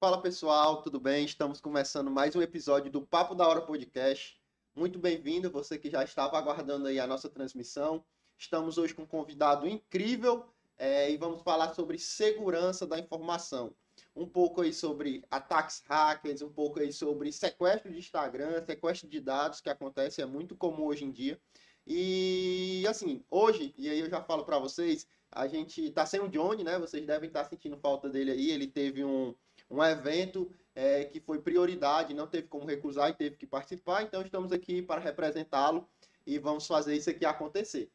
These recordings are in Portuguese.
Fala pessoal, tudo bem? Estamos começando mais um episódio do Papo da Hora Podcast. Muito bem-vindo, você que já estava aguardando aí a nossa transmissão. Estamos hoje com um convidado incrível é, e vamos falar sobre segurança da informação. Um pouco aí sobre ataques hackers, um pouco aí sobre sequestro de Instagram, sequestro de dados que acontece, é muito comum hoje em dia. E assim, hoje, e aí eu já falo para vocês, a gente tá sem o Johnny, né? Vocês devem estar tá sentindo falta dele aí. Ele teve um, um evento é, que foi prioridade, não teve como recusar e teve que participar. Então estamos aqui para representá-lo e vamos fazer isso aqui acontecer.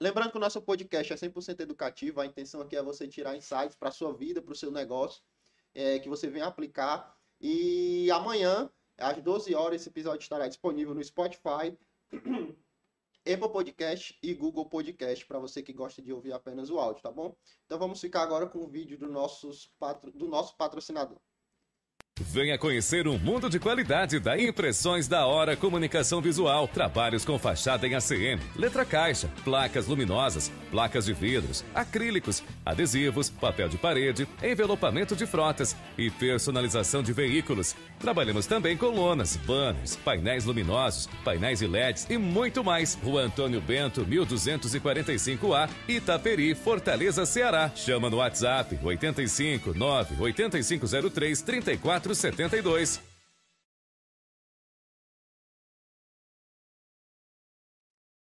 Lembrando que o nosso podcast é 100% educativo, a intenção aqui é você tirar insights para a sua vida, para o seu negócio, é, que você venha aplicar. E amanhã, às 12 horas, esse episódio estará disponível no Spotify, Apple Podcast e Google Podcast, para você que gosta de ouvir apenas o áudio, tá bom? Então vamos ficar agora com o vídeo do, nossos do nosso patrocinador. Venha conhecer um mundo de qualidade da Impressões da Hora Comunicação Visual. Trabalhos com fachada em ACM, letra caixa, placas luminosas, placas de vidros, acrílicos, adesivos, papel de parede, envelopamento de frotas e personalização de veículos. Trabalhamos também com lonas, banners, painéis luminosos, painéis e LEDs e muito mais. Rua Antônio Bento, 1245A, Itaperi, Fortaleza, Ceará. Chama no WhatsApp 85 9 8503 34 472.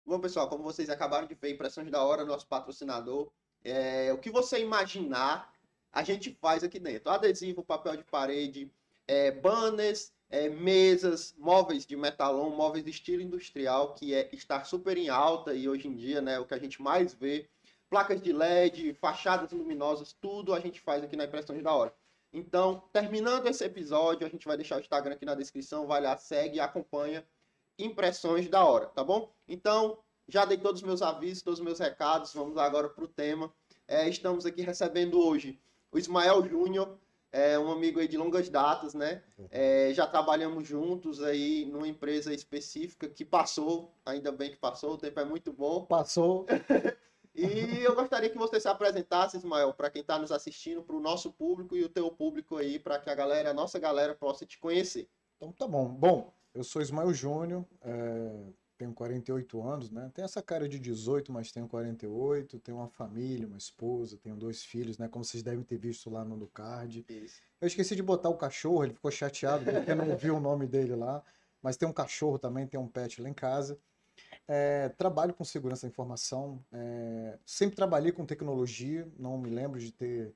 Bom, pessoal, como vocês acabaram de ver, Impressões da Hora, nosso patrocinador, é, o que você imaginar, a gente faz aqui dentro. Adesivo, papel de parede, é, banners, é, mesas, móveis de metalon, móveis de estilo industrial, que é estar super em alta e hoje em dia, né, o que a gente mais vê. Placas de LED, fachadas luminosas, tudo a gente faz aqui na Impressões da Hora. Então, terminando esse episódio, a gente vai deixar o Instagram aqui na descrição, vai lá, segue e acompanha impressões da hora, tá bom? Então, já dei todos os meus avisos, todos os meus recados, vamos agora para o tema. É, estamos aqui recebendo hoje o Ismael Júnior, é um amigo aí de longas datas, né? É, já trabalhamos juntos aí numa empresa específica que passou, ainda bem que passou, o tempo é muito bom. Passou. E eu gostaria que você se apresentasse, Ismael, para quem está nos assistindo, para o nosso público e o teu público aí, para que a galera, a nossa galera, possa te conhecer. Então tá bom. Bom, eu sou Ismael Júnior, é, tenho 48 anos, né? Tenho essa cara de 18, mas tenho 48, tenho uma família, uma esposa, tenho dois filhos, né? Como vocês devem ter visto lá no card. Isso. Eu esqueci de botar o cachorro, ele ficou chateado porque não viu o nome dele lá. Mas tem um cachorro também, tem um pet lá em casa. É, trabalho com segurança da informação, é, sempre trabalhei com tecnologia, não me lembro de ter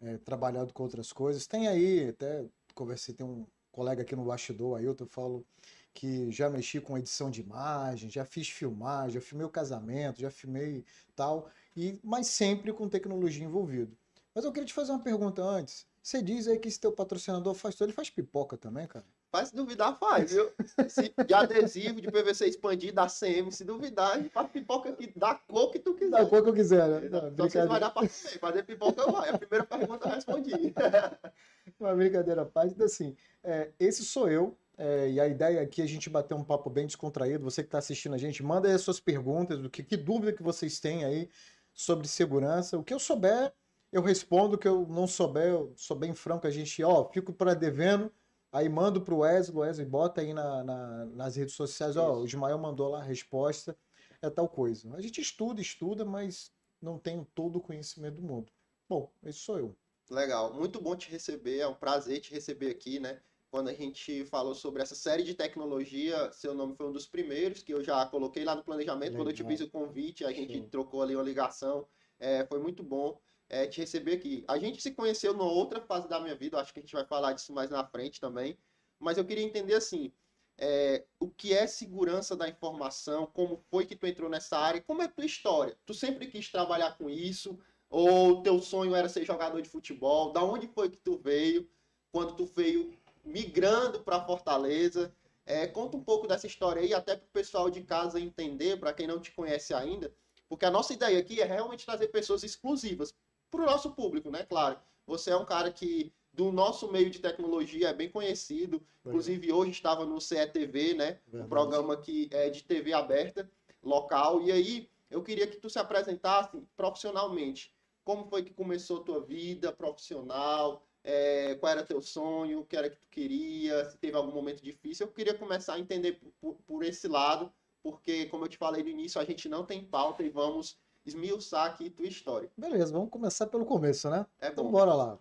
é, trabalhado com outras coisas. Tem aí, até conversei, tem um colega aqui no bastidor, Ailton, eu falo que já mexi com edição de imagem, já fiz filmagem, já filmei o casamento, já filmei tal, e mas sempre com tecnologia envolvido. Mas eu queria te fazer uma pergunta antes. Você diz aí que esse teu patrocinador faz tudo, ele faz pipoca também, cara? Faz se duvidar, faz, viu? Se, de adesivo, de PVC expandido, da CM, se duvidar, faz pipoca aqui da cor que tu quiser. Da cor que eu quiser, né? Não, então você vai dar pra comer, fazer pipoca vai. A primeira pergunta eu respondi. Uma brincadeira à parte, então assim, é, esse sou eu, é, e a ideia aqui é a gente bater um papo bem descontraído. Você que está assistindo a gente, manda aí as suas perguntas, do que, que dúvida que vocês têm aí sobre segurança. O que eu souber, eu respondo. O que eu não souber, eu sou bem franco. A gente, ó, fico para devendo Aí mando pro Wesley, Wesley bota aí na, na, nas redes sociais, ó, o Ismael mandou lá a resposta, é tal coisa. A gente estuda, estuda, mas não tem todo o conhecimento do mundo. Bom, esse sou eu. Legal, muito bom te receber, é um prazer te receber aqui, né? Quando a gente falou sobre essa série de tecnologia, seu nome foi um dos primeiros que eu já coloquei lá no planejamento. Legal. Quando eu te fiz o convite, a gente Sim. trocou ali uma ligação, é, foi muito bom é, te receber aqui. A gente se conheceu numa outra fase da minha vida, acho que a gente vai falar disso mais na frente também, mas eu queria entender assim, é, o que é segurança da informação, como foi que tu entrou nessa área, como é a tua história? Tu sempre quis trabalhar com isso, ou teu sonho era ser jogador de futebol? Da onde foi que tu veio, quando tu veio migrando para Fortaleza? É, conta um pouco dessa história aí, até para o pessoal de casa entender, para quem não te conhece ainda, porque a nossa ideia aqui é realmente trazer pessoas exclusivas para o nosso público, né? Claro. Você é um cara que do nosso meio de tecnologia é bem conhecido. Verdade. Inclusive hoje estava no CETV, né? Verdade. Um programa que é de TV aberta, local. E aí eu queria que tu se apresentasse profissionalmente. Como foi que começou a tua vida profissional? é, qual era teu sonho, o que era que tu queria, se teve algum momento difícil. Eu queria começar a entender por, por, por esse lado, porque, como eu te falei no início, a gente não tem pauta e vamos esmiuçar aqui tua história. Beleza, vamos começar pelo começo, né? É Então bom. bora lá.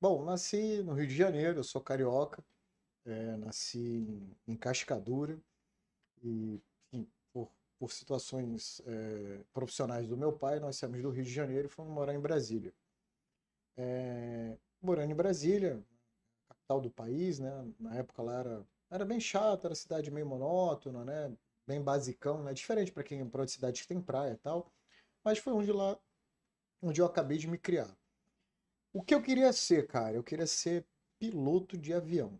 Bom, nasci no Rio de Janeiro, eu sou carioca, é, nasci em, Cascadura e enfim, por, por situações é, profissionais do meu pai, nós saímos do Rio de Janeiro e fomos morar em Brasília. É, morando em Brasília, capital do país, né? Na época lá era, era bem chato, era cidade meio monótona, né? Bem basicão, né? Diferente para quem para outra cidade que tem praia e tal, mas foi onde lá onde eu acabei de me criar. O que eu queria ser, cara? Eu queria ser piloto de avião.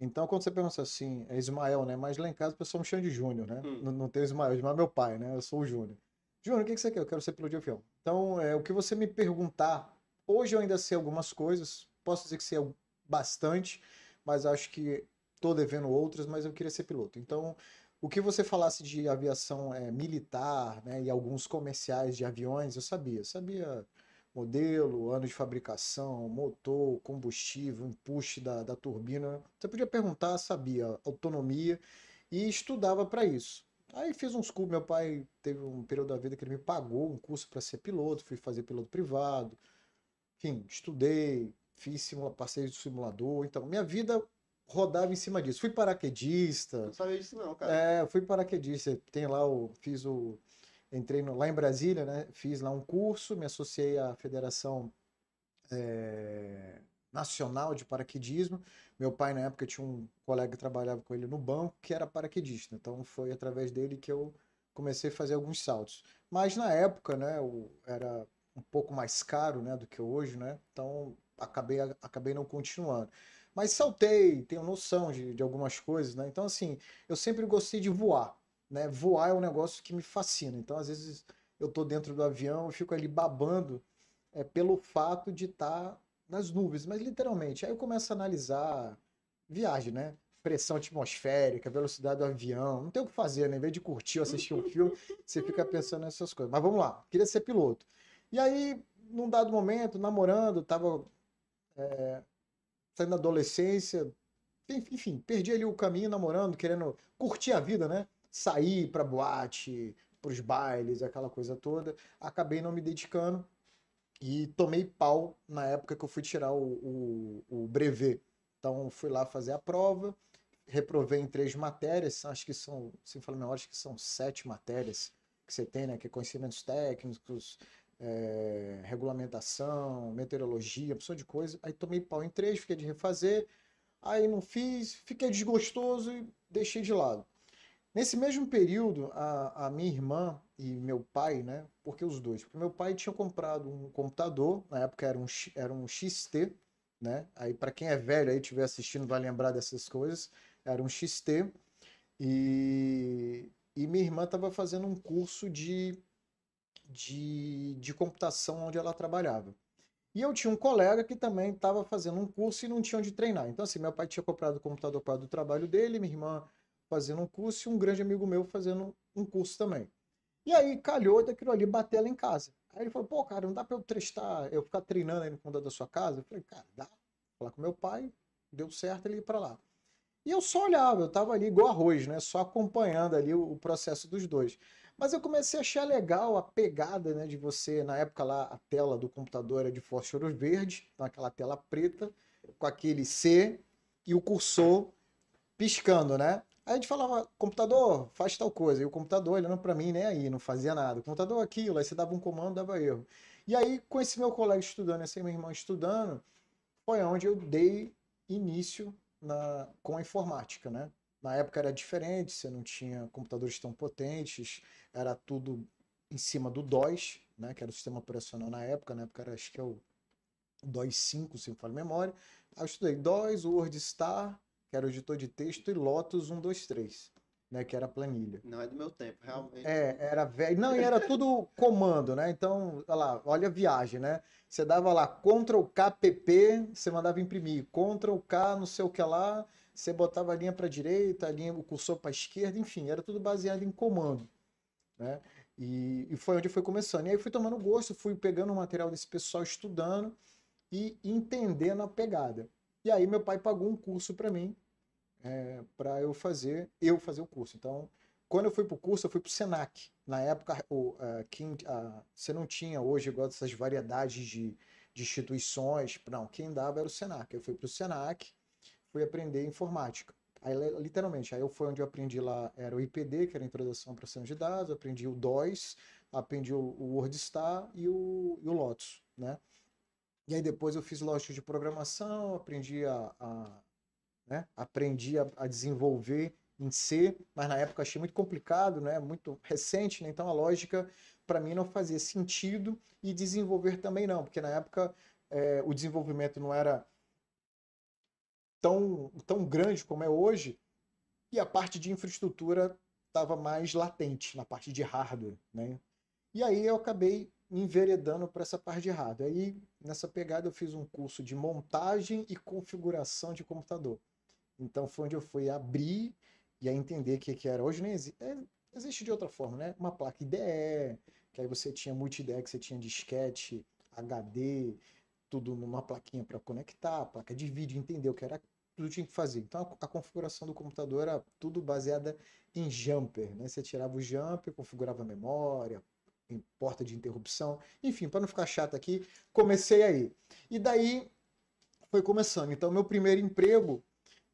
Então, quando você pensa assim, é Ismael, né? Mas lá em casa o pessoal me chama de Júnior, né? Hum. Não, não tem Ismael, Ismael é meu pai, né? Eu sou o Júnior. Júnior, o que que você quer? Eu quero ser piloto de avião. Então, é, o que você me perguntar, hoje eu ainda sei algumas coisas, posso dizer que sei bastante, mas acho que tô devendo outras, mas eu queria ser piloto. Então, o que você falasse de aviação é, militar, né? E alguns comerciais de aviões, eu sabia. Eu sabia modelo, ano de fabricação, motor, combustível, empuxo da, da turbina. Você podia perguntar, sabia, autonomia e estudava para isso. Aí fiz uns cursos, meu pai teve um período da vida que ele me pagou um curso para ser piloto, fui fazer piloto privado. Enfim, estudei, fiz simula, passeio de simulador, então minha vida rodava em cima disso. Fui paraquedista, Não sabia disso não, cara. é, eu fui paraquedista. Tem lá o. Fiz o. Entrei no- lá em Brasília, né? Fiz lá um curso, me associei à Federação é, Nacional de Paraquedismo. Meu pai, na época, tinha um colega que trabalhava com ele no banco que era paraquedista. Então foi através dele que eu comecei a fazer alguns saltos. Mas na época, né, o- era um pouco mais caro, né, do que hoje, né? Então acabei, acabei não continuando. Mas saltei, tenho noção de, de algumas coisas, né? Então, assim, eu sempre gostei de voar, né? Voar é um negócio que me fascina. Então, às vezes, eu tô dentro do avião, eu fico ali babando é, pelo fato de estar nas nuvens, mas literalmente. Aí eu começo a analisar viagem, né? Pressão atmosférica, velocidade do avião, não tem o que fazer, né? Em vez de curtir ou assistir um filme, você fica pensando nessas coisas. Mas vamos lá, queria ser piloto. E aí, num dado momento, namorando, tava é, saindo da adolescência, enfim, perdi ali o caminho namorando, querendo curtir a vida, né? Sair pra boate, pros bailes, aquela coisa toda. Acabei não me dedicando e tomei pau na época que eu fui tirar o, o, o brevet. Então fui lá fazer a prova, reprovei em três matérias, acho que são, se falar melhor, acho que são sete matérias que você tem, né? Que é conhecimentos técnicos, é, regulamentação, meteorologia, opção de coisa. Aí tomei pau em três, fiquei de refazer, aí não fiz, fiquei desgostoso e deixei de lado. Nesse mesmo período, a, a minha irmã e meu pai, né? Porque os dois? Porque meu pai tinha comprado um computador, na época era um, era um XT, né? Aí para quem é velho aí estiver assistindo vai lembrar dessas coisas. Era um XT e, e minha irmã estava fazendo um curso de, de, de computação onde ela trabalhava. E eu tinha um colega que também estava fazendo um curso e não tinha onde treinar. Então, assim, meu pai tinha comprado o computador para do trabalho dele, minha irmã fazendo um curso e um grande amigo meu fazendo um curso também. E aí calhou daquilo ali bater ela em casa. Aí ele falou, pô, cara, não dá pra eu testar, eu ficar treinando aí no computador da sua casa? Eu falei, cara, dá. Falar com meu pai, deu certo ele ir pra lá. E eu só olhava, eu tava ali igual arroz, né? Só acompanhando ali o, o processo dos dois. Mas eu comecei a achar legal a pegada, né, de você, na época lá, a tela do computador era de fósforo verde, então aquela tela preta, com aquele C e o cursor piscando, né? Aí a gente falava, computador, faz tal coisa. E o computador olhando pra mim, nem aí, não fazia nada. O computador aquilo, aí você dava um comando, dava erro. E aí, com esse meu colega estudando, esse meu irmão estudando, foi onde eu dei início na, com a informática, né? Na época era diferente, você não tinha computadores tão potentes, era tudo em cima do DOS, né? Que era o sistema operacional na época, na época era, acho que é o DOS 5, se não falo memória. Aí eu estudei DOS, WordStar, que era o editor de texto, e Lotus 123, né? Que era a planilha. Não é do meu tempo, realmente. É, era velho. Não, e era tudo comando, né? Então, olha lá, olha a viagem, né? Você dava lá Ctrl K PP, você mandava imprimir. Ctrl K, não sei o que lá, você botava a linha para direita, a linha, o cursor para esquerda, enfim, era tudo baseado em comando, né? E, e foi onde foi começando. E aí fui tomando gosto, fui pegando o material desse pessoal estudando e entendendo a pegada. E aí meu pai pagou um curso para mim, é, para eu fazer, eu fazer o curso. Então, quando eu fui para o curso, eu fui para o Senac. Na época, o, uh, quem, uh, você não tinha hoje igual essas variedades de, de instituições. Não, quem dava era o Senac. Eu fui para o Senac, fui aprender informática. Aí, literalmente, aí eu fui onde eu aprendi lá, era o IPD, que era a Introdução a Processamento de Dados, aprendi o DOS, aprendi o, o WordStar e o, e o Lotus, né? E aí depois eu fiz lógica de programação, aprendi a, a né? aprendi a, a, desenvolver em C, mas na época achei muito complicado, né? muito recente, né? então a lógica para mim não fazia sentido e desenvolver também não, porque na época é, o desenvolvimento não era tão, tão grande como é hoje, e a parte de infraestrutura estava mais latente na parte de hardware. Né? E aí eu acabei me enveredando para essa parte de hardware. Aí, nessa pegada, eu fiz um curso de montagem e configuração de computador. Então, foi onde eu fui abrir e a entender o que, que era. Hoje nem existe. É, existe de outra forma, né? Uma placa IDE, que aí você tinha multi-IDE, que você tinha disquete, HD, tudo numa plaquinha para conectar, placa de vídeo, entender o que era tudo tinha que fazer. Então a, configuração do computador era tudo baseada em jumper, né? Você tirava o jumper, configurava a memória, em porta de interrupção, enfim, para não ficar chato aqui, comecei aí. E daí foi começando. Então meu primeiro emprego,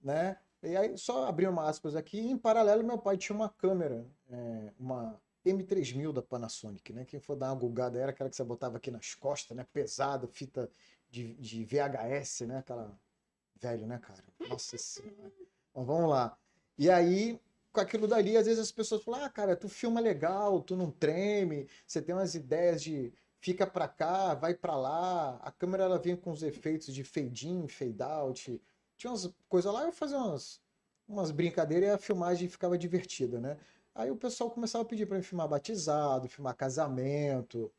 né? E aí só abrir uma aspas aqui, em paralelo meu pai tinha uma câmera, é, uma M3000 da Panasonic, né? Quem for dar uma gulgada era aquela que você botava aqui nas costas, né? Pesada, fita de, de VHS, né? Aquela velho, né, cara? Nossa senhora. Bom, vamos lá. E aí, com aquilo dali, às vezes as pessoas falam: ah, cara, tu filma legal, tu não treme, você tem umas ideias de fica pra cá, vai pra lá. A câmera ela vinha com os efeitos de fade in, fade out. Tinha umas coisas lá, eu fazia umas, umas brincadeiras e a filmagem ficava divertida, né? Aí o pessoal começava a pedir para mim filmar batizado, filmar casamento,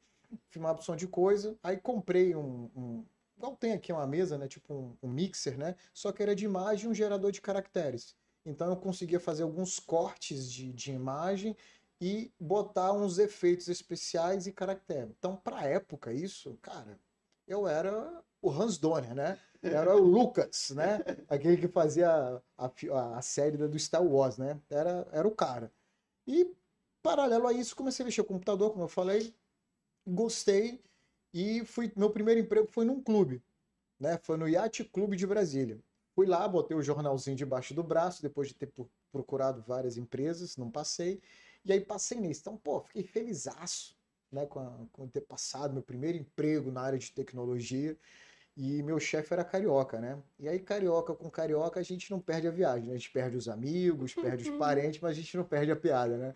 filmar opção de coisa. Aí comprei um, um igual tem aqui uma mesa, né? Tipo um, um, mixer, né? Só que era de imagem e um gerador de caracteres. Então eu conseguia fazer alguns cortes de, de imagem e botar uns efeitos especiais e caractere. Então, para época, isso, cara, eu era o Hans Donner, né? Era o Lucas, né? Aquele que fazia a, a, a série do Star Wars, né? Era, era o cara. E, paralelo a isso, comecei a mexer com o computador, como eu falei, gostei e fui, meu primeiro emprego foi num clube, né? Foi no Yacht Clube de Brasília. Fui lá, botei o jornalzinho debaixo do braço, depois de ter procurado várias empresas, não passei. E aí passei nisso. Então, pô, fiquei felizaço, né, com, a, com ter passado meu primeiro emprego na área de tecnologia. E meu chefe era carioca, né? E aí, carioca com carioca, a gente não perde a viagem, né? A gente perde os amigos, perde os parentes, mas a gente não perde a piada, né?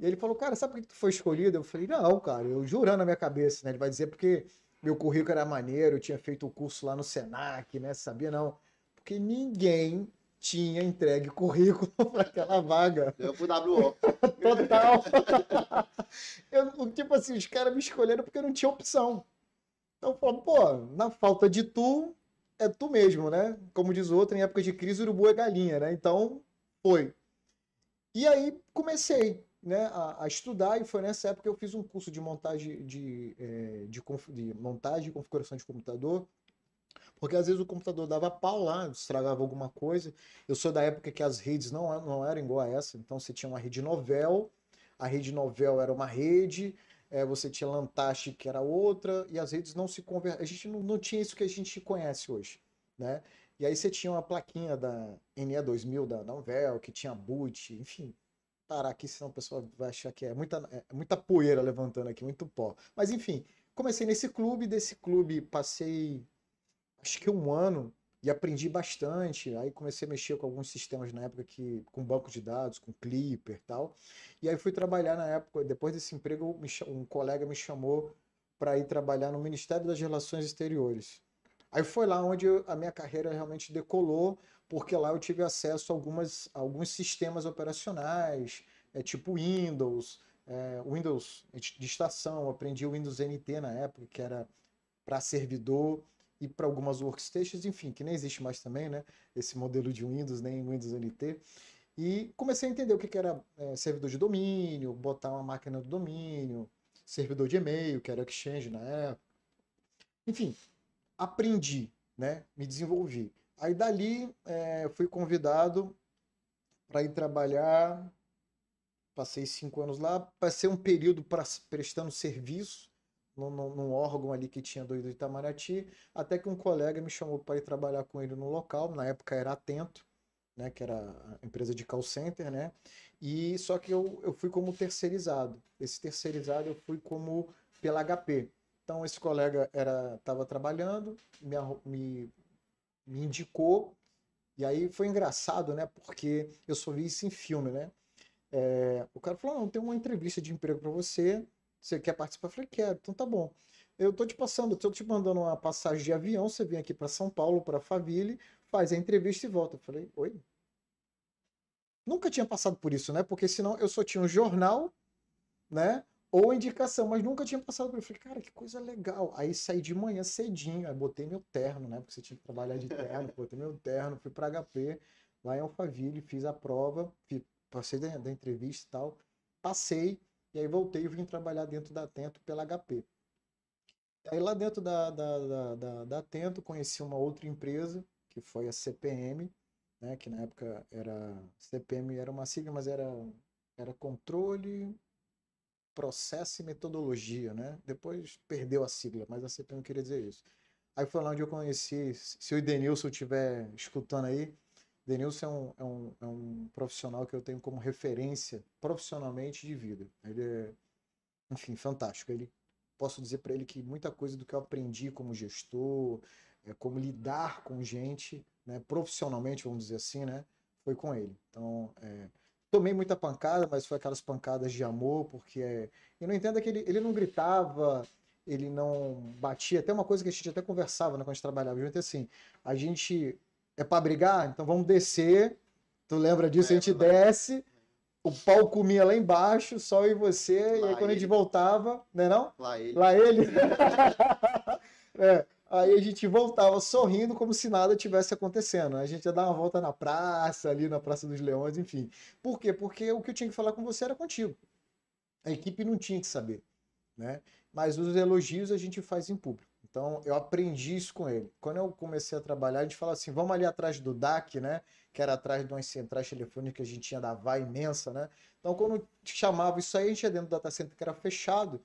E ele falou, cara, sabe por que tu foi escolhido? Eu falei, não, cara, eu jurando na minha cabeça, né? Ele vai dizer porque meu currículo era maneiro, eu tinha feito o curso lá no Senac, né? Sabia não. Porque ninguém tinha entregue currículo para aquela vaga. Deu pro WO. Total. eu, tipo assim, os caras me escolheram porque não tinha opção. Então, pô, na falta de tu, é tu mesmo, né? Como diz o outro, em época de crise, urubu é galinha, né? Então, foi. E aí comecei né, a, a, estudar e foi nessa época que eu fiz um curso de montagem de, é, de, de, montagem e configuração de computador porque às vezes o computador dava pau lá, estragava alguma coisa. Eu sou da época que as redes não, não eram igual a essa, então você tinha uma rede novel, a rede novel era uma rede, é, você tinha Lantache que era outra, e as redes não se convertiam. A gente não, não tinha isso que a gente conhece hoje, né? E aí você tinha uma plaquinha da NE2000 da Novel, que tinha boot, enfim. Parar aqui, senão o pessoal vai achar que é muita, é muita poeira levantando aqui, muito pó. Mas enfim, comecei nesse clube, desse clube passei acho que um ano e aprendi bastante. Aí comecei a mexer com alguns sistemas na época que com banco de dados, com Clipper e tal. E aí fui trabalhar na época, depois desse emprego, um colega me chamou para ir trabalhar no Ministério das Relações Exteriores. Aí foi lá onde eu, a minha carreira realmente decolou, porque lá eu tive acesso a, algumas, a alguns sistemas operacionais, é, tipo Windows, é, Windows de estação, aprendi o Windows NT na época, que era para servidor, e para algumas workstations, enfim, que nem existe mais também, né? Esse modelo de Windows, nem Windows NT. E comecei a entender o que era é, servidor de domínio, botar uma máquina do domínio, servidor de e-mail, que era Exchange na época. Enfim, aprendi, né? Me desenvolvi. Aí dali é, fui convidado para ir trabalhar. Passei cinco anos lá, passei um período pra, prestando serviço num, num, órgão ali que tinha de Itamaraty, até que um colega me chamou para ir trabalhar com ele no local, na época era Atento, né, que era a empresa de call center, né, e só que eu, eu fui como terceirizado. Esse terceirizado eu fui como pela HP. Então esse colega era estava trabalhando, me, me, me indicou e aí foi engraçado, né? Porque eu só vi isso em filme, né? É, o cara falou: não, tem uma entrevista de emprego para você. Você quer participar? Eu falei: quero. Então tá bom. Eu tô te passando, tô te mandando uma passagem de avião. Você vem aqui para São Paulo, para Faville, faz a entrevista e volta. Eu falei: oi. Nunca tinha passado por isso, né? Porque senão eu só tinha um jornal, né? Ou indicação, mas nunca tinha passado por isso. Falei, cara, que coisa legal. Aí saí de manhã cedinho, aí botei meu terno, né? Porque você tinha que trabalhar de terno, botei meu terno, fui para HP, lá em Alphaville, fiz a prova, fiz, passei da, da, entrevista e tal, passei, e aí voltei e vim trabalhar dentro da Atento pela HP. Aí lá dentro da, da, da, da, Atento conheci uma outra empresa, que foi a CPM, né? Que na época era. CPM era uma sigla, mas era, era controle processo e metodologia, né? Depois perdeu a sigla, mas a CPM queria dizer isso. Aí foi lá onde eu conheci, se o Denilson estiver escutando aí, Denilson é um, é, um, é um profissional que eu tenho como referência profissionalmente de vida. Ele é, enfim, fantástico. Ele, posso dizer para ele que muita coisa do que eu aprendi como gestor, é, como lidar com gente, né, profissionalmente, vamos dizer assim, né, foi com ele. Então, é, Tomei muita pancada, mas foi aquelas pancadas de amor, porque é... eu não entendo que ele, ele não gritava, ele não batia. Até uma coisa que a gente até conversava né, quando a gente trabalhava junto, é assim, a gente é para brigar, então vamos descer. Tu lembra disso? É, a gente desce, o pau comia lá embaixo, só eu e você, lá e aí quando ele. a gente voltava, né não? Lá ele. Lá ele. é. Aí a gente voltava sorrindo como se nada tivesse acontecendo. A gente ia dar uma volta na praça, ali na Praça dos Leões, enfim. Por quê? Porque o que eu tinha que falar com você era contigo. A equipe não tinha que saber, né? Mas os elogios a gente faz em público. Então eu aprendi isso com ele. Quando eu comecei a trabalhar, a gente fala assim: vamos ali atrás do DAC, né? Que era atrás de umas centrais telefônicas que a gente tinha da VAI imensa, né? Então quando chamava isso aí, a gente ia dentro do data center que era fechado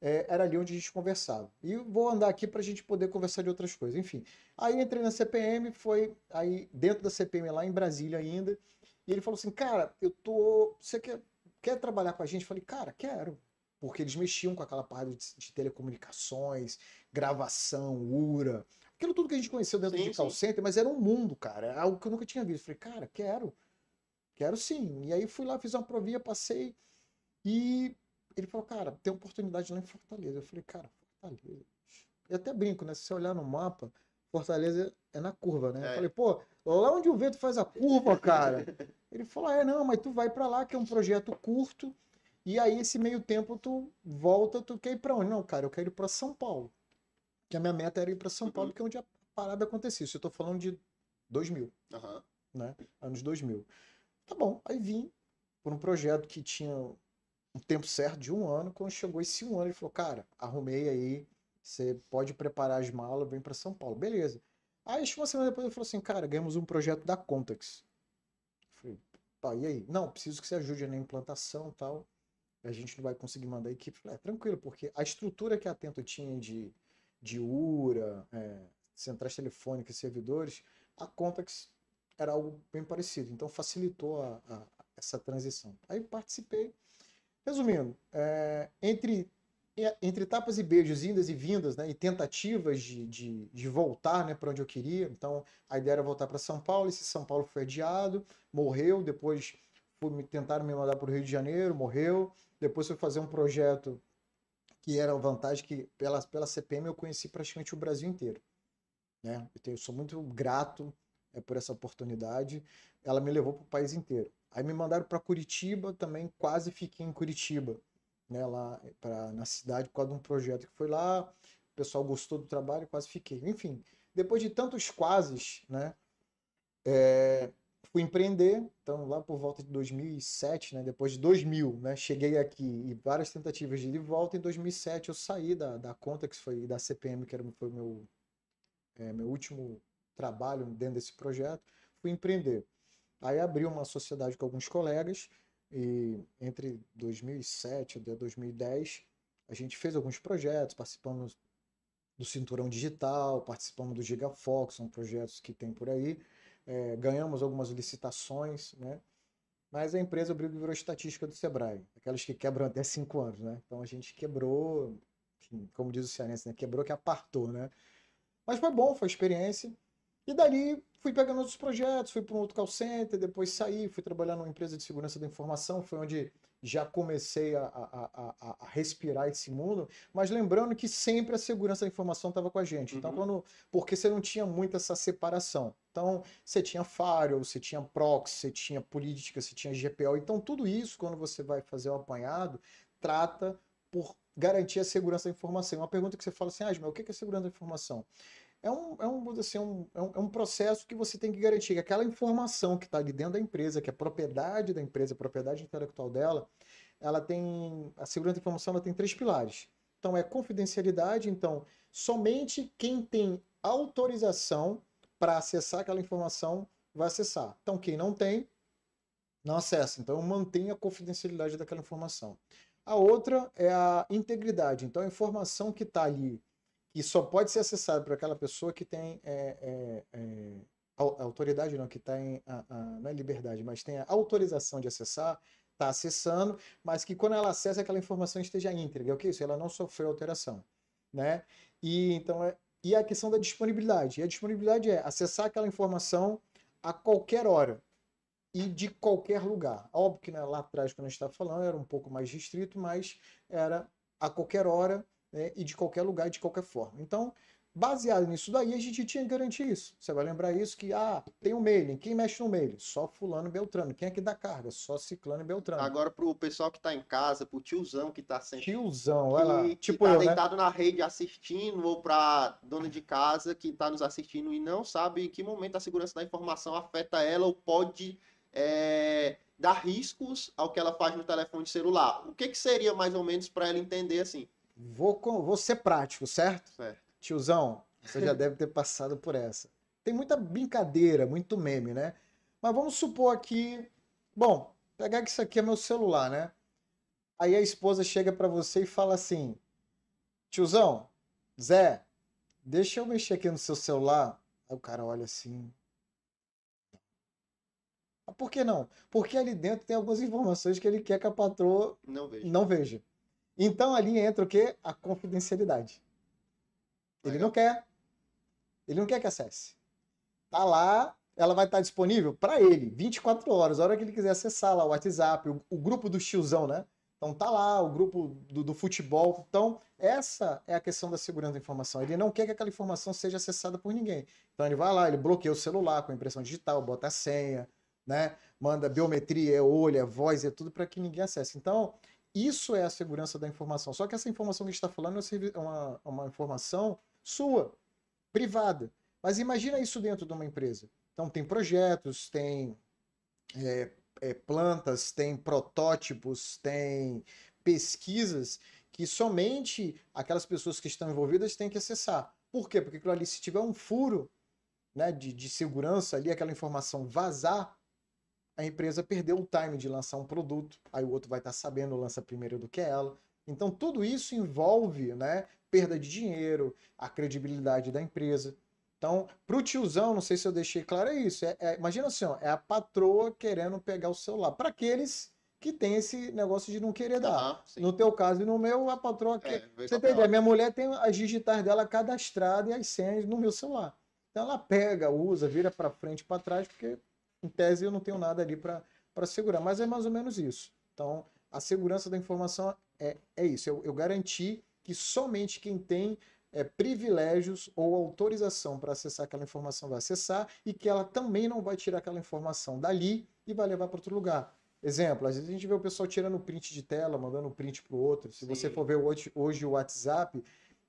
é, era ali onde a gente conversava. E vou andar aqui para a gente poder conversar de outras coisas. Enfim, aí entrei na CPM, foi aí dentro da CPM lá em Brasília ainda, e ele falou assim, cara, eu tô, você quer, quer trabalhar com a gente? Eu falei, cara, quero. Porque eles mexiam com aquela parte de, de telecomunicações, gravação, URA, aquilo tudo que a gente conheceu dentro sim, de call center, mas era um mundo, cara, é algo que eu nunca tinha visto. Eu falei, cara, quero, quero sim. E aí fui lá, fiz uma provinha, passei e ele falou, cara, tem oportunidade lá em Fortaleza. Eu falei, cara, Fortaleza. Eu até brinco, né? Se você olhar no mapa, Fortaleza é na curva, né? É. Eu falei, pô, lá onde o vento faz a curva, cara. Ele falou, é, não, mas tu vai para lá, que é um projeto curto, e aí esse meio tempo tu volta, tu quer ir pra onde? Não, cara, eu quero ir para São Paulo. Que a minha meta era ir para São Paulo, uhum. que é onde a parada acontecia. Isso eu tô falando de 2000, uhum. né? Anos 2000. Tá bom, aí vim por um projeto que tinha um tempo certo de um ano. Quando chegou esse um ano, ele falou: Cara, arrumei aí, você pode preparar as malas, vem para São Paulo. Beleza. Aí, uma semana depois, ele falou assim: Cara, ganhamos um projeto da Contex. falei: Pá, e aí? Não, preciso que você ajude na implantação tal. A gente não vai conseguir mandar a equipe. falei: É tranquilo, porque a estrutura que a Atento tinha de, de URA, é, centrais telefônicas, servidores, a Contex era algo bem parecido. Então, facilitou a, a essa transição. Aí participei. Resumindo, é, entre, entre tapas e beijos, indas e vindas, né, e tentativas de, de, de voltar né, para onde eu queria, então a ideia era voltar para São Paulo, esse São Paulo foi adiado, morreu, depois fui, tentaram me mandar para o Rio de Janeiro, morreu, depois fui fazer um projeto que era a vantagem que pela, pela CPM eu conheci praticamente o Brasil inteiro. Né? Eu, tenho, eu sou muito grato é, por essa oportunidade, ela me levou para o país inteiro. Aí me mandaram para Curitiba, também quase fiquei em Curitiba, né, lá pra, na cidade, por causa de um projeto que foi lá, o pessoal gostou do trabalho, quase fiquei. Enfim, depois de tantos quases, né, é, fui empreender, então lá por volta de 2007, né, depois de 2000, né, cheguei aqui e várias tentativas de ir de volta, em 2007 eu saí da, da Contex, foi da CPM, que era, foi meu é, meu último trabalho dentro desse projeto, fui empreender. Aí abri uma sociedade com alguns colegas e entre 2007 e 2010 a gente fez alguns projetos, participamos do Cinturão Digital, participamos do Gigafox, são projetos que tem por aí, é, ganhamos algumas licitações, né? Mas a empresa virou estatística do Sebrae, aquelas que quebram até cinco anos, né? Então a gente quebrou, enfim, como diz o cearense, né? Quebrou que apartou, né? Mas foi bom, foi experiência. E dali fui pegando outros projetos, fui para um outro call center, depois saí, fui trabalhar numa empresa de segurança da informação, foi onde já comecei a, a, a, a respirar esse mundo, mas lembrando que sempre a segurança da informação estava com a gente. Então, uhum. quando, porque você não tinha muito essa separação. Então, você tinha firewall, você tinha proxy, você tinha política, você tinha GPO. Então, tudo isso, quando você vai fazer o apanhado, trata por garantir a segurança da informação. Uma pergunta que você fala assim, ah, o que é segurança da informação? É um, é um, assim, um, é um, é um processo que você tem que garantir que aquela informação que está ali dentro da empresa, que é propriedade da empresa, propriedade intelectual dela, ela tem. A segurança da informação ela tem três pilares. Então é confidencialidade, então somente quem tem autorização para acessar aquela informação vai acessar. Então quem não tem, não acessa. Então mantém a confidencialidade daquela informação. A outra é a integridade. Então a informação que está ali que só pode ser acessado por aquela pessoa que tem é, é, é, autoridade, não, que tem a, a, não é liberdade, mas tem a autorização de acessar, está acessando, mas que quando ela acessa aquela informação esteja íntegra, é o que isso? Ela não sofreu alteração, né? E então é, e a questão da disponibilidade. E a disponibilidade é acessar aquela informação a qualquer hora e de qualquer lugar. Óbvio que né, lá atrás, quando a gente estava falando, era um pouco mais restrito, mas era a qualquer hora né, e de qualquer lugar, de qualquer forma. Então, baseado nisso daí, a gente tinha que garantir isso. Você vai lembrar isso que, ah, tem o um mailing. Quem mexe no mailing? Só fulano e beltrano. Quem é que dá carga? Só ciclano e beltrano. Agora, pro pessoal que tá em casa, pro tiozão que tá sempre... Tiozão, olha lá. Tipo que tá eu, né? deitado né? na rede assistindo, ou pra dona de casa que tá nos assistindo e não sabe em que momento a segurança da informação afeta ela ou pode... É dar riscos ao que ela faz no telefone celular. O que, que seria mais ou menos para ela entender assim? Vou, vou ser prático, certo? certo? Tiozão, você já deve ter passado por essa. Tem muita brincadeira, muito meme, né? Mas vamos supor aqui. Bom, pegar que isso aqui é meu celular, né? Aí a esposa chega para você e fala assim: Tiozão, Zé, deixa eu mexer aqui no seu celular. Aí o cara olha assim. Por que não? Porque ali dentro tem algumas informações que ele quer que a patroa não veja. Não veja. Então ali entra o quê? A confidencialidade. Ele não quer. Ele não quer que acesse. Tá lá, ela vai estar disponível para ele 24 horas, a hora que ele quiser acessar lá o WhatsApp, o, o grupo do tiozão, né? Então tá lá o grupo do, do, futebol. Então, essa é a questão da segurança da informação. Ele não quer que aquela informação seja acessada por ninguém. Então ele vai lá, ele bloqueia o celular com impressão digital, bota a senha, né? Manda biometria, é olho, é voz, é tudo para que ninguém acesse. Então, isso é a segurança da informação. Só que essa informação que a gente está falando é uma, uma informação sua, privada. Mas imagina isso dentro de uma empresa. Então, tem projetos, tem é, é, plantas, tem protótipos, tem pesquisas que somente aquelas pessoas que estão envolvidas têm que acessar. Por quê? Porque ali, se tiver um furo né, de, de segurança ali, aquela informação vazar, a empresa perdeu o time de lançar um produto, aí o outro vai estar tá sabendo, lança primeiro do que ela. Então tudo isso envolve né, perda de dinheiro, a credibilidade da empresa. Então, para o tiozão, não sei se eu deixei claro, é isso. É, é, imagina assim, ó, é a patroa querendo pegar o celular. Para aqueles que tem esse negócio de não querer dar. no teu caso e no meu, a patroa é, quer. Você ideia? Minha mulher tem as digitais dela cadastradas e as senhas no meu celular. Então ela pega, usa, vira para frente e para trás, porque em tese eu não tenho nada ali para segurar, mas é mais ou menos isso. Então, a segurança da informação é, é isso. Eu, eu garanti que somente quem tem é, privilégios ou autorização para acessar aquela informação vai acessar e que ela também não vai tirar aquela informação dali e vai levar para outro lugar. Exemplo, às vezes a gente vê o pessoal tirando print de tela, mandando print para o outro. Se Sim. você for ver hoje, hoje o WhatsApp,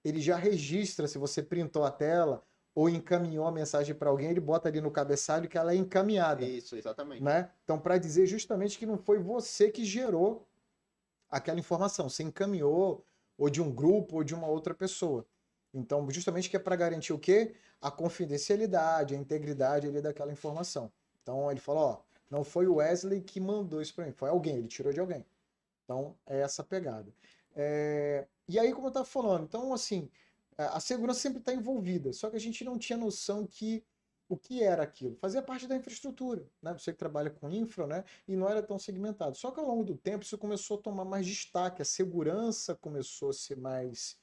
ele já registra se você printou a tela, ou encaminhou a mensagem para alguém, ele bota ali no cabeçalho que ela é encaminhada. Isso, exatamente. Né? Então, para dizer justamente que não foi você que gerou aquela informação, você encaminhou ou de um grupo ou de uma outra pessoa. Então, justamente que é para garantir o quê? A confidencialidade, a integridade ali daquela informação. Então, ele falou, ó, não foi o Wesley que mandou isso para mim, foi alguém, ele tirou de alguém. Então, é essa pegada. É... E aí, como eu estava falando, então, assim, a segurança sempre está envolvida, só que a gente não tinha noção que o que era aquilo? Fazia parte da infraestrutura, né? Você que trabalha com infra, né? E não era tão segmentado. Só que ao longo do tempo isso começou a tomar mais destaque, a segurança começou a ser mais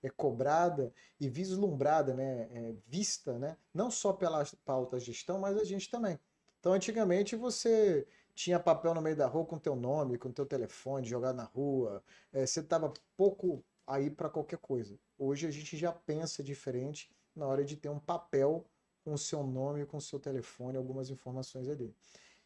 é, cobrada e vislumbrada, né? É, vista, né? Não só pela pauta gestão, mas a gente também. Então, antigamente você tinha papel no meio da rua com teu nome, com teu telefone, jogado na rua. É, você estava pouco aí para qualquer coisa. Hoje a gente já pensa diferente na hora de ter um papel com o seu nome, com o seu telefone, algumas informações ali.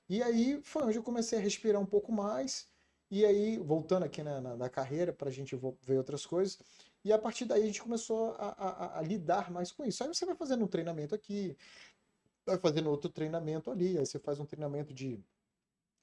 E aí foi onde eu comecei a respirar um pouco mais. E aí, voltando aqui na, na, na carreira, para a gente ver outras coisas. E a partir daí a gente começou a, a, a, lidar mais com isso. Aí você vai fazendo um treinamento aqui, vai fazendo outro treinamento ali, aí você faz um treinamento de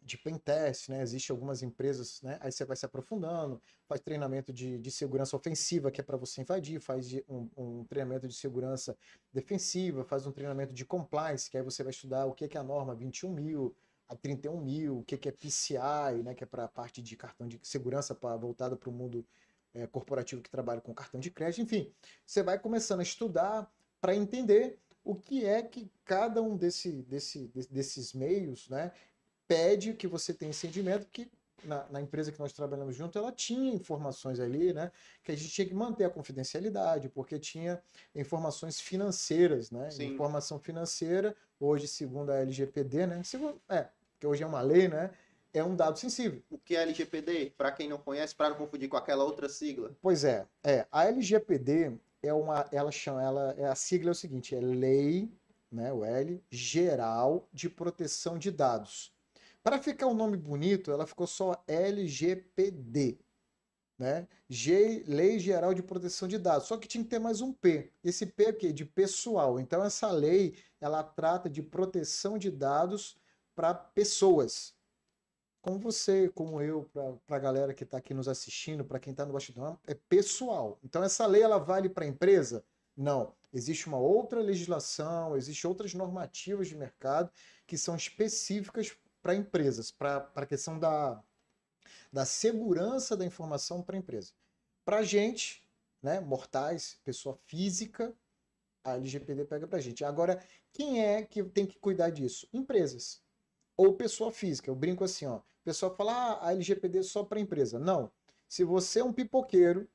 de pentest, né? Existem algumas empresas, né? Aí você vai se aprofundando, faz treinamento de, de segurança ofensiva, que é para você invadir, faz um, um, treinamento de segurança defensiva, faz um treinamento de compliance, que aí você vai estudar o que é a norma 21 mil, a 31 mil, o que é PCI, né? Que é para a parte de cartão de segurança para voltada para o mundo é, corporativo que trabalha com cartão de crédito, enfim, você vai começando a estudar para entender o que é que cada um desse, desse, desses meios, né, pede que você tenha esse entendimento, que na, na, empresa que nós trabalhamos junto, ela tinha informações ali, né? Que a gente tinha que manter a confidencialidade, porque tinha informações financeiras, né? Sim. Informação financeira, hoje, segundo a LGPD, né? Segundo, é, que hoje é uma lei, né? É um dado sensível. O que é LGPD? Para quem não conhece, para não confundir com aquela outra sigla. Pois é, é. A LGPD é uma, ela chama, ela é a sigla é o seguinte, é Lei, né? O L, Geral de Proteção de Dados. Para ficar um nome bonito, ela ficou só LGPD, né? G, Lei Geral de Proteção de Dados. Só que tinha que ter mais um P. Esse P é? De pessoal. Então essa lei, ela trata de proteção de dados para pessoas. Como você, como eu, para a galera que está aqui nos assistindo, para quem está no bastidor, é pessoal. Então essa lei ela vale para a empresa? Não. Existe uma outra legislação, existem outras normativas de mercado que são específicas para empresas, para a questão da, da segurança da informação para a empresa. Para a gente, né, mortais, pessoa física, a LGPD pega para a gente. Agora, quem é que tem que cuidar disso? Empresas. Ou pessoa física. Eu brinco assim, ó. Pessoal fala, ah, a LGPD é só para empresa. Não. Se você é um pipoqueiro,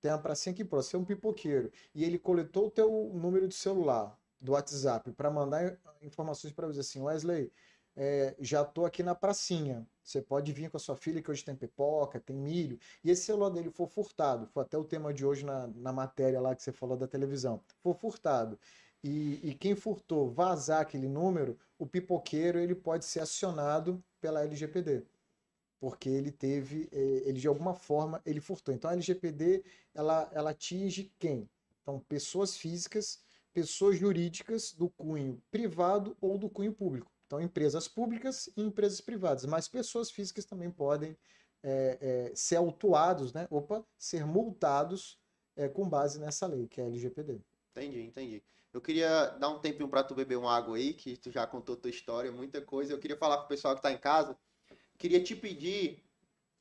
tem uma pracinha aqui próxima, você é um pipoqueiro, e ele coletou o teu número de celular, do WhatsApp, para mandar informações para você assim, Wesley, é, já estou aqui na pracinha. Você pode vir com a sua filha, que hoje tem pipoca, tem milho. E esse celular dele for furtado, foi até o tema de hoje na, na matéria lá que você falou da televisão, for furtado. E, e quem furtou vazar aquele número, o pipoqueiro ele pode ser acionado pela LGPD porque ele teve, é, ele de alguma forma, ele furtou. Então a LGPD, ela, ela atinge quem? Então pessoas físicas, pessoas jurídicas do cunho privado ou do cunho público. Então, empresas públicas e empresas privadas, mas pessoas físicas também podem é, é, ser autuados, né? Opa, ser multados é, com base nessa lei, que é a LGPD. Entendi, entendi. Eu queria dar um tempinho para tu beber uma água aí, que tu já contou tua história, muita coisa. Eu queria falar com o pessoal que está em casa. Queria te pedir,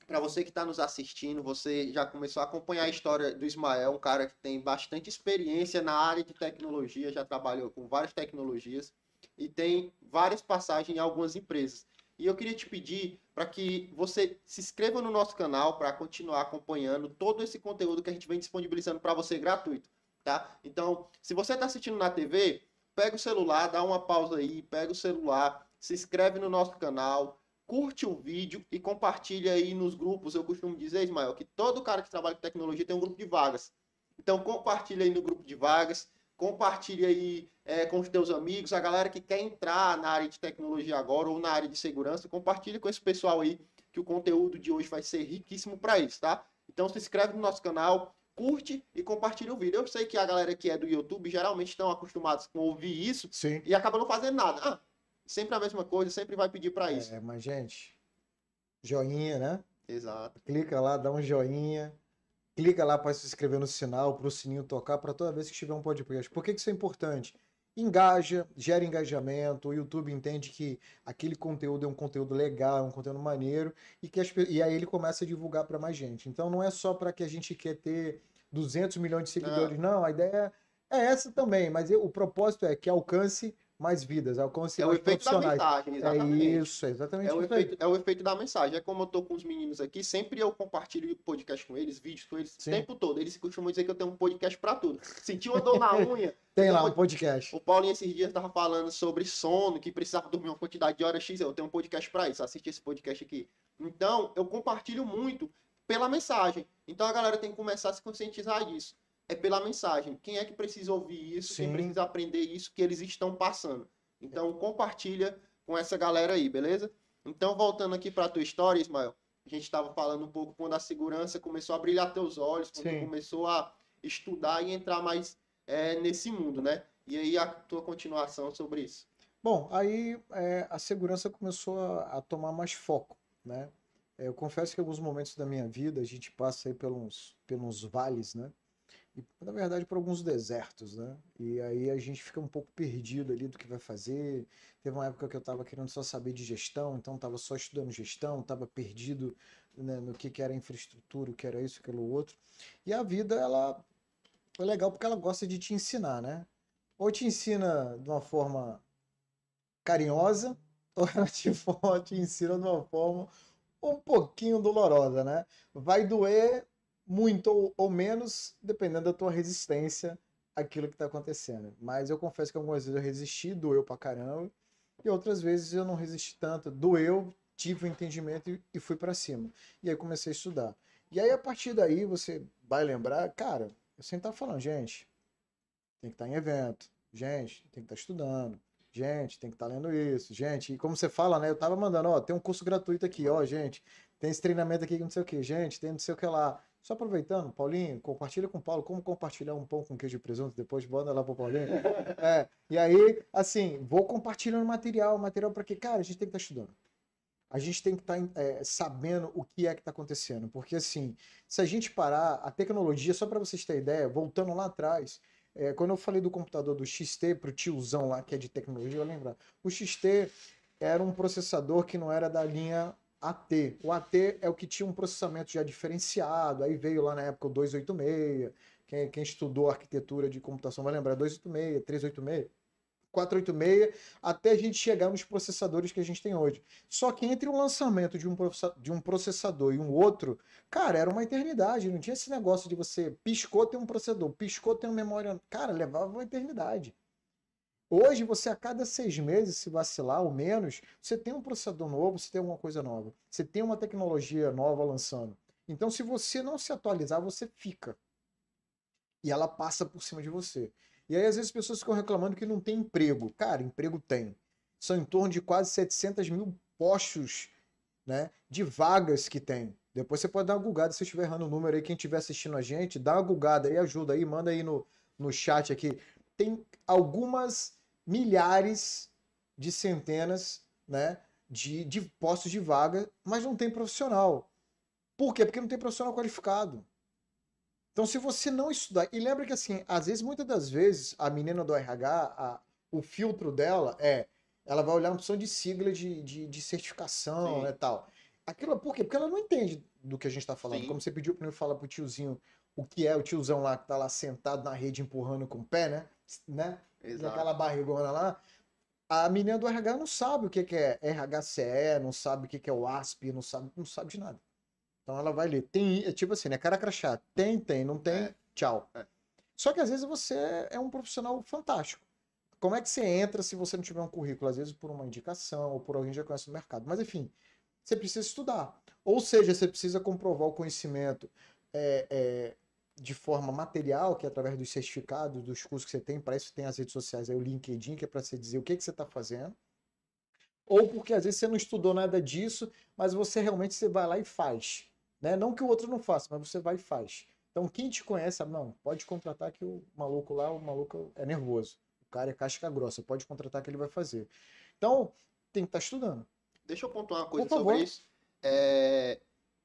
para você que está nos assistindo, você já começou a acompanhar a história do Ismael, um cara que tem bastante experiência na área de tecnologia, já trabalhou com várias tecnologias e tem várias passagens em algumas empresas. E eu queria te pedir para que você se inscreva no nosso canal para continuar acompanhando todo esse conteúdo que a gente vem disponibilizando para você gratuito, tá? Então, se você está assistindo na TV, pega o celular, dá uma pausa aí, pega o celular, se inscreve no nosso canal, curte o vídeo e compartilha aí nos grupos. Eu costumo dizer, Ismael, que todo cara que trabalha com tecnologia tem um grupo de vagas. Então, compartilha aí no grupo de vagas compartilhe aí é, com os teus amigos, a galera que quer entrar na área de tecnologia agora ou na área de segurança, compartilhe com esse pessoal aí que o conteúdo de hoje vai ser riquíssimo para isso, tá? Então se inscreve no nosso canal, curte e compartilha o vídeo. Eu sei que a galera que é do YouTube geralmente estão acostumados com ouvir isso Sim. e acaba não fazendo nada. Ah, sempre a mesma coisa, sempre vai pedir para isso. É, mas gente, joinha, né? Exato. Clica lá, dá um joinha clica lá para se inscrever no sinal, para o sininho tocar, para toda vez que tiver um podcast. Por que, que isso é importante? Engaja, gera engajamento, o YouTube entende que aquele conteúdo é um conteúdo legal, é um conteúdo maneiro, e, que as, e aí ele começa a divulgar para mais gente. Então não é só para que a gente quer ter 200 milhões de seguidores, não, não a ideia é essa também, mas o propósito é que alcance mais vidas, alcance é o efeito da mensagem, exatamente. É isso, é exatamente é o efeito, É o efeito da mensagem. É como eu tô com os meninos aqui, sempre eu compartilho podcast com eles, vídeos com eles, Sim. o tempo todo. Eles costumam dizer que eu tenho um podcast para tudo. Sentiu uma dor na unha? Tem lá um podcast. O Paulinho esses dias tava falando sobre sono, que precisava dormir uma quantidade de horas X. Eu tenho um podcast para isso, assiste esse podcast aqui. Então, eu compartilho muito pela mensagem. Então a galera tem que começar a se conscientizar disso. É pela mensagem. Quem é que precisa ouvir isso? Sim. Quem precisa aprender isso que eles estão passando? Então compartilha com essa galera aí, beleza? Então voltando aqui para a tua história, Ismael, a gente estava falando um pouco quando a segurança começou a brilhar teus olhos, quando Sim. começou a estudar e entrar mais é, nesse mundo, né? E aí a tua continuação sobre isso. Bom, aí é, a segurança começou a, a, tomar mais foco, né? É, eu confesso que em alguns momentos da minha vida a gente passa aí pelos, pelos vales, né? E, na verdade, para alguns desertos, né? E aí a gente fica um pouco perdido ali do que vai fazer. Teve uma época que eu estava querendo só saber de gestão, então estava só estudando gestão, estava perdido né, no que, que era infraestrutura, o que era isso, aquilo outro. E a vida, ela é legal porque ela gosta de te ensinar, né? Ou te ensina de uma forma carinhosa, ou ela te, te ensina de uma forma um pouquinho dolorosa, né? Vai doer muito ou menos, dependendo da tua resistência àquilo que está acontecendo. Mas eu confesso que algumas vezes eu resisti, doeu pra caramba, e outras vezes eu não resisti tanto, doeu, tive o um entendimento e, e fui para cima. E aí comecei a estudar. E aí a partir daí você vai lembrar, cara, eu sempre tava falando, gente, tem que estar tá em evento, gente, tem que estar tá estudando, gente, tem que estar tá lendo isso, gente, e como você fala, né, eu tava mandando, ó, tem um curso gratuito aqui, ó, gente, tem esse treinamento aqui, não sei o que, gente, tem não sei o que lá, só aproveitando, Paulinho, compartilha com o Paulo como compartilhar um pão com queijo e presunto, depois bota lá pro Paulinho. É, e aí, assim, vou compartilhando material, material para quê? Cara, a gente tem que estar tá estudando. A gente tem que estar tá, é, sabendo o que é que está acontecendo. Porque, assim, se a gente parar, a tecnologia, só para vocês terem ideia, voltando lá atrás, é, quando eu falei do computador do XT pro tiozão lá, que é de tecnologia, eu lembro. O XT era um processador que não era da linha AT. O AT é o que tinha um processamento já diferenciado, aí veio lá na época o 286. Quem, quem estudou arquitetura de computação vai lembrar 286, 386. 486, até a gente chegar nos processadores que a gente tem hoje. Só que entre o lançamento de um, de um processador e um outro, cara, era uma eternidade. Não tinha esse negócio de você piscou tem um processador, piscou tem uma memória. Cara, levava uma eternidade. Hoje, você a cada seis meses, se vacilar ou menos, você tem um processador novo, você tem alguma coisa nova. Você tem uma tecnologia nova lançando. Então, se você não se atualizar, você fica. E ela passa por cima de você. E aí, às vezes, as pessoas ficam reclamando que não tem emprego. Cara, emprego tem. São em torno de quase 700 mil postos né, de vagas que tem. Depois você pode dar uma gulgada se eu estiver errando o número aí. Quem estiver assistindo a gente, dá uma gulgada aí, ajuda aí, manda aí no, no chat aqui. Tem algumas milhares de centenas né, de, de postos de vaga, mas não tem profissional. Por quê? Porque não tem profissional qualificado. Então, se você não estudar. E lembra que, assim, às vezes, muitas das vezes, a menina do RH, a, o filtro dela é. Ela vai olhar uma opção de sigla de, de, de certificação e né, tal. Aquilo, por quê? Porque ela não entende do que a gente está falando. Sim. Como você pediu para eu falar pro tiozinho o que é o tiozão lá que tá lá sentado na rede empurrando com o pé, né? né? Exato. Aquela barrigona lá. A menina do RH não sabe o que, é RHCE, não sabe o que, é o ASP, não sabe, não sabe de nada. Então ela vai ler. Tem, é tipo assim, né? Cara crachá. Tem, tem, não tem, é. tchau. É. Só que às vezes você é um profissional fantástico. Como é que você entra se você não tiver um currículo? Às vezes por uma indicação ou por alguém que já conhece o mercado. Mas enfim, você precisa estudar. Ou seja, você precisa comprovar o conhecimento é, é, de forma material, que é através dos certificados, dos cursos que você tem, para isso tem as redes sociais, aí o LinkedIn, que é para você dizer o que, que você está fazendo. Ou porque às vezes você não estudou nada disso, mas você realmente você vai lá e faz. Né? Não que o outro não faça, mas você vai e faz. Então quem te conhece, não, pode contratar que o maluco lá, o maluco é nervoso. O cara é casca grossa, pode contratar que ele vai fazer. Então, tem que estar tá estudando. Deixa eu pontuar uma coisa sobre isso. É,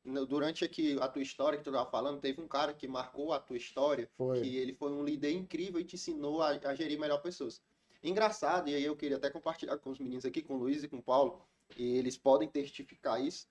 durante aqui a tua história que tu tava falando, teve um cara que marcou a tua história, Foi. que ele foi um líder incrível e te ensinou a, a gerir melhor pessoas. Engraçado, e aí eu queria até compartilhar com os meninos aqui, com o Luiz e com o Paulo, e eles podem testificar isso,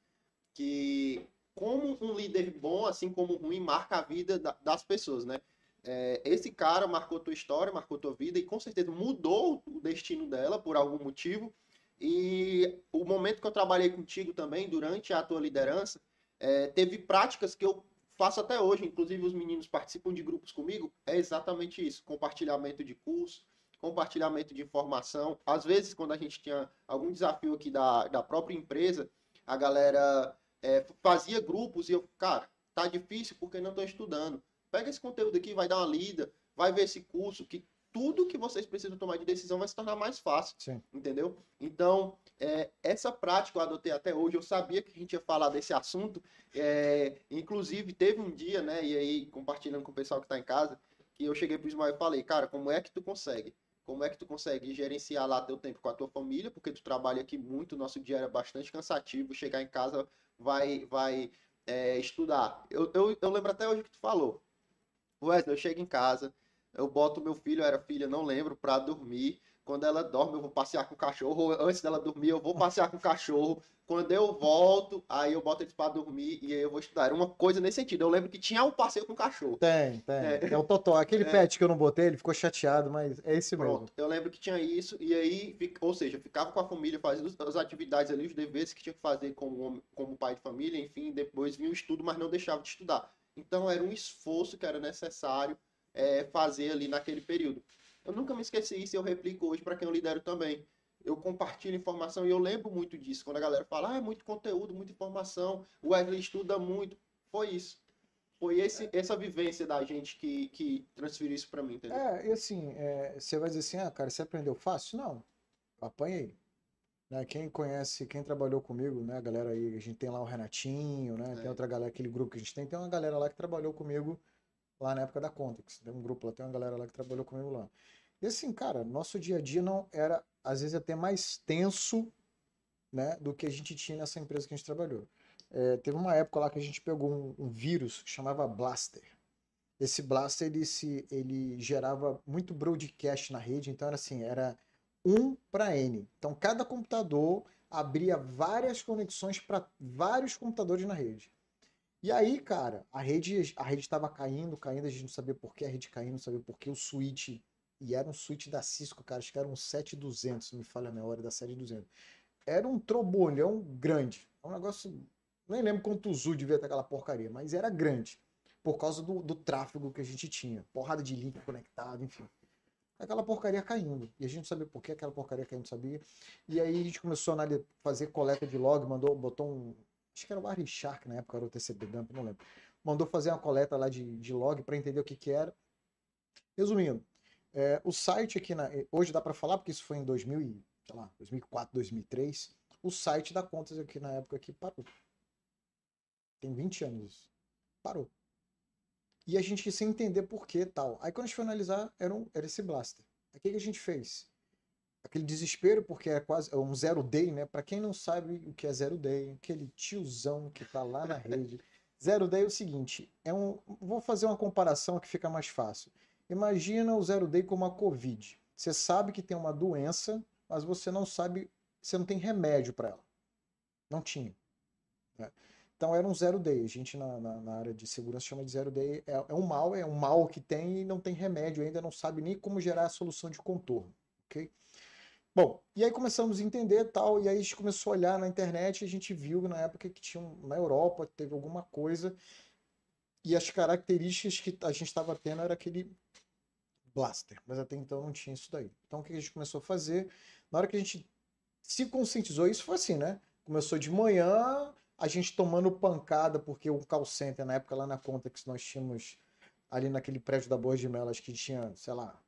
que como um líder bom, assim como ruim, marca a vida da- das pessoas, né? É, esse cara marcou tua história, marcou tua vida e com certeza mudou o destino dela por algum motivo. E o momento que eu trabalhei contigo também, durante a tua liderança, é, teve práticas que eu faço até hoje, inclusive os meninos participam de grupos comigo, é exatamente isso, compartilhamento de curso, compartilhamento de informação. Às vezes, quando a gente tinha algum desafio aqui da, da própria empresa, a galera é, fazia grupos e eu, cara, tá difícil porque não estou estudando. Pega esse conteúdo aqui, vai dar uma lida, vai ver esse curso, que tudo que vocês precisam tomar de decisão vai se tornar mais fácil Sim. entendeu? Então, é, essa prática eu adotei até hoje. Eu sabia que a gente ia falar desse assunto. é, inclusive, teve um dia, né? E aí, compartilhando com o pessoal que está em casa, que eu cheguei pro Ismael e falei, cara, como é que tu consegue? Como é que tu consegue gerenciar lá teu tempo com a tua família? Porque tu trabalha aqui muito, nosso dia era bastante cansativo. Chegar em casa vai, vai é, estudar. Eu, eu, eu lembro até hoje o que tu falou. Wesley, eu chego em casa, eu boto meu filho, era filha, não lembro, pra dormir. Quando ela dorme, eu vou passear com o cachorro. Antes dela dormir, eu vou passear com o cachorro. Quando eu volto, aí eu boto eles pra dormir e aí eu vou estudar. Era uma coisa nesse sentido. Eu lembro que tinha um passeio com o cachorro. Tem, tem. É. É, o Totó. Aquele É. pet que eu não botei, ele ficou chateado, mas é esse mesmo. Pronto, eu lembro que tinha isso, e aí, ou seja, ficava com a família, fazendo as- as atividades ali, os deveres que tinha que fazer como, como pai de família, enfim, depois vinha o estudo, mas não deixava de estudar. Então era um esforço que era necessário é, fazer ali naquele período. Eu nunca me esqueci isso e eu replico hoje para quem eu lidero também. Eu compartilho informação e eu lembro muito disso. Quando a galera fala, ah, é muito conteúdo, muita informação, o Wesley estuda muito. Foi isso. Foi esse, essa vivência da gente que, que transferiu isso para mim, entendeu? É, e assim, é, você vai dizer assim, ah, cara, você aprendeu fácil? Não, apanhei. Né, quem conhece, quem trabalhou comigo, né, a galera aí, a gente tem lá o Renatinho, né, É. tem outra galera, aquele grupo que a gente tem, tem uma galera lá que trabalhou comigo lá na época da Contex, tem um grupo lá, tem uma galera lá que trabalhou comigo lá. E assim, cara, nosso dia a dia não era, às vezes, até mais tenso, né, do que a gente tinha nessa empresa que a gente trabalhou. É, teve uma época lá que a gente pegou um, um vírus que chamava Blaster. Esse Blaster ele, se, ele gerava muito broadcast na rede, então era assim, era 1 para N. Então cada computador abria várias conexões para vários computadores na rede. E aí, cara, a rede a rede estava caindo, caindo, a gente não sabia por que a rede caindo, não sabia por que o switch e era um switch da Cisco, cara, acho que era um 7200, se me falha a memória da 7200. Era um trobolhão grande. É um negócio, nem lembro quanto ZU devia ter aquela porcaria, mas era grande por causa do, do tráfego que a gente tinha. Porrada de link conectado, enfim. Aquela porcaria caindo. E a gente não sabia por que aquela porcaria caindo, sabia. E aí a gente começou a fazer coleta de log, mandou, botou um. Acho que era o Wireshark Shark na época, era o TCP Dump, não lembro. Mandou fazer uma coleta lá de, de log para entender o que, que era. Resumindo, é, o site aqui, na, hoje dá para falar, porque isso foi em 2000, e, sei lá, 2004, 2003. O site da Contas aqui na época aqui parou. Tem 20 anos. Parou. E a gente sem entender por que tal. Aí quando a gente foi analisar, era, um, era esse blaster. Aí o que, que a gente fez? Aquele desespero, porque é quase é um zero day, né? Para quem não sabe o que é zero day, aquele tiozão que tá lá na rede. Zero day é o seguinte, é um, vou fazer uma comparação que fica mais fácil. Imagina o zero day como a Covid. Você sabe que tem uma doença, mas você não sabe, você não tem remédio para ela. Não tinha. né? Então era um zero day. A gente na, na, na área de segurança chama de zero day. É, é um mal, é um mal que tem e não tem remédio ainda, não sabe nem como gerar a solução de contorno. Ok? Bom, e aí começamos a entender tal, e aí a gente começou a olhar na internet e a gente viu na época que tinha na Europa, teve alguma coisa, e as características que a gente estava tendo era aquele blaster, mas até então não tinha isso daí. Então o que a gente começou a fazer? Na hora que a gente se conscientizou, isso foi assim, né? Começou de manhã, a gente tomando pancada, porque o call center, na época lá na conta que nós tínhamos ali naquele prédio da Boas de Melas, que tinha, sei lá,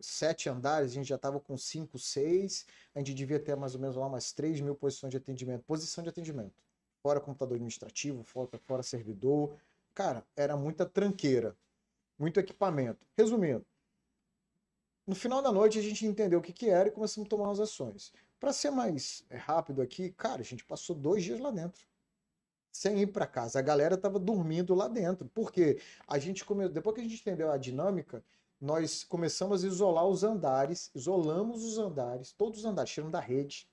sete andares, a gente já estava com cinco, seis, a gente devia ter mais ou menos lá umas 3 mil posições de atendimento, posição de atendimento. Fora computador administrativo, fora, fora servidor. Cara, era muita tranqueira, muito equipamento. Resumindo, no final da noite a gente entendeu o que, que era e começamos a tomar as ações. Para ser mais é, rápido aqui, cara, a gente passou dois dias lá dentro. sem ir para casa. A galera tava dormindo lá dentro. Porque a gente começou, depois que a gente entendeu a dinâmica, nós começamos a isolar os andares, isolamos os andares, todos os andares, tirando da rede.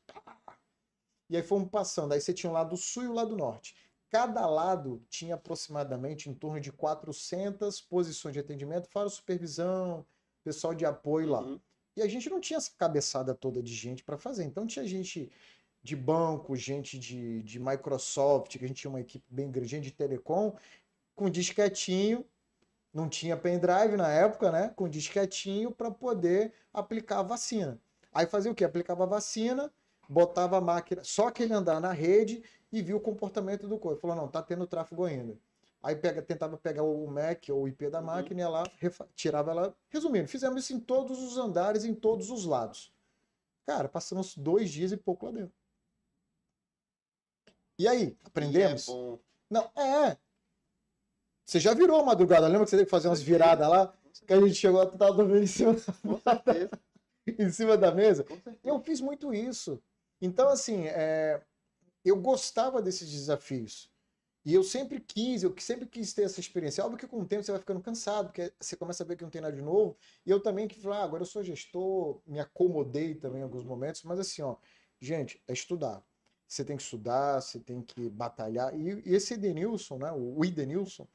E aí fomos passando. Aí você tinha o lado sul e o lado norte. Cada lado tinha aproximadamente em torno de 400 posições de atendimento, fora supervisão, pessoal de apoio lá. Uhum. E a gente não tinha essa cabeçada toda de gente para fazer. Então tinha gente de banco, gente de, de Microsoft, que a gente tinha uma equipe bem grande, gente de telecom, com disquetinho, não tinha pendrive na época, né? Com disquetinho para poder aplicar a vacina. Aí fazia o quê? Aplicava a vacina, botava a máquina, só aquele andar na rede e viu o comportamento do corpo. Falou, não, tá tendo tráfego ainda. Aí pega, tentava pegar o MAC ou o IP da Uhum. máquina e ia lá, refa- tirava ela. Resumindo, fizemos isso em todos os andares, em todos os lados. Cara, passamos dois dias e pouco lá dentro. E aí, aprendemos? E é. Não, é. Você já virou a madrugada, lembra que você teve que fazer umas viradas lá? Que a gente chegou, tava dormindo em cima, Com certeza, em cima da mesa. Eu fiz muito isso. Então, assim, é, eu gostava desses desafios. E eu sempre quis, eu sempre quis ter essa experiência. Óbvio que com o tempo você vai ficando cansado, porque você começa a ver que não tem nada de novo. E eu também que falei, ah, agora eu sou gestor, me acomodei também em alguns momentos, mas assim, ó, gente, é estudar. Você tem que estudar, você tem que batalhar. E, e esse Edenilson, né, o Edenilson,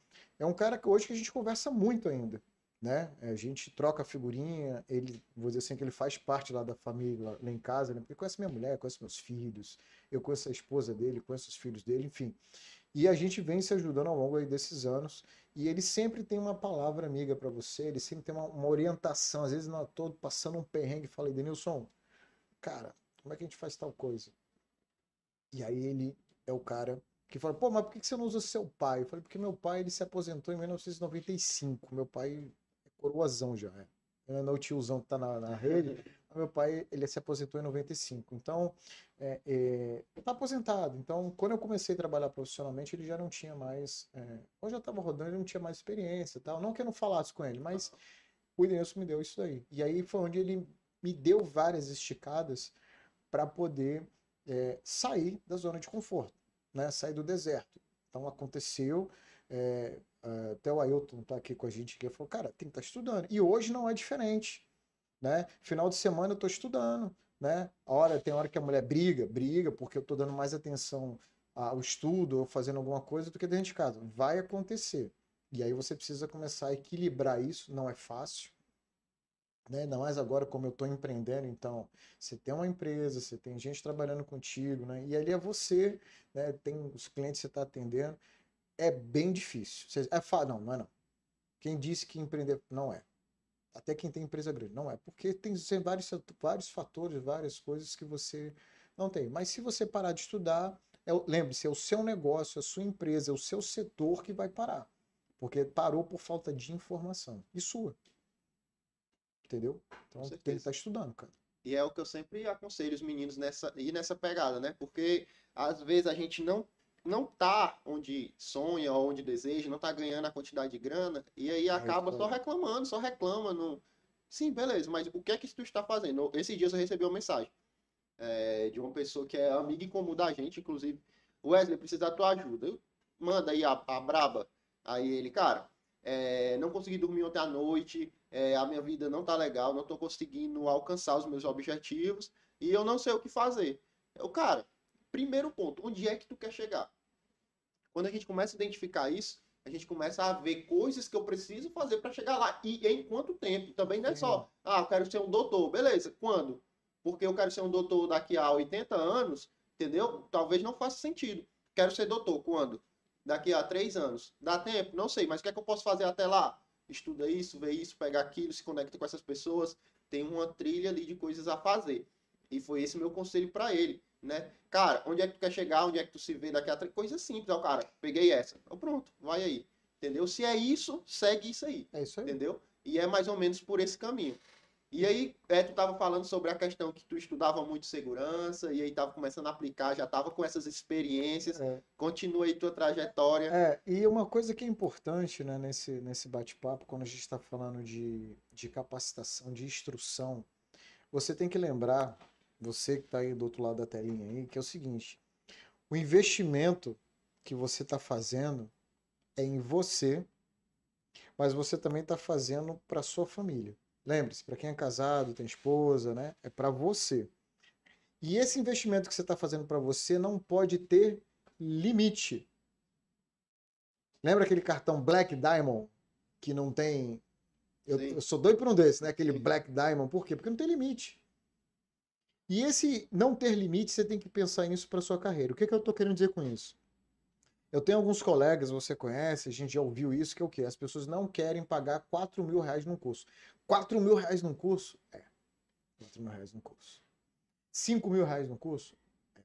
é um cara que hoje que a gente conversa muito ainda né? A gente troca figurinha, ele, vou dizer assim, que ele faz parte lá da família, lá, em casa, né? Porque conhece minha mulher, conhece meus filhos, eu conheço a esposa dele, conheço os filhos dele, enfim. E a gente vem se ajudando ao longo desses anos, e ele sempre tem uma palavra amiga para você, ele sempre tem uma, uma orientação, às vezes não tô passando um perrengue, fala, Denilson, cara, como é que a gente faz tal coisa? E aí ele é o cara que fala, pô, mas por que você não usa seu pai? Eu falei, porque meu pai ele se aposentou em 1995. Meu pai é coroazão já, é. Não é o tiozão que tá na, na rede. meu pai ele se aposentou em 95. Então, é, é, tá aposentado. Então, quando eu comecei a trabalhar profissionalmente, ele já não tinha mais. É, eu já estava rodando, ele não tinha mais experiência tal. Não que eu não falasse com ele, mas o Idenilson me deu isso daí. E aí foi onde ele me deu várias esticadas para poder é, sair da zona de conforto, né? Sair do deserto. Então aconteceu, é, é, até o Ailton está aqui com a gente que falou, cara, tem que estar estudando. E hoje não é diferente, né? Final de semana eu estou estudando, né? Hora tem hora que a mulher briga, briga porque eu estou dando mais atenção ao estudo ou fazendo alguma coisa do que dentro de casa. Vai acontecer. E aí você precisa começar a equilibrar isso, não é fácil. Né? Ainda mais agora como eu estou empreendendo, então você tem uma empresa, você tem gente trabalhando contigo, né? E ali é você, né? Tem os clientes que você está atendendo. É bem difícil. Você, é fa... Não, não é não. Quem disse que empreender não é. Até quem tem empresa grande, não é. Porque tem vários, vários fatores, várias coisas que você não tem. Mas se você parar de estudar, é, lembre-se, é o seu negócio, a sua empresa, é o seu setor que vai parar. Porque parou por falta de informação. E sua. Entendeu? Então tem que estar estudando, cara. E é o que eu sempre aconselho os meninos nessa ir nessa pegada, né? Porque às vezes a gente não não tá onde sonha ou onde deseja, não tá ganhando a quantidade de grana e aí acaba só reclama. reclamando, só reclama, não. Sim, beleza, mas o que é que tu está fazendo? Esses dias eu recebi uma mensagem é, de uma pessoa que é amiga em comum da gente, inclusive. Wesley, precisa da tua ajuda. Eu, manda aí a, a braba. Aí ele, cara, é, não consegui dormir ontem à noite, é, a minha vida não tá legal, não tô conseguindo alcançar os meus objetivos e eu não sei o que fazer. Eu, cara, primeiro ponto, onde é que tu quer chegar? Quando a gente começa a identificar isso, a gente começa a ver coisas que eu preciso fazer para chegar lá. E em quanto tempo? Também não é só, ah, eu quero ser um doutor. Beleza, quando? Porque eu quero ser um doutor daqui a 80 anos, entendeu? Talvez não faça sentido. Quero ser doutor, quando? Daqui a três anos. Dá tempo? Não sei, mas o que é que eu posso fazer até lá? Estuda isso, vê isso, pega aquilo, se conecta com essas pessoas. Tem uma trilha ali de coisas a fazer. E foi esse meu conselho para ele, né? Cara, onde é que tu quer chegar? Onde é que tu se vê daqui a três? Coisa simples, ó, cara. Peguei essa. Então, pronto, vai aí. Entendeu? Se é isso, segue isso aí. É isso aí. Entendeu? E é mais ou menos por esse caminho. E aí, é, tu tava falando sobre a questão que tu estudava muito segurança, e aí tava começando a aplicar, já tava com essas experiências. É. Continua aí tua trajetória. É, e uma coisa que é importante né, nesse, nesse bate-papo, quando a gente está falando de, de capacitação, de instrução, você tem que lembrar, você que está aí do outro lado da telinha aí, que é o seguinte: o investimento que você está fazendo é em você, mas você também está fazendo para sua família. Lembre-se, para quem é casado, tem esposa, né? É para você. E esse investimento que você está fazendo para você não pode ter limite. Lembra aquele cartão Black Diamond que não tem. Eu, eu sou doido por um desses, né? Aquele Sim. Black Diamond. Por quê? Porque não tem limite. E esse não ter limite, você tem que pensar nisso para sua carreira. O que, que eu estou querendo dizer com isso? Eu tenho alguns colegas, você conhece, a gente já ouviu isso, que é o quê? As pessoas não querem pagar 4 mil reais num curso. 4 mil reais num curso? É. 4 mil reais num curso. 5 mil reais num curso? É.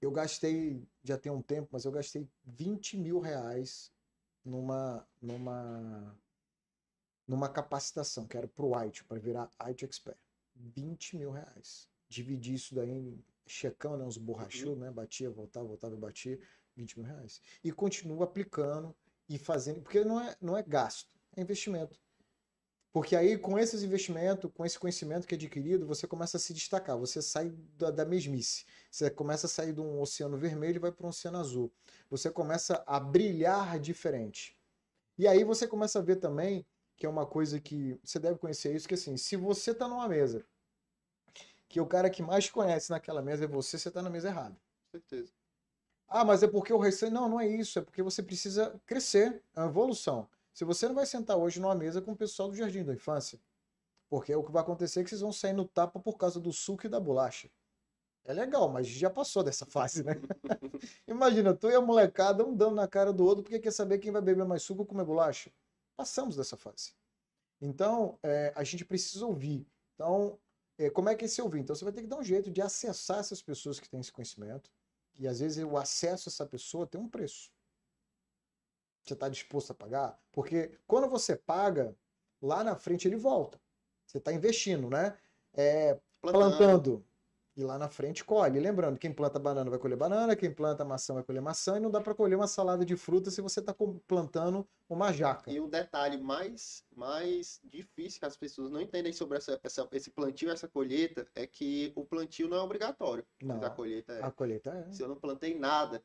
Eu gastei, já tem um tempo, mas eu gastei 20 mil reais numa, numa, numa capacitação, que era pro IT, para virar IT Expert. 20 mil reais. Dividi isso daí em checão, né, uns borrachudos, né? Batia, voltava, voltava e batia. 20 mil reais. E continua aplicando e fazendo, porque não é, não é gasto, é investimento. Porque aí, com esses investimentos, com esse conhecimento que é adquirido, você começa a se destacar, você sai da, da mesmice. Você começa a sair de um oceano vermelho e vai para um oceano azul. Você começa a brilhar diferente. E aí você começa a ver também, que é uma coisa que você deve conhecer isso, que assim, se você está numa mesa, que o cara que mais conhece naquela mesa é você, você está na mesa errada. Certeza. Ah, mas é porque o recém. Não, não é isso. É porque você precisa crescer. É uma evolução. Se você não vai sentar hoje numa mesa com o pessoal do jardim da infância, porque o que vai acontecer é que vocês vão sair no tapa por causa do suco e da bolacha. É legal, mas já passou dessa fase, né? Imagina, tu e a molecada um dando na cara do outro porque quer saber quem vai beber mais suco ou comer bolacha. Passamos dessa fase. Então, é, a gente precisa ouvir. Então, é, como é que é esse ouvir? Então, você vai ter que dar um jeito de acessar essas pessoas que têm esse conhecimento, e às vezes o acesso a essa pessoa tem um preço. Você está disposto a pagar? Porque quando você paga, lá na frente ele volta. Você está investindo, né? É, plantando. E lá na frente colhe. Lembrando, quem planta banana vai colher banana, quem planta maçã vai colher maçã, e não dá para colher uma salada de fruta se você está plantando uma jaca. E o detalhe mais, mais difícil que as pessoas não entendem sobre essa, essa, esse plantio, essa colheita, é que o plantio não é obrigatório. Não, a colheita é. A colheita é. Se eu não plantei nada,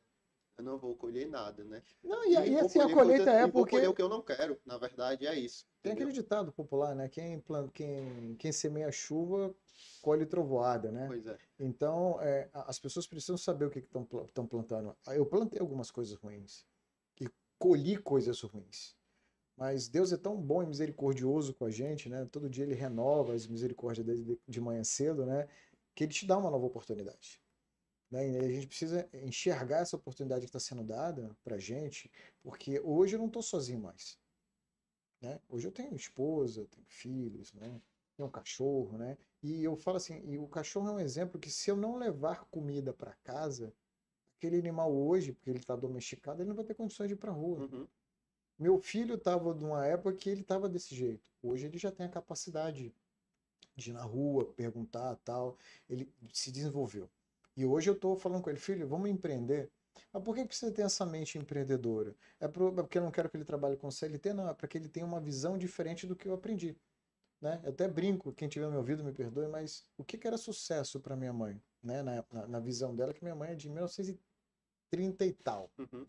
eu não vou colher nada, né? Não, e, e, e assim, a colheita é porque... Vou colher o que eu não quero, na verdade, é isso. Tem entendeu? aquele ditado popular, né? Quem, planta, quem, quem semeia chuva, colhe trovoada, né? Pois é. Então, é, as pessoas precisam saber o que estão plantando. Eu plantei algumas coisas ruins e colhi coisas ruins. Mas Deus é tão bom e misericordioso com a gente, né? Todo dia ele renova as misericórdias dele de manhã cedo, né? Que ele te dá uma nova oportunidade. Né? A gente precisa enxergar essa oportunidade que está sendo dada para gente, porque hoje eu não estou sozinho mais. Né? Hoje eu tenho esposa, tenho filhos, né? tem um cachorro, né? E eu falo assim, e o cachorro é um exemplo que se eu não levar comida para casa, aquele animal hoje, porque ele está domesticado, ele não vai ter condições de ir para rua. Uhum. Meu filho estava numa época que ele estava desse jeito. Hoje ele já tem a capacidade de ir na rua, perguntar, tal. Ele se desenvolveu. E hoje eu estou falando com ele, filho, vamos empreender. Mas por que precisa ter essa mente empreendedora? É, é porque eu não quero que ele trabalhe com CLT, não. É para que ele tenha uma visão diferente do que eu aprendi. Né? Eu até brinco, quem tiver me ouvido me perdoe, mas o que, que era sucesso para minha mãe? Né? Na, na, na, visão dela, que minha mãe é de 1930 e tal. Uhum.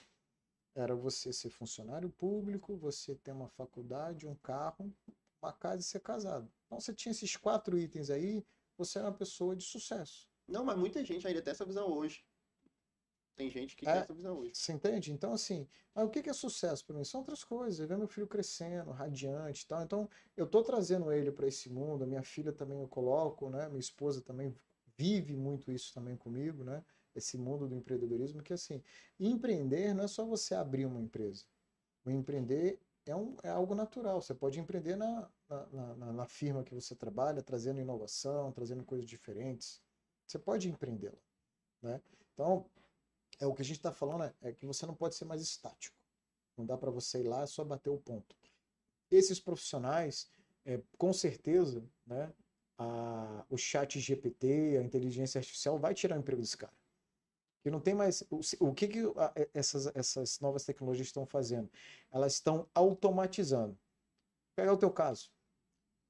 Era você ser funcionário público, você ter uma faculdade, um carro, uma casa e ser casado. Então você tinha esses quatro itens aí, você era uma pessoa de sucesso. Não, mas muita gente ainda tem essa visão hoje. Tem gente que é, tem essa visão hoje. Você entende? Então, assim, o que é sucesso para mim? São outras coisas. Ver meu filho crescendo, radiante e tal. Então, eu tô trazendo ele para esse mundo. A minha filha também eu coloco, né? Minha esposa também vive muito isso também comigo, né? Esse mundo do empreendedorismo, que assim, empreender não é só você abrir uma empresa. O empreender é, um, é algo natural. Você pode empreender na, na, na, na firma que você trabalha, trazendo inovação, trazendo coisas diferentes. Você pode empreendê-la. Né? Então, é o que a gente está falando é, é, que você não pode ser mais estático. Não dá para você ir lá só bater o ponto. Esses profissionais, é, com certeza, né, a, o chat GPT, a inteligência artificial vai tirar o emprego desse cara. E não tem mais. O, o que, que a, essas, essas novas tecnologias estão fazendo? Elas estão automatizando. Pega o teu caso.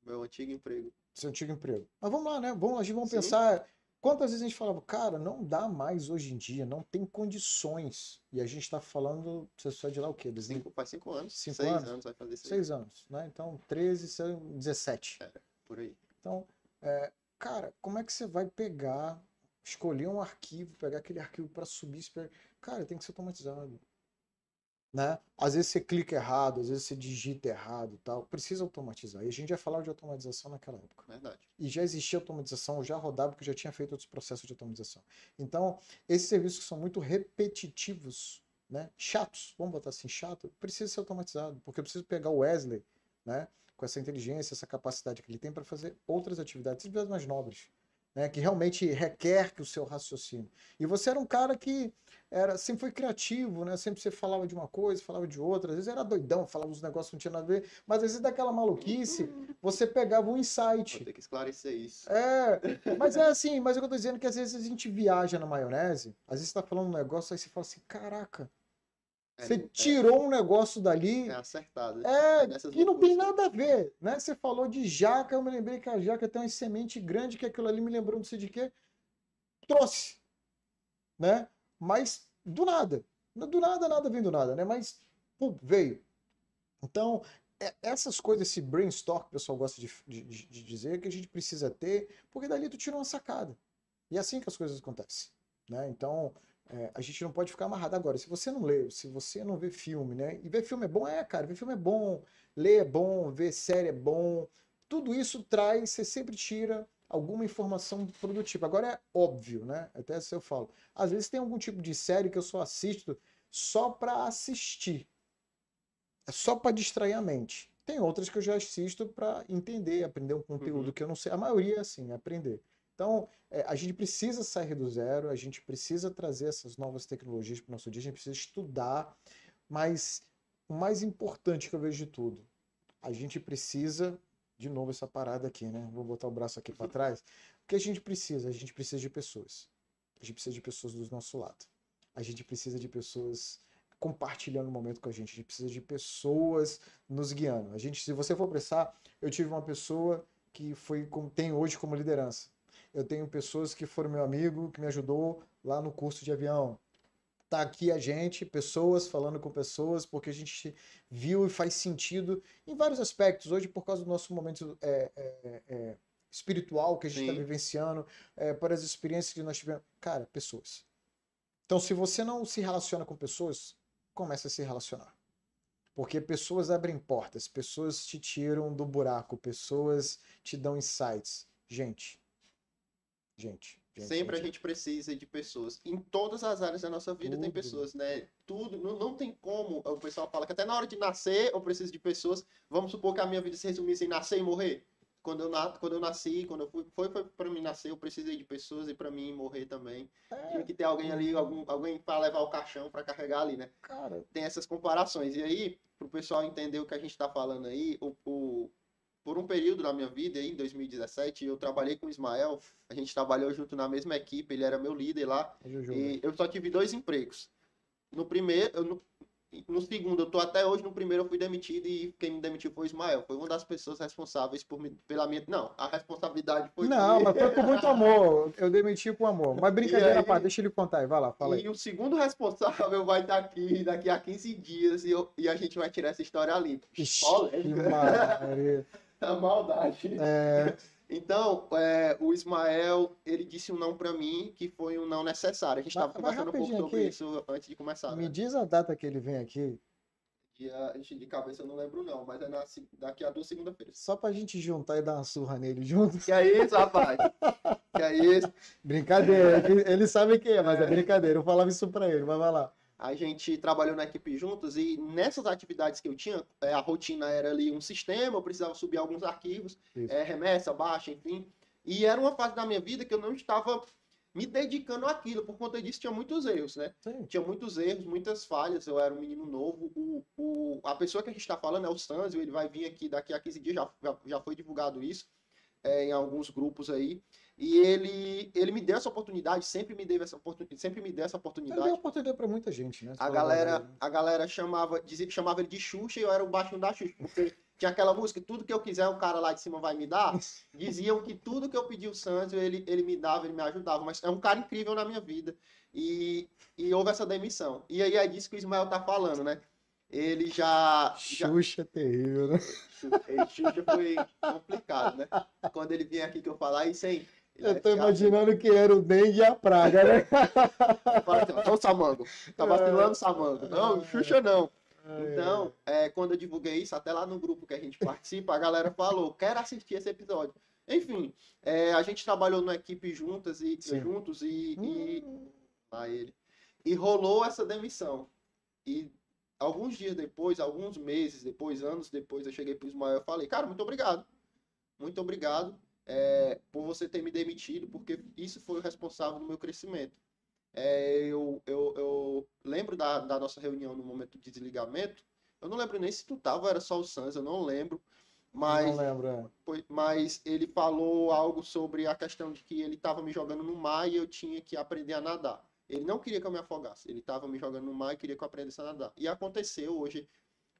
Meu antigo emprego. Seu antigo emprego. Mas vamos lá, né? Vamos, a gente vamos pensar Quantas vezes a gente falava, cara, não dá mais hoje em dia, não tem condições. E a gente está falando, você só de lá o quê? Cinco, faz cinco anos. Cinco seis anos? anos vai fazer seis. Seis anos, né? Então, 13, são 17. Por aí. Então, é, cara, como é que você vai pegar, escolher um arquivo, pegar aquele arquivo para subir? Cara, tem que ser automatizado. Né? Às vezes você clica errado, às vezes você digita errado tal. Precisa automatizar. E a gente já falava de automatização naquela época. Verdade. E já existia automatização, já rodava porque já tinha feito outros processos de automatização. Então, esses serviços que são muito repetitivos, né? chatos, vamos botar assim, chato, precisa ser automatizado, porque eu preciso pegar o Wesley, né? com essa inteligência, essa capacidade que ele tem para fazer outras atividades, atividades mais nobres, né? que realmente requer que o seu raciocínio. E você era um cara que era sempre foi criativo, né? Sempre você falava de uma coisa, falava de outra, às vezes era doidão, falava uns negócios que não tinha nada a ver, mas às vezes daquela maluquice, você pegava um insight. Vou ter que esclarecer isso. É, mas é assim, mas eu tô dizendo que às vezes a gente viaja na maionese, às vezes você tá falando um negócio, aí você fala assim, caraca, É, você é- tirou um negócio dali, É acertado. é, nessas que não tem nada a ver, né? Você falou de jaca, eu me lembrei que a jaca tem uma semente grande, que aquilo ali me lembrou não sei de quê, trouxe, né? Mas do nada, do nada, nada vem do nada, né? Mas, pum, veio. Então, é- essas coisas, esse brainstorm que o pessoal gosta de, de- de- de dizer, que a gente precisa ter, porque dali tu tira uma sacada. E é assim que as coisas acontecem, né? Então, é, a gente não pode ficar amarrado. Agora, se você não lê, se você não vê filme, né? E ver filme é bom, é, cara, ver filme é bom, ler é bom, ver série é bom. Tudo isso traz, você sempre tira alguma informação produtiva. Agora é óbvio, né? Até se eu falo. Às vezes tem algum tipo de série que eu só assisto só para assistir. É só para distrair a mente. Tem outras que eu já assisto para entender, aprender um conteúdo Uhum. que eu não sei. A maioria é assim, é aprender. Então, é, a gente precisa sair do zero, a gente precisa trazer essas novas tecnologias para o nosso dia, a gente precisa estudar, mas o mais importante que eu vejo de tudo, a gente precisa, de novo essa parada aqui, né? Vou botar o braço aqui para trás. O que a gente precisa? A gente precisa de pessoas. A gente precisa de pessoas do nosso lado. A gente precisa de pessoas compartilhando o momento com a gente. A gente precisa de pessoas nos guiando. A gente, se você for prestar, eu tive uma pessoa que foi tem hoje como liderança. Eu tenho pessoas que foram meu amigo, que me ajudou lá no curso de avião. Tá aqui a gente, pessoas falando com pessoas, porque a gente viu e faz sentido em vários aspectos. Hoje, por causa do nosso momento é, é, é, espiritual que a gente está vivenciando, é, por as experiências que nós tivemos. Cara, pessoas. Então, se você não se relaciona com pessoas, comece a se relacionar. Porque pessoas abrem portas, pessoas te tiram do buraco, pessoas te dão insights. Gente. Gente. gente Sempre a gente. gente precisa de pessoas. Em todas as áreas da nossa vida tem Tudo. pessoas, né? Tudo. Não, não tem como. O pessoal fala que até na hora de nascer eu preciso de pessoas. Vamos supor que a minha vida se resumisse em nascer e morrer. Quando eu, na, quando eu nasci, quando eu fui, foi, foi para mim nascer, eu precisei de pessoas e para mim morrer também. É, Tinha que ter alguém ali, algum, alguém para levar o caixão para carregar ali, né? cara, tem essas comparações. E aí, para o pessoal entender o que a gente está falando aí, o, o- por um período da minha vida, em 2017, eu trabalhei com o Ismael, a gente trabalhou junto na mesma equipe, ele era meu líder lá, é Juju, e eu só tive dois empregos. No primeiro, eu, no, no segundo, eu tô até hoje, no primeiro eu fui demitido e quem me demitiu foi o Ismael. Foi uma das pessoas responsáveis por me, pela minha. Não, a responsabilidade foi Não, dele. mas foi com muito amor. Eu demiti com amor. Mas brincadeira, aí- pá, deixa ele contar aí. Vai lá, fala aí. E o segundo responsável vai estar aqui daqui a 15 dias e, eu- e a gente vai tirar essa história limpa. Ixi. A maldade. É, Então, é, o Ismael, ele disse um não pra mim, que foi um não necessário. A gente estava conversando um pouco sobre aqui. isso antes de começar. me Né? diz a data que ele vem aqui, Dia, de cabeça eu não lembro não, mas é na, daqui a duas segunda-feiras. só pra gente juntar e dar uma surra nele junto. Que é isso, rapaz? que é isso? Brincadeira, ele- sabe que é, mas é brincadeira. Eu falava isso pra ele, mas vai lá. A gente trabalhou na equipe juntos e nessas atividades que eu tinha, é, a rotina era ali um sistema, eu precisava subir alguns arquivos, é, remessa, baixa, enfim. E era uma fase da minha vida que eu não estava me dedicando àquilo, por conta disso tinha muitos erros, né? Sim. Tinha muitos erros, muitas falhas, eu era um menino novo. O, o, a pessoa que a gente está falando é o Sanzio, ele vai vir aqui daqui a 15 dias, já, já, já foi divulgado isso é, em alguns grupos aí. E ele, ele me deu essa oportunidade, sempre me deu essa oportunidade, sempre me deu essa Ele oportunidade. deu oportunidade pra muita gente, né? A galera, né? a galera chamava, dizia chamava ele de Xuxa e eu era o baixinho da Xuxa, porque tinha aquela música, tudo que eu quiser o cara lá de cima vai me dar. Diziam que tudo que eu pedi o Santos, ele, ele me dava, ele me ajudava. Mas é um cara incrível na minha vida. E, e houve essa demissão. E aí é disso que o Ismael tá falando, né? Ele já. Xuxa já... terrível, né? Xuxa foi complicado, né? Quando ele vinha aqui que eu falar isso aí. Eu tô imaginando que era o dengue e a praga, né? Fala assim, Samango, tá vacilando, Samango. Não, Xuxa não. Então, é, quando eu divulguei isso, até lá no grupo que a gente participa, a galera falou, quero assistir esse episódio. Enfim, é, a gente trabalhou numa equipe juntas e, juntos e, hum. e... Lá ele. E rolou essa demissão. E alguns dias depois, alguns meses depois, anos depois, eu cheguei pro Ismael e falei, cara, muito obrigado. Muito obrigado é, por você ter me demitido, porque isso foi o responsável no meu crescimento. É, eu, eu, eu, lembro da, da nossa reunião no momento de desligamento. Eu não lembro nem se tu tava, era só o Sans, eu não lembro. Mas, não lembro, é. mas ele falou algo sobre a questão de que ele estava me jogando no mar e eu tinha que aprender a nadar. Ele não queria que eu me afogasse, ele estava me jogando no mar e queria que eu aprendesse a nadar. E aconteceu hoje,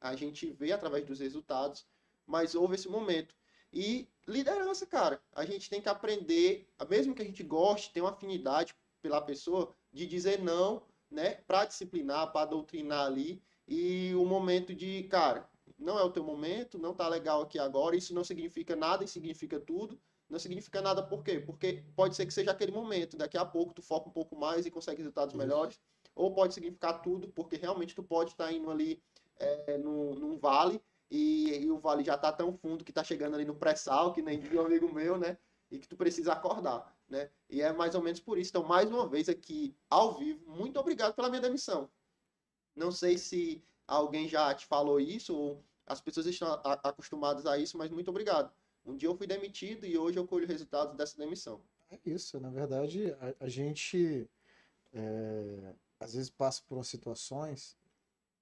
a gente vê através dos resultados, mas houve esse momento. E liderança, cara, a gente tem que aprender, mesmo que a gente goste, tenha uma afinidade pela pessoa, de dizer não, né, para disciplinar, para doutrinar ali, e o momento de, cara, não é o teu momento, não tá legal aqui agora, isso não significa nada e significa tudo. Não significa nada por quê? Porque pode ser que seja aquele momento, daqui a pouco tu foca um pouco mais e consegue resultados melhores, ou pode significar tudo, porque realmente tu pode estar tá indo ali é, num, num vale e, e, o vale já tá tão fundo que tá chegando ali no pré-sal, que nem um amigo meu, né? E que tu precisa acordar, né? E é mais ou menos por isso. Então, mais uma vez aqui, ao vivo, muito obrigado pela minha demissão. Não sei se alguém já te falou isso, ou as pessoas estão acostumadas a isso, mas muito obrigado. Um dia eu fui demitido e hoje eu colho resultados dessa demissão. É isso, na verdade, a, a gente é, às vezes passa por situações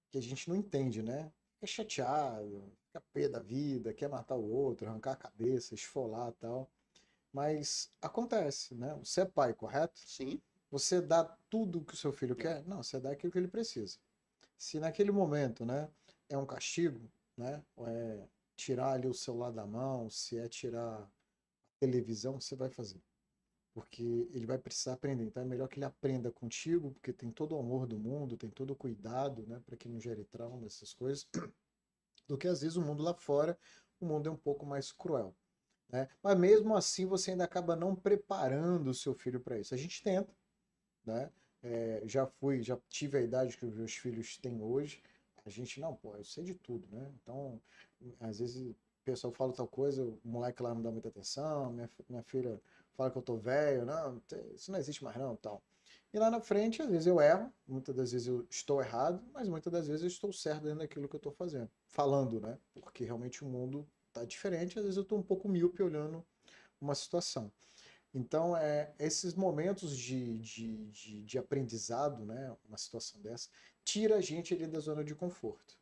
que a gente não entende, né? É chateado, fica pé da vida, quer matar o outro, arrancar a cabeça, esfolar tal. Mas acontece, né? Você é pai, correto? Sim. Você dá tudo que o seu filho quer? Não, você dá aquilo que ele precisa. Se naquele momento, né, é um castigo, né, é tirar ali o celular da mão, se é tirar a televisão, você vai fazer. Porque ele vai precisar aprender. Então é melhor que ele aprenda contigo, porque tem todo o amor do mundo, tem todo o cuidado, né, para que não gere trauma, essas coisas, do que às vezes o mundo lá fora, o mundo é um pouco mais cruel. Né? Mas mesmo assim você ainda acaba não preparando o seu filho para isso. A gente tenta, né? É, já fui, já tive a idade que os meus filhos têm hoje. A gente, não, pô, eu sei de tudo, né? Então, às vezes o pessoal fala tal coisa, o moleque lá não dá muita atenção, minha, minha filha fala que eu tô velho, não, isso não existe mais não, tal. E lá na frente, às vezes eu erro, muitas das vezes eu estou errado, mas muitas das vezes eu estou certo dentro daquilo que eu estou fazendo, falando, né? Porque realmente o mundo tá diferente, às vezes eu estou um pouco míope olhando uma situação. Então, é, esses momentos de, de, de, de, aprendizado, né, uma situação dessa, tira a gente ali da zona de conforto.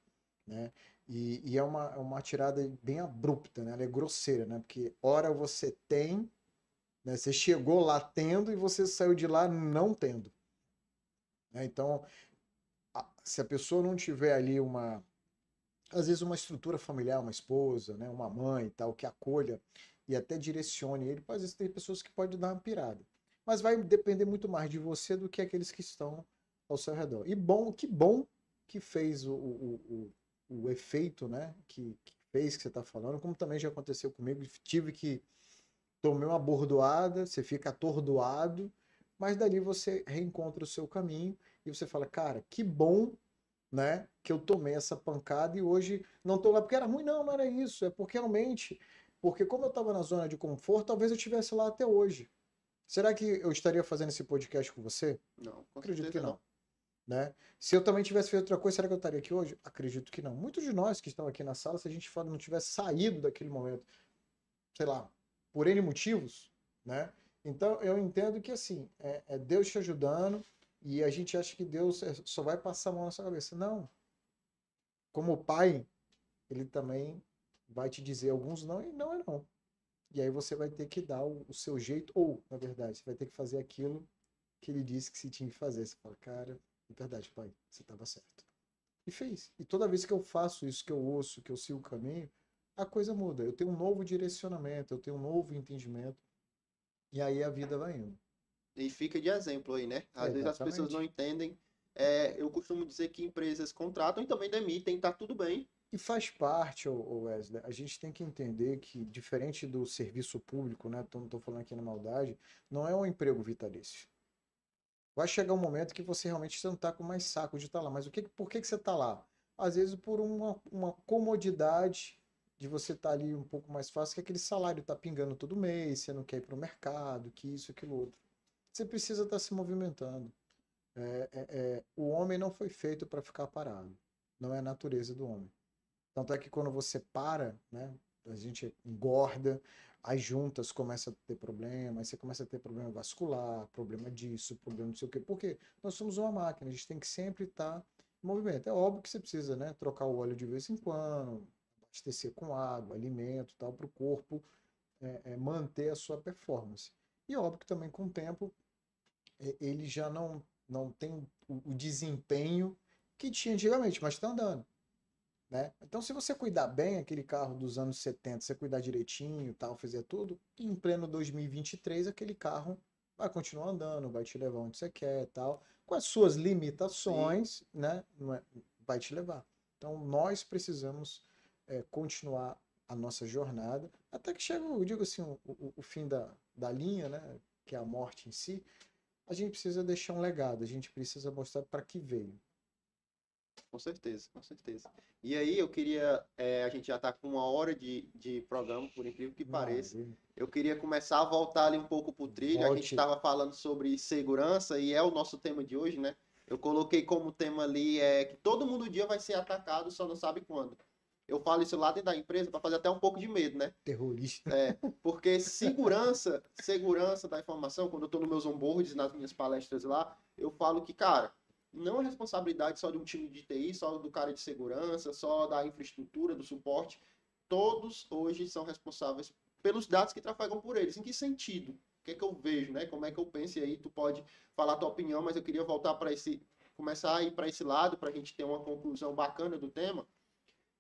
Né? E, e, é uma, é uma tirada bem abrupta, né? ela é grosseira, né? porque hora você tem, né? você chegou lá tendo e você saiu de lá não tendo. Né? Então, se a pessoa não tiver ali uma, às vezes uma estrutura familiar, uma esposa, né, uma mãe e tal, que acolha e até direcione ele, às vezes tem pessoas que podem dar uma pirada. Mas vai depender muito mais de você do que aqueles que estão ao seu redor. E bom, que bom que fez o, o, o, o efeito, né, que, que fez que você está falando, como também já aconteceu comigo, tive que tomei uma bordoada, você fica atordoado, mas dali você reencontra o seu caminho e você fala, cara, que bom né? Que eu tomei essa pancada e hoje não estou lá porque era ruim, não, não era isso. É porque realmente, porque como eu estava na zona de conforto, talvez eu estivesse lá até hoje. Será que eu estaria fazendo esse podcast com você? Não, com acredito que não. não. Né? Se eu também tivesse feito outra coisa, será que eu estaria aqui hoje? Acredito que não. Muitos de nós que estão aqui na sala, se a gente não tivesse saído daquele momento, sei lá, por N motivos, né? Então eu entendo que assim, é, é Deus te ajudando, e a gente acha que Deus é, só vai passar a mão na sua cabeça. Não. Como pai, ele também vai te dizer alguns não e não é não. E aí você vai ter que dar o, o seu jeito, ou, na verdade, você vai ter que fazer aquilo que ele disse que se tinha que fazer. Você fala, cara, é verdade, pai, você estava certo. E fez. E toda vez que eu faço isso, que eu ouço, que eu sigo o caminho, a coisa muda. Eu tenho um novo direcionamento, eu tenho um novo entendimento. E aí a vida vai indo. E fica de exemplo aí, né? Às vezes as pessoas não entendem. É, eu costumo dizer que empresas contratam e também demitem, tá tudo bem. E faz parte, Wesley, a gente tem que entender que, diferente do serviço público, né? Não estou falando aqui na maldade, não é um emprego vitalício. Vai chegar um momento que você realmente não está com mais saco de estar tá lá. Mas o que, por que, que você está lá? Às vezes por uma, uma comodidade de você estar tá ali um pouco mais fácil, que aquele salário está pingando todo mês, você não quer ir para o mercado, que isso, aquilo outro. Você precisa estar tá se movimentando. É, é, é, o homem não foi feito para ficar parado. Não é a natureza do homem. Tanto é que quando você para, né, a gente engorda, as juntas começam a ter problema, aí você começa a ter problema vascular, problema disso, problema não sei o quê. Porque nós somos uma máquina, a gente tem que sempre estar em movimento. É óbvio que você precisa né, trocar o óleo de vez em quando, abastecer com água, alimento tal, para o corpo é, é, manter a sua performance. E óbvio que também com o tempo ele já não, não tem o, o desempenho que tinha antigamente, mas está andando. Né? Então, se você cuidar bem aquele carro dos anos 70, você cuidar direitinho, tal, fazer tudo, em pleno 2023 aquele carro vai continuar andando, vai te levar onde você quer, tal, com as suas limitações, Sim. né? É, vai te levar. Então, nós precisamos é, continuar a nossa jornada, até que chega, eu digo assim, o, o, o, fim da, da linha, né, que é a morte em si, a gente precisa deixar um legado, a gente precisa mostrar para que veio. Com certeza, com certeza. E aí eu queria, é, a gente já está com uma hora de, de programa, por incrível que pareça. Eu queria começar a voltar ali um pouco para o trilho. Volte. A gente estava falando sobre segurança e é o nosso tema de hoje, né? Eu coloquei como tema ali é que todo mundo um dia vai ser atacado, só não sabe quando. Eu falo isso lá dentro da empresa para fazer até um pouco de medo, né? Terrorista. É, porque segurança, segurança da informação, quando eu estou nos meus onboards, nas minhas palestras lá, eu falo que, cara, não é responsabilidade só de um time de TI, só do cara de segurança, só da infraestrutura, do suporte. Todos hoje são responsáveis pelos dados que trafegam por eles. Em que sentido? O que é que eu vejo, né? Como é que eu penso e aí tu pode falar a tua opinião, mas eu queria voltar para esse começar a ir para esse lado para a gente ter uma conclusão bacana do tema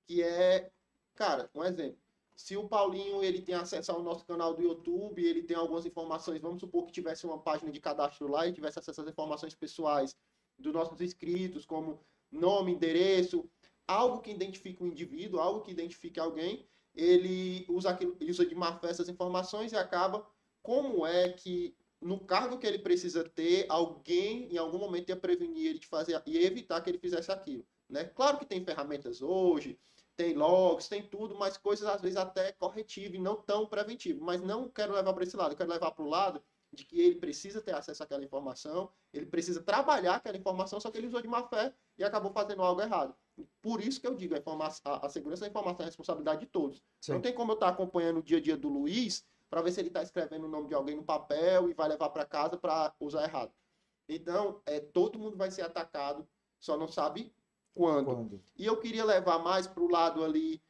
que é, cara, um exemplo. Se o Paulinho ele tem acesso ao nosso canal do YouTube, ele tem algumas informações, vamos supor que tivesse uma página de cadastro lá e tivesse acesso às informações pessoais dos nossos inscritos, como nome, endereço, algo que identifique o um indivíduo, algo que identifique alguém, ele usa, aquilo, usa de má fé essas informações e acaba como é que no cargo que ele precisa ter, alguém em algum momento ia prevenir ele de fazer e evitar que ele fizesse aquilo. Né? Claro que tem ferramentas hoje, tem logs, tem tudo, mas coisas às vezes até corretivo e não tão preventivo. Mas não quero levar para esse lado, quero levar para o lado de que ele precisa ter acesso àquela informação, ele precisa trabalhar aquela informação, só que ele usou de má fé e acabou fazendo algo errado. Por isso que eu digo, a, a, a segurança da informação é a responsabilidade de todos. Sim. Não tem como eu estar acompanhando o dia a dia do Luiz para ver se ele está escrevendo o nome de alguém no papel e vai levar para casa para usar errado. Então, é, todo mundo vai ser atacado, só não sabe quando. quando? E eu queria levar mais para o lado ali,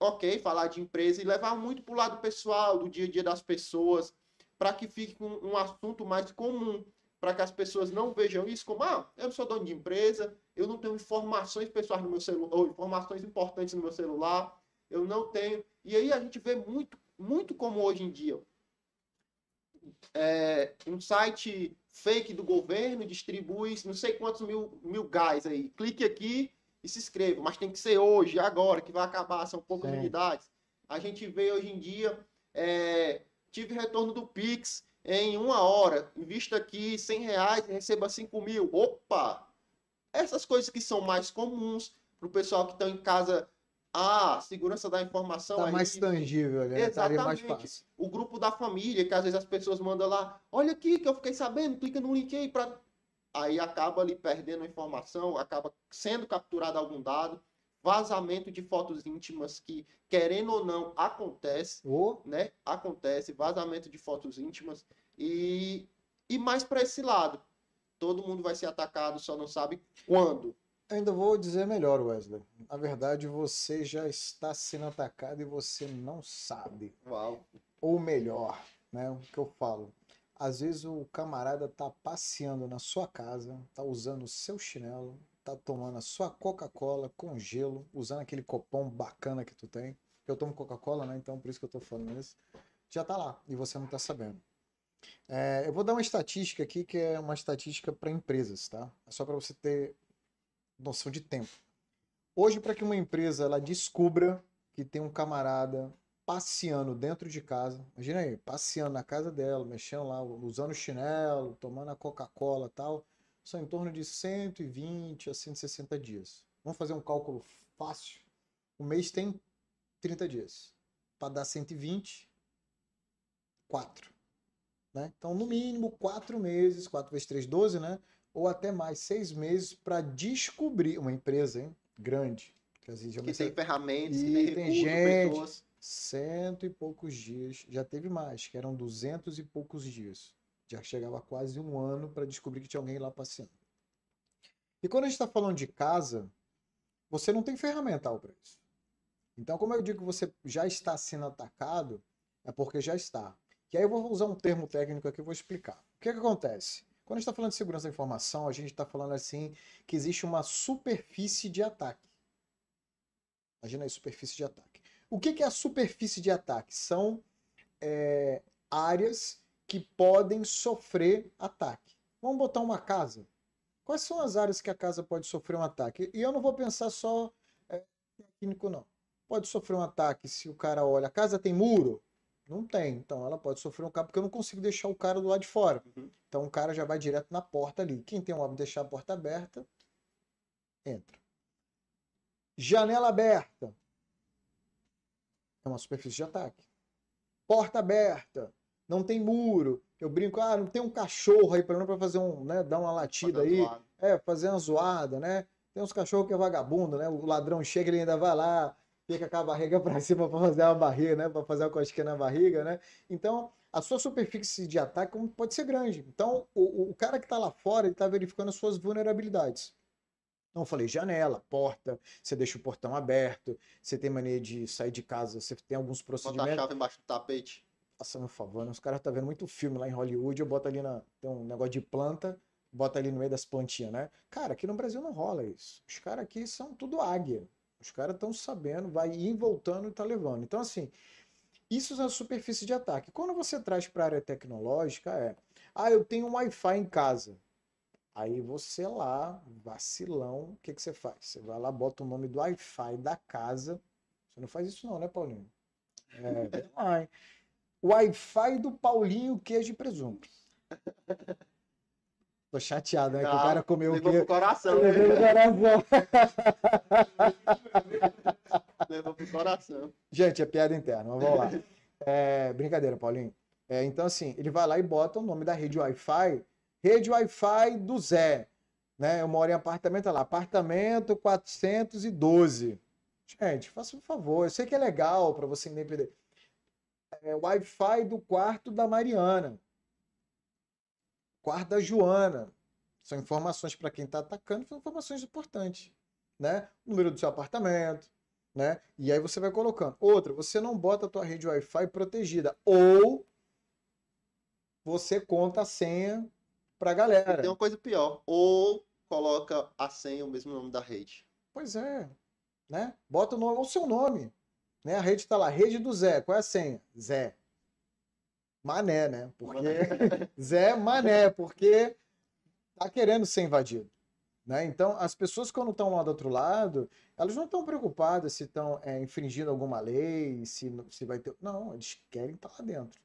ok, falar de empresa e levar muito para o lado pessoal, do dia a dia das pessoas, para que fique um, um assunto mais comum, para que as pessoas não vejam isso como, ah, eu não sou dono de empresa, eu não tenho informações pessoais no meu celular, ou informações importantes no meu celular, eu não tenho. E aí a gente vê muito, muito como hoje em dia. É, um site fake do governo distribui não sei quantos mil, mil gás aí. Clique aqui e se inscreva. Mas tem que ser hoje, agora, que vai acabar, são poucas Sim. unidades. A gente vê hoje em dia é, tive retorno do Pix em uma hora, invista aqui 100 reais e receba 5 mil. Opa! Essas coisas que são mais comuns para o pessoal que está em casa. Ah, segurança da informação. Está mais tangível, né? Tá Exatamente. Mais o grupo da família, que às vezes as pessoas mandam lá, olha aqui que eu fiquei sabendo, clica no link aí para. Aí acaba ali perdendo a informação, acaba sendo capturado algum dado vazamento de fotos íntimas que, querendo ou não, acontece, oh. né? Acontece, vazamento de fotos íntimas e, e mais para esse lado. Todo mundo vai ser atacado, só não sabe quando. Ainda vou dizer melhor, Wesley. Na verdade, você já está sendo atacado e você não sabe. Uau. Ou melhor, né? O que eu falo. Às vezes o camarada tá passeando na sua casa, tá usando o seu chinelo, tá tomando a sua Coca-Cola com gelo, usando aquele copão bacana que tu tem, eu tomo Coca-Cola, né? Então por isso que eu tô falando isso. Já tá lá e você não tá sabendo. É, eu vou dar uma estatística aqui que é uma estatística para empresas, tá? É só para você ter noção de tempo. Hoje, para que uma empresa ela descubra que tem um camarada passeando dentro de casa, imagina aí, passeando na casa dela, mexendo lá, usando chinelo, tomando a Coca-Cola tal, são em torno de 120 a 160 dias. Vamos fazer um cálculo fácil. O mês tem 30 dias. Para dar 120, 4. Né? Então, no mínimo, 4 meses, 4 vezes 3, 12, né? Ou até mais, 6 meses para descobrir uma empresa hein? grande. Que, assim, que tem ferramentas, que tem, tem gente, pessoas. Cento e poucos dias. Já teve mais, que eram duzentos e poucos dias. Já chegava quase um ano para descobrir que tinha alguém lá passeando. E quando a gente está falando de casa, você não tem ferramental para isso. Então, como eu digo que você já está sendo atacado, é porque já está. E aí eu vou usar um termo técnico aqui e vou explicar. O que, que acontece? Quando a gente está falando de segurança da informação, a gente está falando assim que existe uma superfície de ataque. Imagina aí, superfície de ataque. O que, que é a superfície de ataque? São é, áreas que podem sofrer ataque. Vamos botar uma casa. Quais são as áreas que a casa pode sofrer um ataque? E eu não vou pensar só é, técnico, não. Pode sofrer um ataque se o cara olha, a casa tem muro? Não tem. Então ela pode sofrer um ataque porque eu não consigo deixar o cara do lado de fora. Uhum. Então o cara já vai direto na porta ali. Quem tem um hábito de deixar a porta aberta, entra. Janela aberta. É uma superfície de ataque. Porta aberta não tem muro. Eu brinco, ah, não tem um cachorro aí para fazer um, né, dar uma latida fazer aí, é, fazer uma zoada, né? Tem uns cachorros que é vagabundo, né? O ladrão chega, ele ainda vai lá, fica com a barriga para cima para fazer uma barriga, né? Para fazer uma cosquinha na barriga, né? Então, a sua superfície de ataque pode ser grande. Então, o, o cara que está lá fora, ele está verificando as suas vulnerabilidades. Então, eu falei janela, porta, você deixa o portão aberto, você tem mania de sair de casa, você tem alguns procedimentos. Bota a chave embaixo do tapete faça meu favor, né? Os caras tá vendo muito filme lá em Hollywood, eu boto ali na. Tem um negócio de planta, bota ali no meio das plantinhas, né? Cara, aqui no Brasil não rola isso. Os caras aqui são tudo águia. Os caras estão sabendo, vai ir voltando e tá levando. Então, assim, isso é a superfície de ataque. Quando você traz para a área tecnológica, é. Ah, eu tenho um Wi-Fi em casa. Aí você lá, vacilão, o que, que você faz? Você vai lá, bota o nome do Wi-Fi da casa. Você não faz isso não, né, Paulinho? É, Wi-Fi do Paulinho queijo e presunto. Tô chateado, né? Não, que o cara comeu o queijo. Pro coração, levou pro coração. levou pro coração. Gente, é piada interna, mas vamos lá. É, brincadeira, Paulinho. É, então, assim, ele vai lá e bota o nome da rede Wi-Fi, rede Wi-Fi do Zé. Né? Eu moro em apartamento, lá, apartamento 412. Gente, faça um favor, eu sei que é legal para você entender é, Wi-Fi do quarto da Mariana, quarto da Joana. São informações para quem está atacando, são informações importantes, né? O número do seu apartamento, né? E aí você vai colocando. Outra, você não bota a tua rede Wi-Fi protegida ou você conta a senha para a galera. Tem uma coisa pior, ou coloca a senha o mesmo nome da rede. Pois é, né? Bota o, nome, o seu nome. Né? A rede está lá, rede do Zé. Qual é a senha? Zé. Mané, né? Porque Zé Mané, porque tá querendo ser invadido. Né? Então, as pessoas quando estão lá do outro lado, elas não estão preocupadas se estão é, infringindo alguma lei, se, se vai ter. Não, eles querem estar tá lá dentro.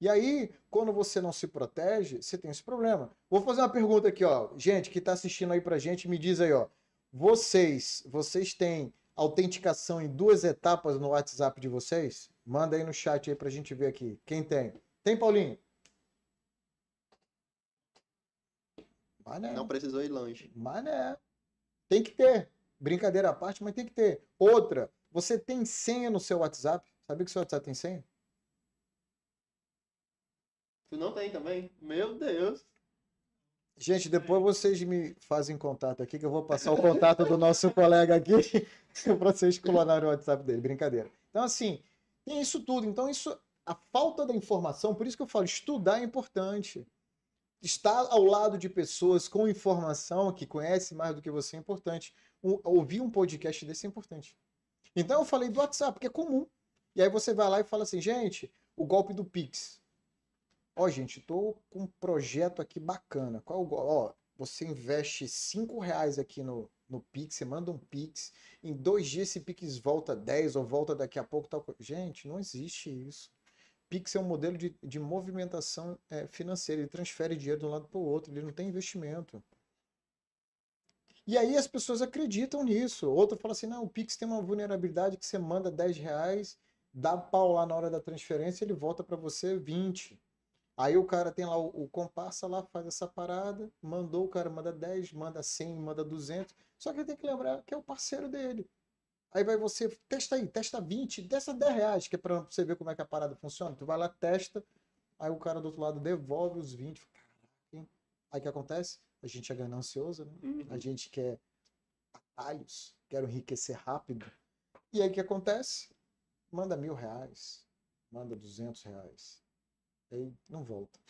E aí, quando você não se protege, você tem esse problema. Vou fazer uma pergunta aqui, ó. Gente que está assistindo aí pra gente, me diz aí, ó. Vocês, vocês têm autenticação em duas etapas no WhatsApp de vocês? Manda aí no chat aí pra gente ver aqui. Quem tem? Tem, Paulinho? Mané. Não precisou ir longe. Mané. Tem que ter. Brincadeira à parte, mas tem que ter. Outra, você tem senha no seu WhatsApp? Sabia que o seu WhatsApp tem senha? Tu não tem também? Meu Deus. Gente, depois vocês me fazem contato aqui, que eu vou passar o contato do nosso colega aqui para vocês clonarem o WhatsApp dele. Brincadeira. Então, assim, tem isso tudo. Então, isso, a falta da informação, por isso que eu falo, estudar é importante. Estar ao lado de pessoas com informação que conhecem mais do que você é importante. Ouvir um podcast desse é importante. Então eu falei do WhatsApp, que é comum. E aí você vai lá e fala assim, gente, o golpe do Pix. Ó, gente, tô com um projeto aqui bacana. Qual o golpe? Ó, você investe cinco reais aqui no, no Pix, você manda um Pix, em dois dias esse Pix volta 10 ou volta daqui a pouco tal Gente, não existe isso. Pix é um modelo de, de movimentação é, financeira, ele transfere dinheiro de um lado para o outro, ele não tem investimento. E aí as pessoas acreditam nisso. Outro fala assim, não, o Pix tem uma vulnerabilidade que você manda 10 reais, dá pau lá na hora da transferência, ele volta para você 20. Aí o cara tem lá o, o comparsa lá, faz essa parada, mandou, o cara manda 10, manda 100, manda 200. Só que ele tem que lembrar que é o parceiro dele. Aí vai você, testa aí, testa 20, testa 10 reais, que é pra você ver como é que a parada funciona. Tu vai lá, testa, aí o cara do outro lado devolve os 20. Caraca, Aí o que acontece? A gente é ganancioso, né? Uhum. A gente quer atalhos, quer enriquecer rápido. E aí o que acontece? Manda mil reais, manda 200 reais. Aí não volta.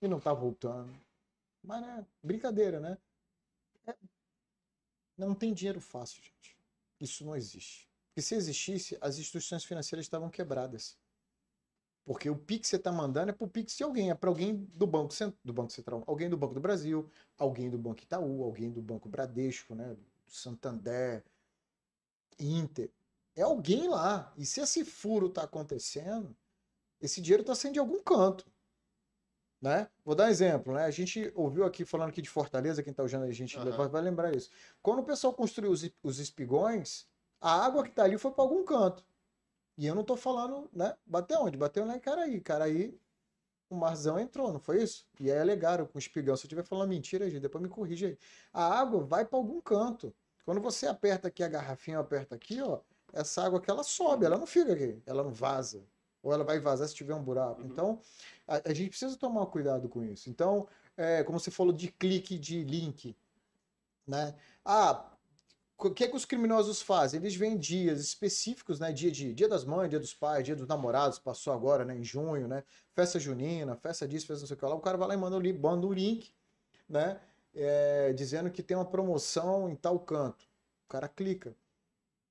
E não tá voltando. Mas, né? Brincadeira, né? É... Não tem dinheiro fácil, gente. Isso não existe. Porque se existisse, as instituições financeiras estavam quebradas. Porque o Pix que você está mandando é para o Pix de alguém, é para alguém do Banco, do Banco Central, alguém do Banco do Brasil, alguém do Banco Itaú, alguém do Banco Bradesco, né, Santander, Inter. É alguém lá. E se esse furo está acontecendo, esse dinheiro está saindo de algum canto. Né? Vou dar um exemplo, né? A gente ouviu aqui falando aqui de Fortaleza, quem está usando a gente uhum. vai lembrar isso. Quando o pessoal construiu os, os espigões, a água que está ali foi para algum canto. E eu não estou falando, né? Bateu onde? Bateu lá em Caraí. Caraí, o marzão entrou, não foi isso? E aí alegaram com o espigão. Se eu estiver falando mentira, gente, depois me corrige aí. A água vai para algum canto. Quando você aperta aqui a garrafinha, aperta aqui, ó, essa água aqui ela sobe, ela não fica aqui, ela não vaza ou ela vai vazar se tiver um buraco. Uhum. Então, a, a, gente precisa tomar cuidado com isso. Então, é, como você falou de clique de link, né? Ah, o que, é que os criminosos fazem? Eles vêm dias específicos, né? Dia de dia das mães, dia dos pais, dia dos namorados, passou agora, né? Em junho, né? Festa junina, festa disso, festa não sei o que lá. O cara vai lá e manda, manda um link, né? É, dizendo que tem uma promoção em tal canto. O cara clica.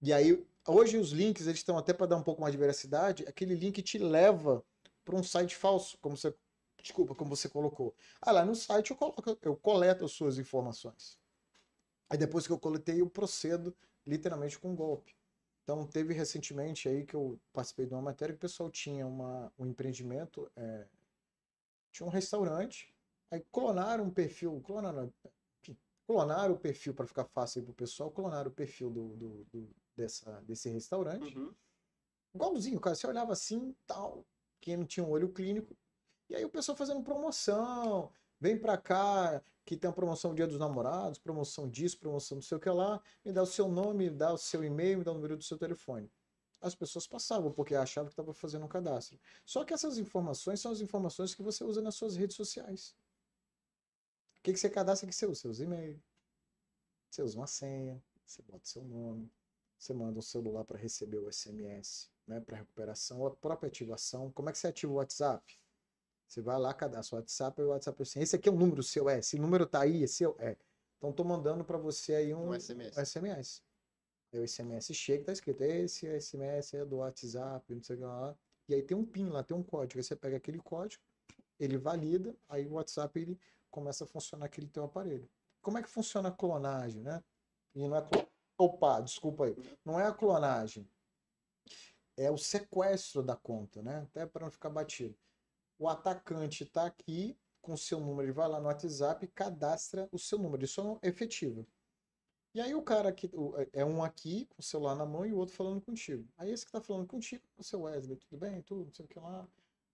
E aí Hoje os links eles estão até para dar um pouco mais de veracidade. Aquele link te leva para um site falso, como você, desculpa, como você colocou. Ah, lá no site eu coloco, eu coleto as suas informações. Aí depois que eu coletei, eu procedo literalmente com um golpe. Então teve recentemente aí que eu participei de uma matéria que o pessoal tinha uma, um empreendimento, é, tinha um restaurante, aí clonaram um perfil, clonaram, clonaram o perfil para ficar fácil para o pessoal, clonaram o perfil do, do, do dessa, desse restaurante. Uhum. Igualzinho, cara. Você olhava assim, tal, quem não tinha um olho clínico. E aí o pessoal fazendo promoção. Vem pra cá, que tem a promoção Dia dos Namorados, promoção disso, promoção não sei o que lá. Me dá o seu nome, me dá o seu e-mail, me dá o número do seu telefone. As pessoas passavam porque achavam que estava fazendo um cadastro. Só que essas informações são as informações que você usa nas suas redes sociais. O que, que você cadastra que você usa? Você usa e-mail. Você usa uma senha, você bota seu nome, você manda um celular para receber o SMS, né, para recuperação, a própria ativação. Como é que você ativa o WhatsApp? Você vai lá, cadastra o WhatsApp e o WhatsApp assim, esse aqui é o número seu, é, esse número tá aí, esse é. Então estou mandando para você aí um, um SMS. Um SMS. Aí o SMS chega tá escrito, esse SMS é do WhatsApp, não sei o que lá. E aí tem um PIN lá, tem um código. Aí você pega aquele código, ele valida, aí o WhatsApp ele começa a funcionar aquele teu aparelho. Como é que funciona a clonagem, né? E não é clonagem Opa, desculpa aí. Não é a clonagem. É o sequestro da conta, né? Até para não ficar batido. O atacante está aqui com o seu número, ele vai lá no WhatsApp e cadastra o seu número. Isso é efetivo. E aí o cara aqui, é um aqui com o celular na mão e o outro falando contigo. Aí esse que está falando contigo, o seu Wesley, tudo bem? Tudo, não sei o que lá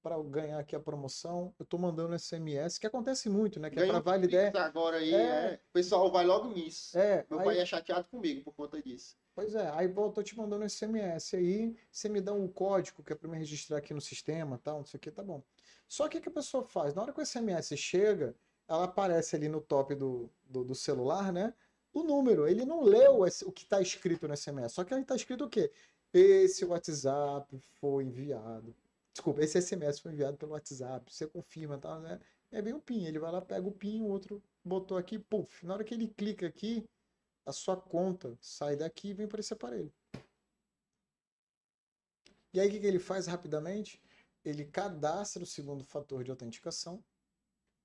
para ganhar aqui a promoção, eu estou mandando SMS, que acontece muito, né? Que Ganho é para validar. Agora aí, é... É... o pessoal vai logo nisso. É, Meu aí... pai é chateado comigo por conta disso. Pois é, aí eu tô te mandando SMS aí, você me dá um código que é para me registrar aqui no sistema, tal, não sei o que, tá bom. Só que o que a pessoa faz? Na hora que o SMS chega, ela aparece ali no top do, do, do celular, né? O número, ele não leu o que está escrito no SMS, só que aí está escrito o quê? Esse WhatsApp foi enviado Desculpa, esse SMS foi enviado pelo WhatsApp, você confirma, tá? Né? É bem o PIN, ele vai lá, pega o PIN, o outro botou aqui, puf. Na hora que ele clica aqui, a sua conta sai daqui e vem para esse aparelho. E aí o que, que ele faz rapidamente? Ele cadastra o segundo fator de autenticação,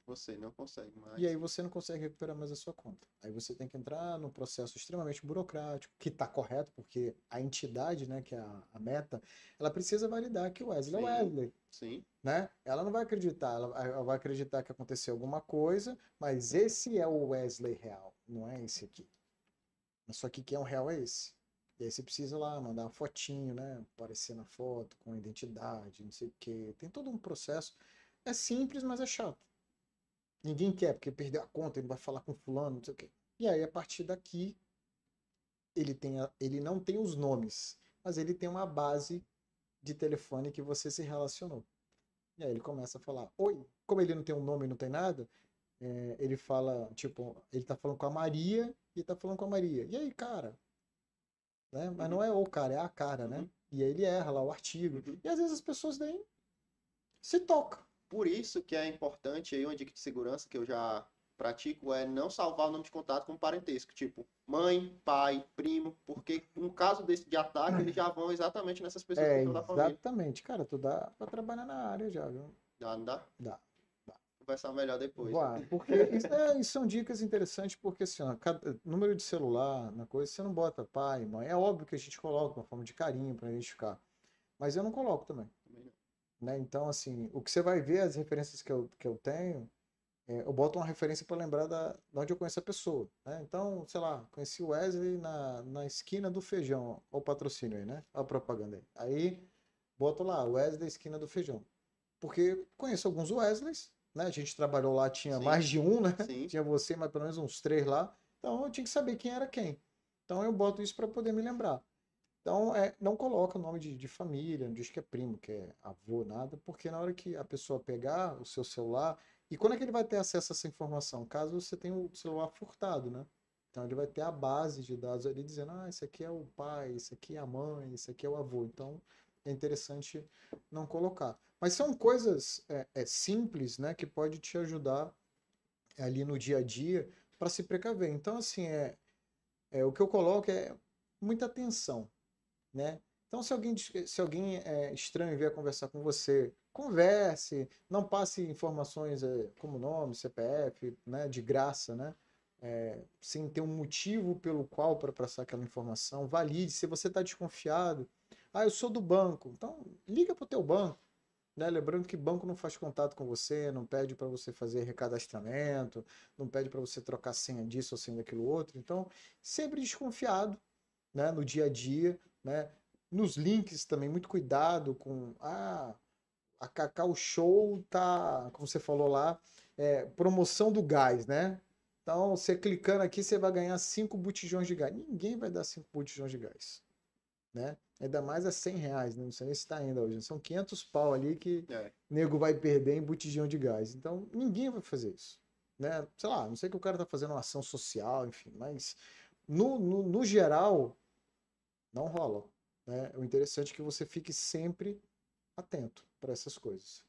você não consegue mais. e aí você não consegue recuperar mais a sua conta. Aí você tem que entrar num processo extremamente burocrático, que está correto, porque a entidade, né, que é a, a meta, ela precisa validar que o Wesley Sim. é o Wesley, Sim. né? Ela não vai acreditar, ela, ela vai acreditar que aconteceu alguma coisa, mas esse é o Wesley real, não é esse aqui. Só que quem é o real é esse. E aí você precisa lá mandar uma fotinho, né? Aparecer na foto com identidade, não sei o quê. Tem todo um processo. É simples, mas é chato. Ninguém quer, porque perdeu a conta, ele vai falar com fulano, não sei o quê. E aí, a partir daqui, ele, tem a- ele não tem os nomes, mas ele tem uma base de telefone que você se relacionou. E aí ele começa a falar, oi, como ele não tem um nome não tem nada, é, ele fala, tipo, ele tá falando com a Maria e tá falando com a Maria. E aí, cara? Né? Mas não é o cara, é a cara, né? Uhum. E aí ele erra lá o artigo. Uhum. E às vezes as pessoas nem se tocam. Por isso que é importante aí uma dica de segurança que eu já pratico é não salvar o nome de contato com parentesco, tipo mãe, pai, primo, porque no caso desse de ataque eles já vão exatamente nessas pessoas É, que estão da família. exatamente. Cara, tu dá pra trabalhar na área já, viu? Dá, não dá? Dá, Conversar melhor depois. Porque isso, é- isso são dicas interessantes, porque assim, ó, cada- número de celular, na coisa, você não bota pai, mãe. É óbvio que a gente coloca uma forma de carinho para identificar. Mas eu não coloco também. Né? Então, assim, o que você vai ver, as referências que eu, que eu tenho, é, eu boto uma referência para lembrar da, de onde eu conheço a pessoa, né? Então, sei lá, conheci o Wesley na, na esquina do feijão, ó, o patrocínio aí, né? Olha a propaganda aí. Aí, boto lá, Wesley, esquina do feijão. Porque conheço alguns Wesleys, né? A gente trabalhou lá, tinha Sim. mais de um, né? Sim. Tinha você, mas pelo menos uns três lá. Então, eu tinha que saber quem era quem. Então, eu boto isso para poder me lembrar. Então, é, não coloca o nome de, de família, não diz que é primo, que é avô, nada, porque na hora que a pessoa pegar o seu celular, e quando é que ele vai ter acesso a essa informação? Caso você tenha o celular furtado, né? Então ele vai ter a base de dados ali dizendo, ah, esse aqui é o pai, esse aqui é a mãe, esse aqui é o avô. Então é interessante não colocar. Mas são coisas é, é, simples, né, que pode te ajudar ali no dia a dia para se precaver. Então, assim, é, é, o que eu coloco é muita atenção, né? Então, se alguém, se alguém é, estranho vier conversar com você, converse, não passe informações é, como nome, CPF, né, de graça, né? É, sem ter um motivo pelo qual para passar aquela informação, valide. Se você está desconfiado, ah, eu sou do banco, então liga para o teu banco. Né? Lembrando que banco não faz contato com você, não pede para você fazer recadastramento, não pede para você trocar senha disso ou senha daquilo outro. Então, sempre desconfiado né? no dia a dia. Né? Nos links também, muito cuidado com ah, a Cacau Show tá, como você falou lá, é, promoção do gás, né? Então, você clicando aqui, você vai ganhar 5 botijões de gás. Ninguém vai dar 5 botijões de gás. Né? Ainda mais a 100 reais, né? não sei nem se está ainda hoje. São 500 pau ali que É. nego vai perder em botijão de gás. Então, ninguém vai fazer isso. Né? Sei lá, não sei que o cara tá fazendo uma ação social, enfim, mas no, no, no geral, não rola. Né? O interessante é que você fique sempre atento para essas coisas.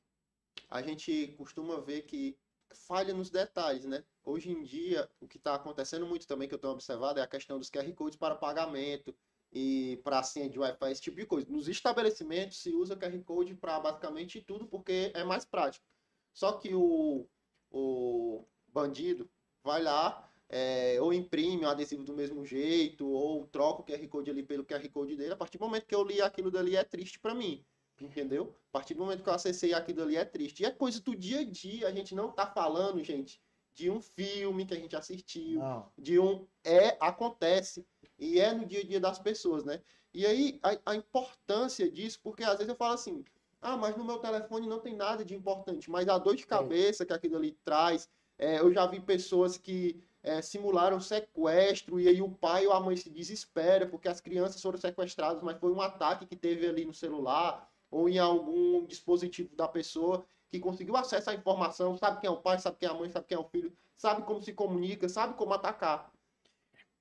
A gente costuma ver que falha nos detalhes, né? Hoje em dia, o que está acontecendo muito também, que eu tenho observado, é a questão dos QR Codes para pagamento e para senha de Wi-Fi, esse tipo de coisa. Nos estabelecimentos se usa QR Code para basicamente tudo, porque é mais prático. Só que o, o bandido vai lá, é, ou imprime o adesivo do mesmo jeito, ou troca o QR Code ali pelo QR Code dele. A partir do momento que eu li aquilo dali é triste para mim. Entendeu? A partir do momento que eu acessei aquilo ali é triste. E é coisa do dia a dia. A gente não tá falando, gente, de um filme que a gente assistiu, Não, de um. É, acontece. E é no dia a dia das pessoas, né? E aí, a, a importância disso, porque às vezes eu falo assim, ah, mas no meu telefone não tem nada de importante, mas a dor de cabeça que aquilo ali traz, é, eu já vi pessoas que é, simularam sequestro e aí o pai ou a mãe se desespera porque as crianças foram sequestradas, mas foi um ataque que teve ali no celular ou em algum dispositivo da pessoa que conseguiu acesso à informação, sabe quem é o pai, sabe quem é a mãe, sabe quem é o filho, sabe como se comunica, sabe como atacar.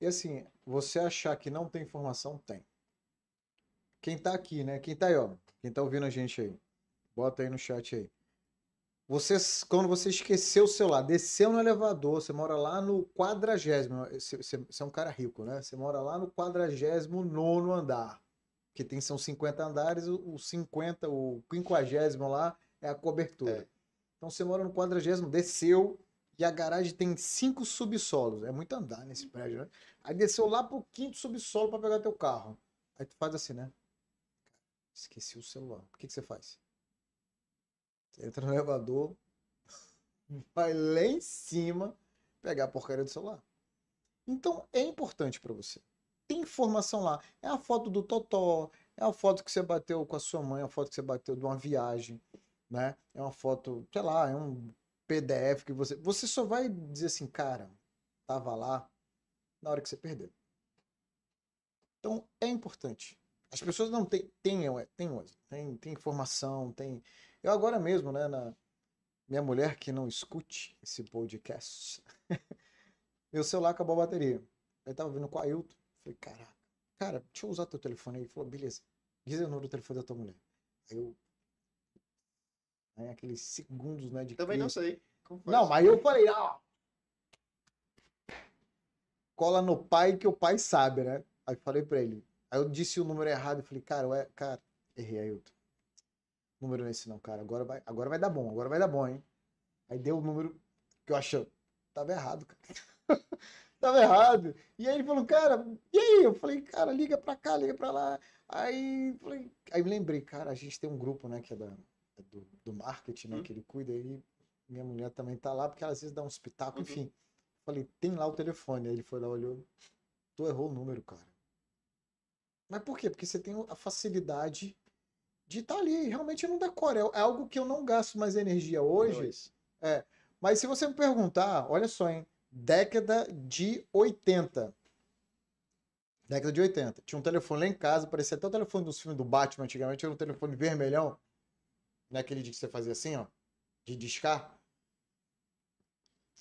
E assim, você achar que não tem informação, tem. Quem tá aqui, né? Quem tá aí, ó. Quem tá ouvindo a gente aí. Bota aí no chat aí. Você, quando você esqueceu o celular, desceu no elevador, você mora lá no quadragésimo. Você, você- você é um cara rico, né? Você mora lá no quadragésimo nono andar. que tem são 50 andares, o, o 50, o 50 lá é a cobertura. É. Então você mora no 40, desceu e a garagem tem cinco subsolos. É muito andar nesse prédio, né? Aí desceu lá pro quinto subsolo para pegar teu carro. Aí tu faz assim, né? Esqueci o celular. O que, que você faz? Entra no elevador, vai lá em cima pegar a porcaria do celular. Então é importante para você. Tem informação lá. É a foto do Totó, é a foto que você bateu com a sua mãe, é a foto que você bateu de uma viagem, né? É uma foto, sei lá, é um PDF que você. Você só vai dizer assim, cara, tava lá na hora que você perdeu. Então é importante. As pessoas não têm, têm, têm, tem, tem informação, tem. Eu agora mesmo, né, na minha mulher que não escute esse podcast, meu celular acabou a bateria. Eu tava vindo com a Ailton. Falei, caraca, cara, deixa eu usar teu telefone aí. Ele falou, beleza, diz o número do telefone da tua mulher. Aí eu. Aí aqueles segundos, né, de. Também não crise. sei. Como faz? Não, mas eu falei, ó. Cola no pai que o pai sabe, né? Aí falei pra ele. Aí eu disse o número errado e falei, cara, ué, cara, errei, Ailton. Número esse não, cara. Agora vai, agora vai dar bom, agora vai dar bom, hein? Aí deu o número que eu achei. Tava errado, cara. Tava errado. E aí ele falou, cara, e aí? Eu falei, cara, liga pra cá, liga pra lá. Aí, falei, aí me lembrei, cara, a gente tem um grupo, né, que é da, é do, do marketing, né, Hum. que ele cuida, aí minha mulher também tá lá, porque ela às vezes dá um espetáculo, Uhum. enfim. Falei, tem lá o telefone. Aí ele foi lá, olhou, tu errou o número, cara. Mas por quê? Porque você tem a facilidade de estar ali, realmente não decora. É algo que eu não gasto mais energia hoje. Dois. Mas se você me perguntar, olha só, hein? Década de 80. Década de 80. Tinha um telefone lá em casa, parecia até o telefone dos filmes do Batman antigamente, era um telefone vermelhão. Naquele dia que você fazia assim, ó, de discar.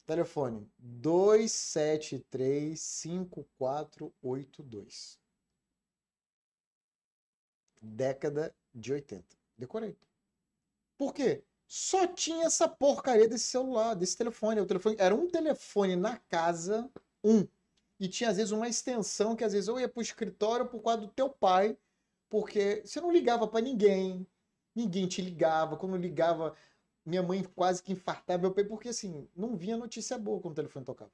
Telefone 2735482. Década de 80. Decorei. Por quê? Só tinha essa porcaria desse celular, desse telefone. O telefone era um telefone na casa, um. E tinha às vezes uma extensão que às vezes eu ia pro escritório por causa do teu pai, porque você não ligava para ninguém, ninguém te ligava. Quando ligava, minha mãe quase que infartava meu pai, porque assim, não vinha notícia boa quando o telefone tocava.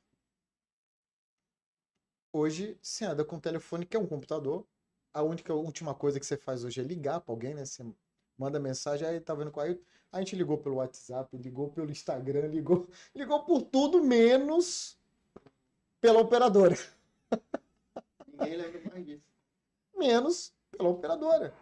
Hoje, você anda com o telefone, que é um computador. A única última coisa que você faz hoje é ligar para alguém, né? Você manda mensagem, aí tá vendo com a a gente ligou pelo WhatsApp, ligou pelo Instagram, ligou, ligou por tudo menos pela operadora. Ninguém lembra mais disso. Menos pela operadora.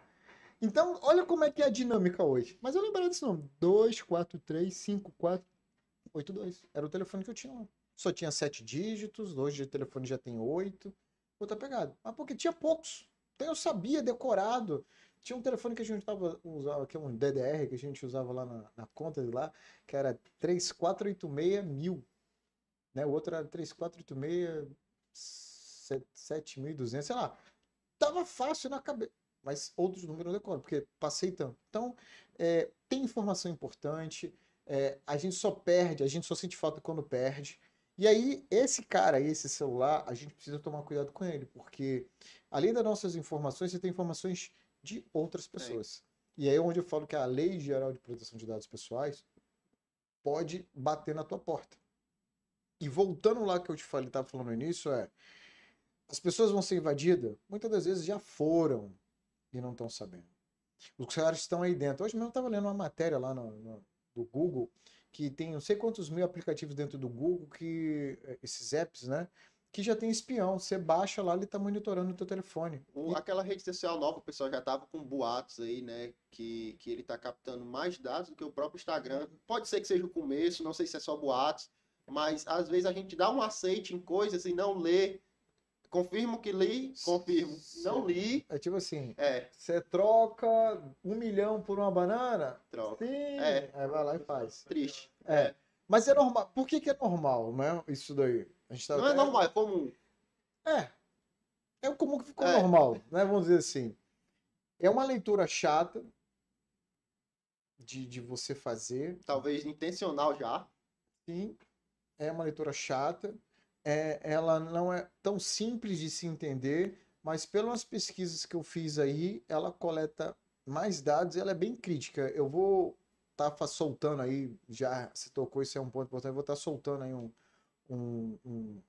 Então, olha como é que é a dinâmica hoje. Mas eu lembrei desse nome. 2435482. Era o telefone que eu tinha lá. Só tinha sete dígitos, hoje o telefone já tem oito. Outra pegada. Mas porque tinha poucos. Então eu sabia, decorado. Tinha um telefone que a gente tava, usava, que é um DDR, que a gente usava lá na, na conta de lá, que era 3486 mil. Né? O outro era 3486 7200, sei lá. Tava fácil na cabeça. Mas outros números eu decoro, porque passei tanto. Então, é, tem informação importante. é, a gente só perde, a gente só sente falta quando perde. E aí, esse cara aí, esse celular, a gente precisa tomar cuidado com ele, porque além das nossas informações, você tem informações de outras pessoas. E aí é onde eu falo que a Lei Geral de Proteção de Dados Pessoais pode bater na tua porta. E voltando lá que eu te falei, estava falando no início, é as pessoas vão ser invadidas, muitas das vezes já foram e não estão sabendo. Os caras estão aí dentro. Hoje mesmo eu estava lendo uma matéria lá no, no- do Google que tem não sei quantos mil aplicativos dentro do Google que eh, esses apps, né? Que já tem espião. Você baixa lá, ele está monitorando o teu telefone. O- aquela rede social nova, o pessoal já tava com boatos aí, né? Que, que ele tá captando mais dados do que o próprio Instagram. Pode ser que seja o começo, não sei se é só boatos, mas às vezes a gente dá um aceite em coisas e não lê. Confirmo que li, confirmo. Não li, É tipo assim, é, você troca um milhão por uma banana? troca. Sim. É. Aí vai lá e faz. Triste. É. Mas é normal. Por que, que é normal, né? Isso daí. Tá Não é normal, é comum. É. É o comum que ficou É. normal, né? Vamos dizer assim. É uma leitura chata de, de você fazer. Talvez intencional já. Sim. É uma leitura chata. É, ela não é tão simples de se entender, mas pelas pesquisas que eu fiz aí, ela coleta mais dados e ela é bem crítica. Eu vou estar tá soltando aí, já se tocou, isso é um ponto importante, eu vou estar tá soltando aí um, um, um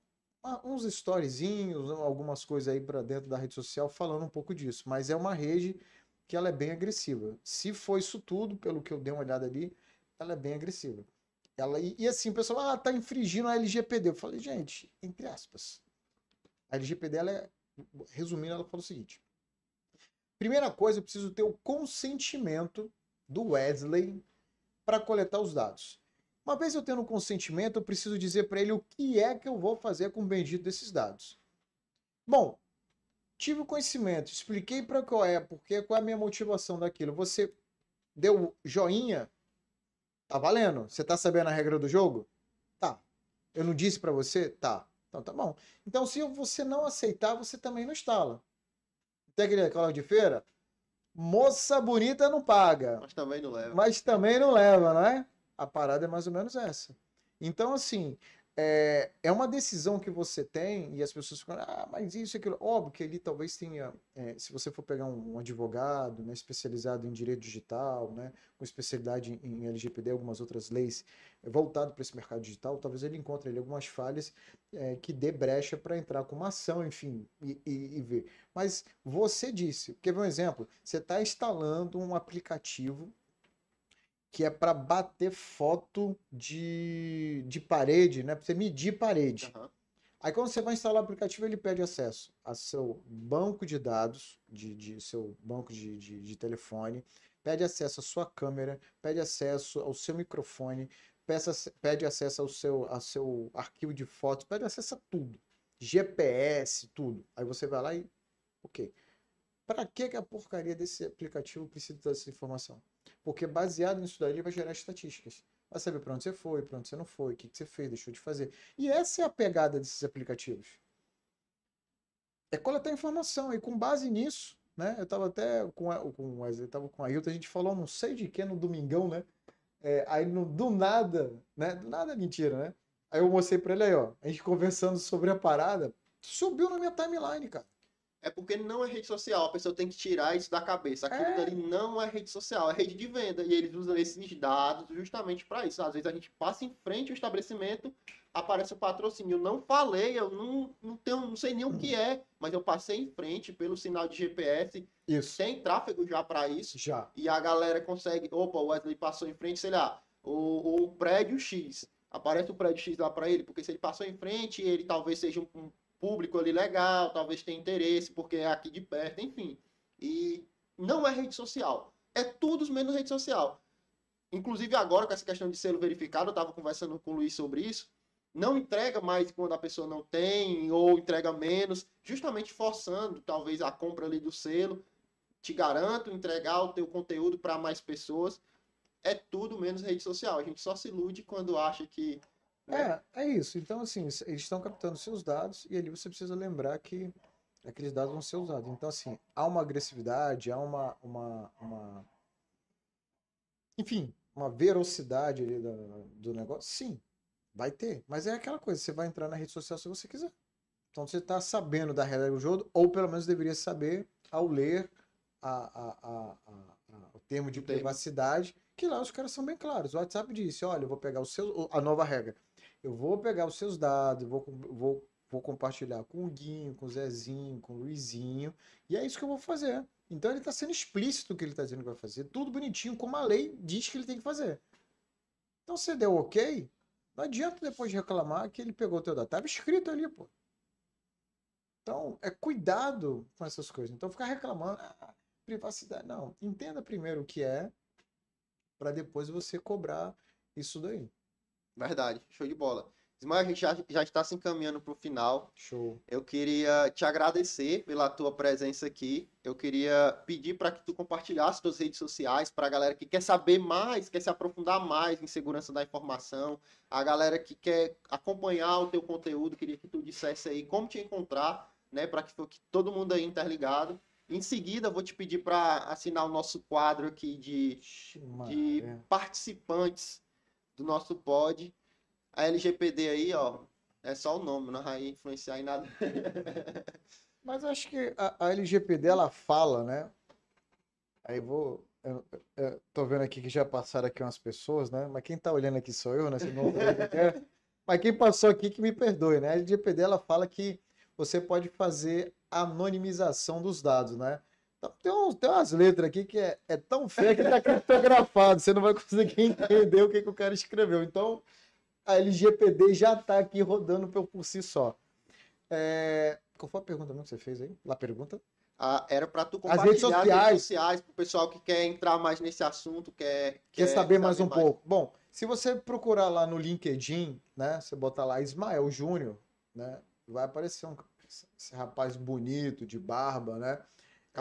uns storyzinhos, algumas coisas aí para dentro da rede social falando um pouco disso, mas é uma rede que ela é bem agressiva. Se for isso tudo, pelo que eu dei uma olhada ali, ela é bem agressiva. Ela, e, e assim, o pessoal, ah, tá infringindo a LGPD. Eu falei, gente, entre aspas. A LGPD, ela é, resumindo, ela falou o seguinte. Primeira coisa, eu preciso ter o consentimento do Wesley para coletar os dados. Uma vez eu tendo o consentimento, eu preciso dizer para ele o que é que eu vou fazer com o bendito desses dados. Bom, tive o conhecimento, expliquei para qual é, porque qual é a minha motivação daquilo. Você deu joinha, tá valendo. Você tá sabendo a regra do jogo? Tá. Eu não disse para você? Tá. Então tá bom. Então se você não aceitar, você também não instala. Tem aquele Cláudio de feira? Moça bonita não paga. Mas também não leva. Mas também não leva, não é? A parada é mais ou menos essa. Então, assim, é, é uma decisão que você tem e as pessoas ficam, ah, mas isso aquilo. Óbvio que ele talvez tenha, é, se você for pegar um, um, advogado né, especializado em direito digital, né, com especialidade em, em LGPD, algumas outras leis é, voltado para esse mercado digital, talvez ele encontre ali algumas falhas é, que dê brecha para entrar com uma ação, enfim, e, e, e ver. Mas você disse, quer ver um exemplo? Você está instalando um aplicativo que é para bater foto de, de parede, né? Para você medir parede. Uhum. Aí quando você vai instalar o aplicativo, ele pede acesso a seu banco de dados, de, de seu banco de, de, de, telefone, pede acesso à sua câmera, pede acesso ao seu microfone, peça, pede acesso ao seu, ao seu arquivo de fotos, pede acesso a tudo. GPS, tudo. Aí você vai lá e. Ok. Para que, que a porcaria desse aplicativo precisa dessa informação? Porque baseado nisso daí, ele vai gerar estatísticas. Vai saber para onde você foi, para onde você não foi, o que, que você fez, deixou de fazer. E essa é a pegada desses aplicativos. É coletar informação. E com base nisso, né? Eu estava até com, a, com eu tava com a Hilton, a gente falou não sei de que no domingão, né? É, aí no, do nada, né? Do nada é mentira, né? Aí eu mostrei para ele aí, ó. A gente conversando sobre a parada, subiu na minha timeline, cara é porque não é rede social. A pessoa tem que tirar isso da cabeça. Aquilo é. dali não é rede social, é rede de venda. E eles usam esses dados justamente para isso. Às vezes a gente passa em frente ao estabelecimento, aparece o patrocínio. Eu não falei, eu não, não, tenho, não sei nem o que é, mas eu passei em frente pelo sinal de GPS. Isso. Tem tráfego já para isso. Já. E a galera consegue. Opa, o Wesley passou em frente, sei lá, o, o prédio X. Aparece o prédio X lá para ele, porque se ele passou em frente, ele talvez seja um público ali legal, talvez tenha interesse, porque é aqui de perto, enfim. E não é rede social. É tudo menos rede social. Inclusive agora, com essa questão de selo verificado, eu estava conversando com o Luiz sobre isso. Não entrega mais quando a pessoa não tem, ou entrega menos, justamente forçando talvez a compra ali do selo. Te garanto entregar o teu conteúdo para mais pessoas. É tudo menos rede social. A gente só se ilude quando acha que é, é isso. Então, assim, eles estão captando seus dados e ali você precisa lembrar que aqueles dados vão ser usados. Então, assim, há uma agressividade, há uma. uma, uma... Enfim, uma velocidade ali do, do negócio? Sim, vai ter. Mas é aquela coisa, você vai entrar na rede social se você quiser. Então você está sabendo da regra do jogo, ou pelo menos deveria saber ao ler a, a, a, o termo de privacidade, que lá os caras são bem claros. O WhatsApp disse, olha, eu vou pegar o seu, a nova regra eu vou pegar os seus dados, vou, vou, vou compartilhar com o Guinho, com o Zezinho, com o Luizinho, e é isso que eu vou fazer. Então ele está sendo explícito o que ele está dizendo que vai fazer, tudo bonitinho, como a lei diz que ele tem que fazer. Então você deu ok, não adianta depois de reclamar que ele pegou o teu dado. Estava escrito ali, pô. Então, é cuidado com essas coisas. Então, ficar reclamando, ah, privacidade. Não, entenda primeiro o que é, para depois você cobrar isso daí. Verdade, show de bola. Ismael, a gente já, já está se encaminhando para o final. Show. Eu queria te agradecer pela tua presença aqui. Eu queria pedir para que tu compartilhasse suas redes sociais para a galera que quer saber mais, quer se aprofundar mais em segurança da informação, a galera que quer acompanhar o teu conteúdo, queria que tu dissesse aí como te encontrar, né, para que, que todo mundo aí interligado. Em seguida, vou te pedir para assinar o nosso quadro aqui de, de participantes do nosso pod. A LGPD aí, ó, É só o nome, não vai influenciar em nada. Mas acho que a, a LGPD ela fala, né? Aí vou. Eu, eu tô vendo aqui que já passaram aqui umas pessoas, né? Mas quem tá olhando aqui sou eu, né? Senão, é. Mas quem passou aqui que me perdoe, né? A LGPD ela fala que você pode fazer anonimização dos dados, né? Então, tem, uns, tem umas letras aqui que é, é tão feia que tá criptografado, você não vai conseguir entender o que, que o cara escreveu. Então, a LGPD já está aqui rodando por, por si só. É... Qual foi a pergunta mesmo que você fez aí? Lá pergunta? Ah, era para tu compartilhar as redes sociais, redes sociais para o pessoal que quer entrar mais nesse assunto, quer, quer, quer saber mais um mais. pouco. Bom, se você procurar lá no LinkedIn, né, você botar lá Ismael Júnior, né, vai aparecer um esse rapaz bonito, de barba, né?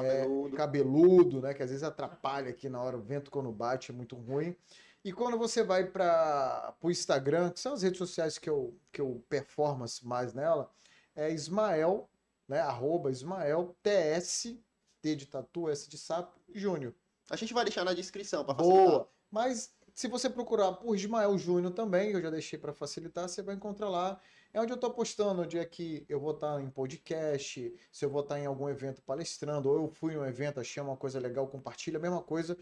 Cabeludo. É, cabeludo, né? Que às vezes atrapalha aqui na hora, o vento quando bate é muito ruim. E quando você vai para o Instagram, que são as redes sociais que eu, que eu performance mais nela, é Ismael, né? Arroba Ismael TS, T de tatu, S de sapo, Júnior. A gente vai deixar na descrição para facilitar. Boa. Mas se você procurar por Ismael Júnior também, eu já deixei para facilitar, você vai encontrar lá é onde eu estou postando, onde é que eu vou estar em podcast, se eu vou estar em algum evento palestrando, ou eu fui em um evento, achei uma coisa legal, compartilha, a mesma coisa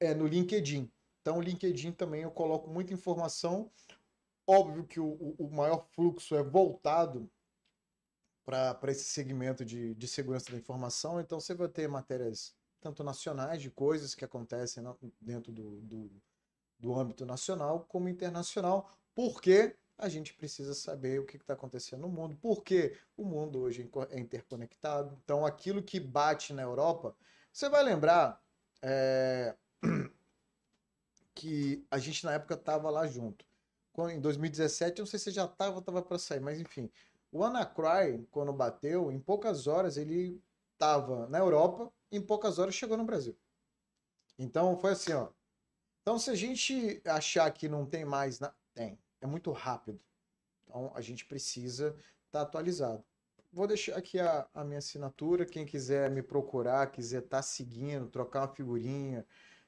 é no LinkedIn. Então, o LinkedIn também eu coloco muita informação. Óbvio que o, o maior fluxo é voltado para esse segmento de, de segurança da informação, então você vai ter matérias tanto nacionais de coisas que acontecem dentro do, do, do âmbito nacional como internacional, porque a gente precisa saber o que está acontecendo no mundo, porque o mundo hoje é interconectado. Então, aquilo que bate na Europa, você vai lembrar é, que a gente na época estava lá junto. Em 2017, eu não sei se já estava, estava para sair, mas enfim, o Anacry, quando bateu, em poucas horas ele estava na Europa, em poucas horas chegou no Brasil. Então foi assim, ó. Então se a gente achar que não tem mais, na... tem é muito rápido. Então a gente precisa estar tá atualizado. Vou deixar aqui a, a, minha assinatura. Quem quiser me procurar, quiser estar tá seguindo, trocar uma figurinha,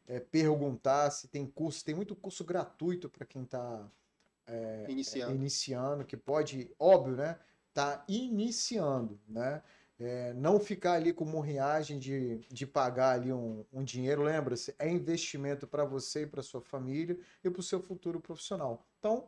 é, perguntar se tem curso. Tem muito curso gratuito para quem está é, iniciando. É, iniciando, que pode, óbvio, né? Tá iniciando, né? É, não ficar ali com morriagem de, de pagar ali um, um dinheiro, lembra-se, é investimento para você e para sua família e para o seu futuro profissional. Então,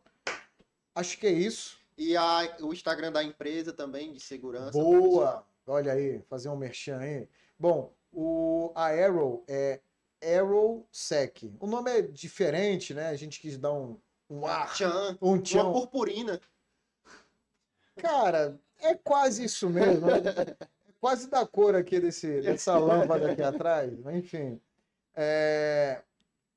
Acho que é isso. E a, o Instagram da empresa também, de segurança. Boa! Olha aí, fazer um merchan aí. Bom, o, a Arrow é ArrowSec. O nome é diferente, né? A gente quis dar um, um ar. Tchan, um tchan. Uma purpurina. Cara, é quase isso mesmo. Né? É quase da cor aqui desse, dessa lâmpada aqui atrás. Enfim. É...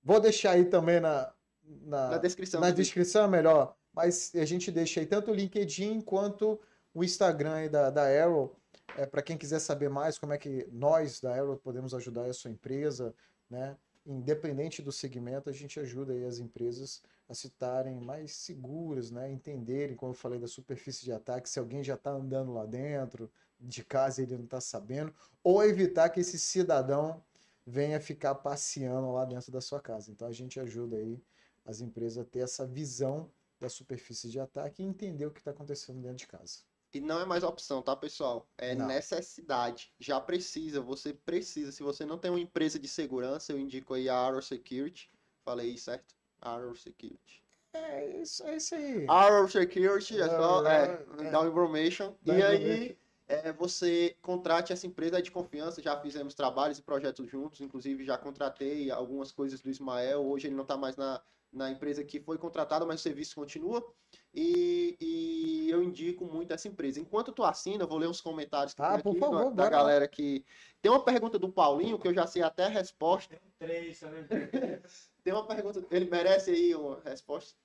Vou deixar aí também na, na, na descrição. Na descrição, é melhor mas a gente deixa aí tanto o LinkedIn quanto o Instagram da, da Arrow, é, para quem quiser saber mais como é que nós da Arrow podemos ajudar a sua empresa, né? Independente do segmento, a gente ajuda aí as empresas a se estarem mais seguras, né? Entenderem, como eu falei, da superfície de ataque, se alguém já está andando lá dentro de casa e ele não está sabendo, ou evitar que esse cidadão venha ficar passeando lá dentro da sua casa. Então a gente ajuda aí as empresas a ter essa visão da superfície de ataque e entender o que está acontecendo dentro de casa. E não é mais opção, tá, pessoal? É não. necessidade. Já precisa, você precisa. Se você não tem uma empresa de segurança, eu indico aí a Arrow Security. Falei certo? Arrow Security. É isso, é isso aí. Arrow Security, é só é, é, é. information. Da e aí, é, você contrate essa empresa de confiança. Já fizemos trabalhos e projetos juntos. Inclusive, já contratei algumas coisas do Ismael. Hoje ele não está mais na, na empresa que foi contratada, mas o serviço continua. E, e, eu indico muito essa empresa. Enquanto tu assina, eu vou ler uns comentários que ah, por aqui, favor, da, da galera que. Tem uma pergunta do Paulinho, que eu já sei até a resposta. Tem três, também. Tem uma pergunta. Ele merece aí uma resposta?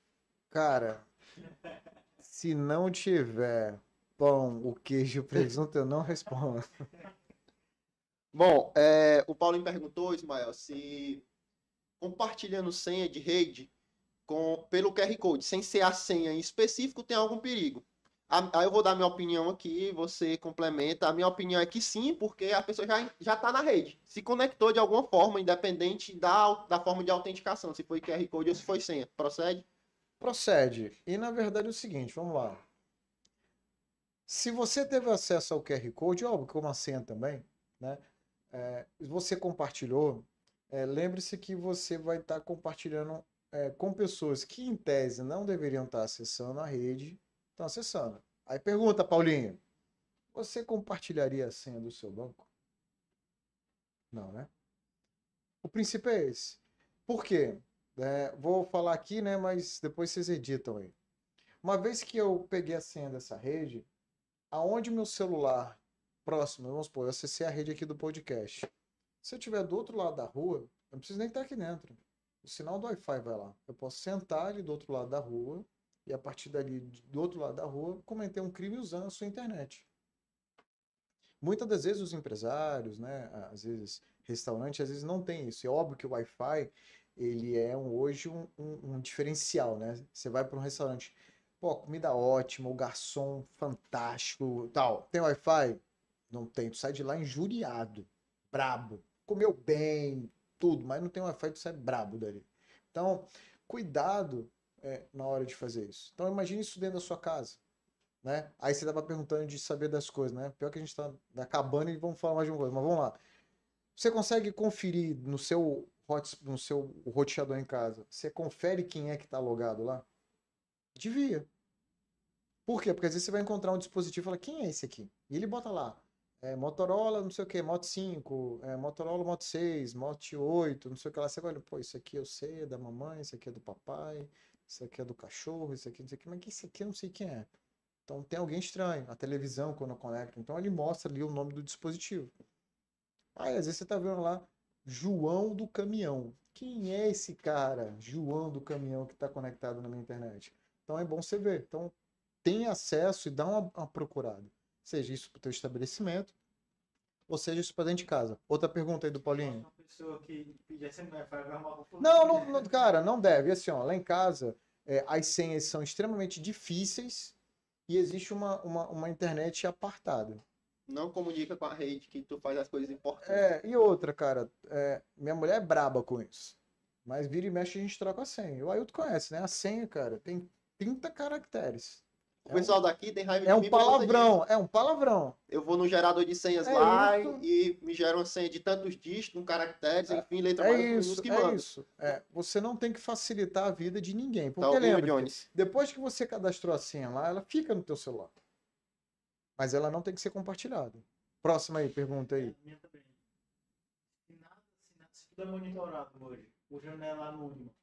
Cara, se não tiver pão, o queijo, o presunto, eu não respondo. Bom, é, o Paulinho perguntou, Ismael, se compartilhando senha de rede com, pelo QR Code, sem ser a senha em específico, tem algum perigo. Aí eu vou dar minha opinião aqui, você complementa. A minha opinião é que sim, porque a pessoa já, já está na rede. Se conectou de alguma forma, independente da, da forma de autenticação, se foi QR Code ou se foi senha. Procede? Procede. E na verdade é o seguinte, vamos lá. Se você teve acesso ao QR Code, óbvio, como a senha também, né? É, você compartilhou, é, lembre-se que você vai estar tá compartilhando é, com pessoas que, em tese, não deveriam estar acessando a rede, estão acessando. Aí pergunta, Paulinho, você compartilharia a senha do seu banco? Não, né? O princípio é esse. Por quê? É, vou falar aqui, né? Mas depois vocês editam aí. Uma vez que eu peguei a senha dessa rede, aonde meu celular próximo, vamos supor, eu acessei a rede aqui do podcast. Se eu estiver do outro lado da rua, eu não preciso nem estar aqui dentro. O sinal do Wi-Fi vai lá. Eu posso sentar ali do outro lado da rua e a partir dali, do outro lado da rua, cometer um crime usando a sua internet. Muitas das vezes os empresários, né, às vezes restaurante, às vezes não tem isso. É óbvio que o Wi-Fi ele é um, hoje um, um, um, diferencial, né? Você vai para um restaurante, pô, comida ótima, o garçom fantástico, tal. Tem Wi-Fi? Não tem. Tu sai de lá injuriado, brabo. Comeu bem, tudo, mas não tem Wi-Fi, tu sai brabo dali. Então, cuidado é, na hora de fazer isso. Então, imagine isso dentro da sua casa. Né? Aí você estava perguntando de saber das coisas, né? Pior que a gente está acabando e vamos falar mais de uma coisa, mas vamos lá. Você consegue conferir no seu hot, no seu roteador em casa, você confere quem é que está logado lá? Devia. Por quê? Porque às vezes você vai encontrar um dispositivo e fala, quem é esse aqui? E ele bota lá, é, Motorola, não sei o que, Moto 5, é, Motorola Moto 6, Moto 8, não sei o que lá. Você olha, pô, isso aqui eu sei, é da mamãe, isso aqui é do papai, isso aqui é do cachorro, isso aqui não sei o que, mas esse aqui eu não sei quem é. Então tem alguém estranho, a televisão quando conecta. Então ele mostra ali o nome do dispositivo. Aí às vezes você tá vendo lá João do Caminhão. Quem é esse cara, João do Caminhão, que está conectado na minha internet? Então é bom você ver. Então tem acesso e dá uma, uma procurada. Seja isso para o teu estabelecimento, ou seja isso para dentro de casa. Outra pergunta aí do Paulinho. Uma pessoa que não, não, não, cara, não deve. Assim, ó, lá em casa, é, as senhas são extremamente difíceis e existe uma, uma, uma internet apartada não comunica com a rede que tu faz as coisas importantes. É, e outra, cara, é, minha mulher é braba com isso. Mas vira e mexe a gente troca a senha. O Ailton conhece, né? A senha, cara, tem 30 caracteres. O pessoal é um, daqui tem raiva de é um palavrão, é um palavrão. Eu vou no gerador de senhas é lá isso. e me gera uma senha de tantos dígitos, com caracteres, é, enfim, letra é isso, que é isso. É, você não tem que facilitar a vida de ninguém. Porque tá lembra, depois que você cadastrou a senha lá, ela fica no teu celular. Mas ela não tem que ser compartilhada. Próxima aí, pergunta aí. minha também. Se, nada, se, nada, se tudo é monitorado hoje, o janela anônimo,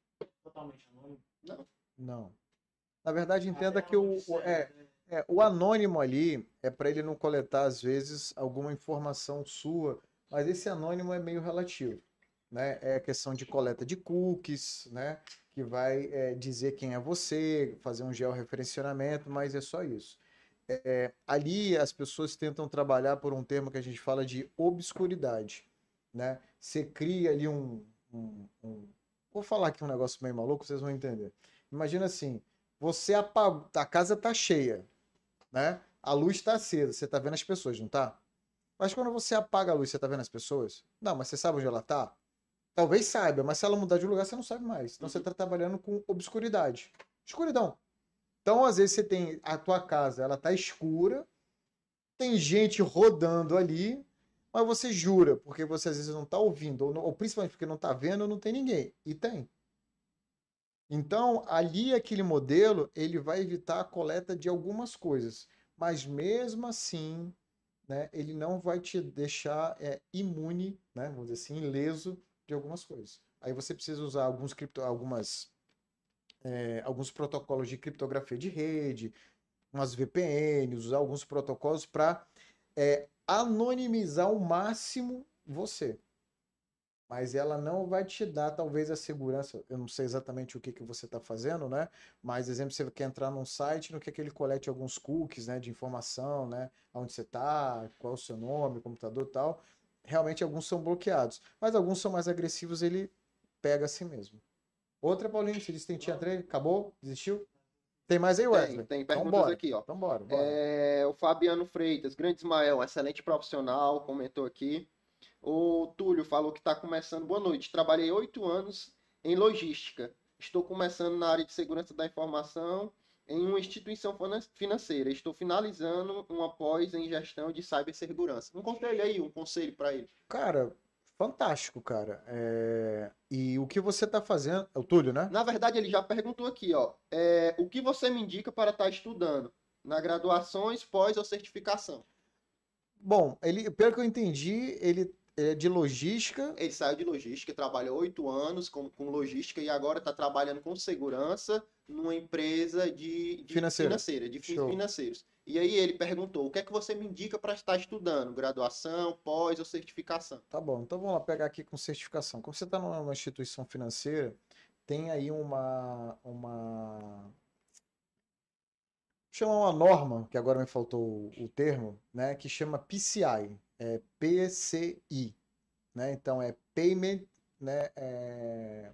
totalmente anônimo? Não. Não. Na verdade, entenda que o, o é, né? é, o anônimo ali é para ele não coletar, às vezes, alguma informação sua, mas esse anônimo é meio relativo. Né? É questão de coleta de cookies, né? que vai é, dizer quem é você, fazer um georreferenciamento, mas é só isso é, ali as pessoas tentam trabalhar por um termo que a gente fala de obscuridade, né? Você cria ali um, um, um... vou falar aqui um negócio meio maluco, vocês vão entender. Imagina assim, você apagou, a casa tá cheia, né? A luz está acesa, você tá vendo as pessoas, não tá? Mas quando você apaga a luz, você tá vendo as pessoas? Não, mas você sabe onde ela tá? Talvez saiba, mas se ela mudar de lugar, você não sabe mais. Então uhum. você tá trabalhando com obscuridade. Escuridão. Então, às vezes, você tem a tua casa, ela tá escura, tem gente rodando ali, mas você jura, porque você às vezes não está ouvindo, ou, ou, principalmente porque não está vendo, não tem ninguém. E tem. Então, ali aquele modelo, ele vai evitar a coleta de algumas coisas. Mas mesmo assim, né, ele não vai te deixar é, imune, né, vamos dizer assim, ileso de algumas coisas. Aí você precisa usar alguns cripto, algumas é, alguns protocolos de criptografia de rede, umas VPNs, usar alguns protocolos para é, anonimizar ao máximo você. Mas ela não vai te dar, talvez, a segurança. Eu não sei exatamente o que, que você está fazendo, né? Mas, exemplo, você quer entrar num site, não quer que ele colete alguns cookies né, de informação, né? Onde você está, qual é o seu nome, computador e tal. Realmente, alguns são bloqueados. Mas alguns são mais agressivos, ele pega assim mesmo. Outra, Paulinho, você disse que tinha três, acabou? Desistiu? Tem mais aí, Wesley? Tem, tem perguntas então, aqui, ó. Então bora, bora. É, o Fabiano Freitas, grande Ismael, excelente profissional, comentou aqui. O Túlio falou que está começando. Boa noite. Trabalhei oito anos em logística. Estou começando na área de segurança da informação em uma instituição fina- financeira. Estou finalizando uma pós em gestão de cibersegurança. Um conselho aí, um conselho para ele. Cara, fantástico, cara. É, E o que você tá fazendo. É o Túlio, né? Na verdade, ele já perguntou aqui, ó. é, o que você me indica para estar estudando? Na graduações, pós ou certificação? Bom, ele, pelo que eu entendi, ele é de logística. Ele saiu de logística, trabalhou oito anos com, com logística e agora está trabalhando com segurança numa empresa de, de Financeira. financeira, de fins Show. financeiros. E aí ele perguntou, o que é que você me indica para estar estudando? Graduação, pós ou certificação? Tá bom, então vamos lá pegar aqui com certificação. Como você está numa instituição financeira, tem aí uma, uma chama uma norma, que agora me faltou o, termo, né, que chama PCI, é PCI, né? Então é Payment, né, é,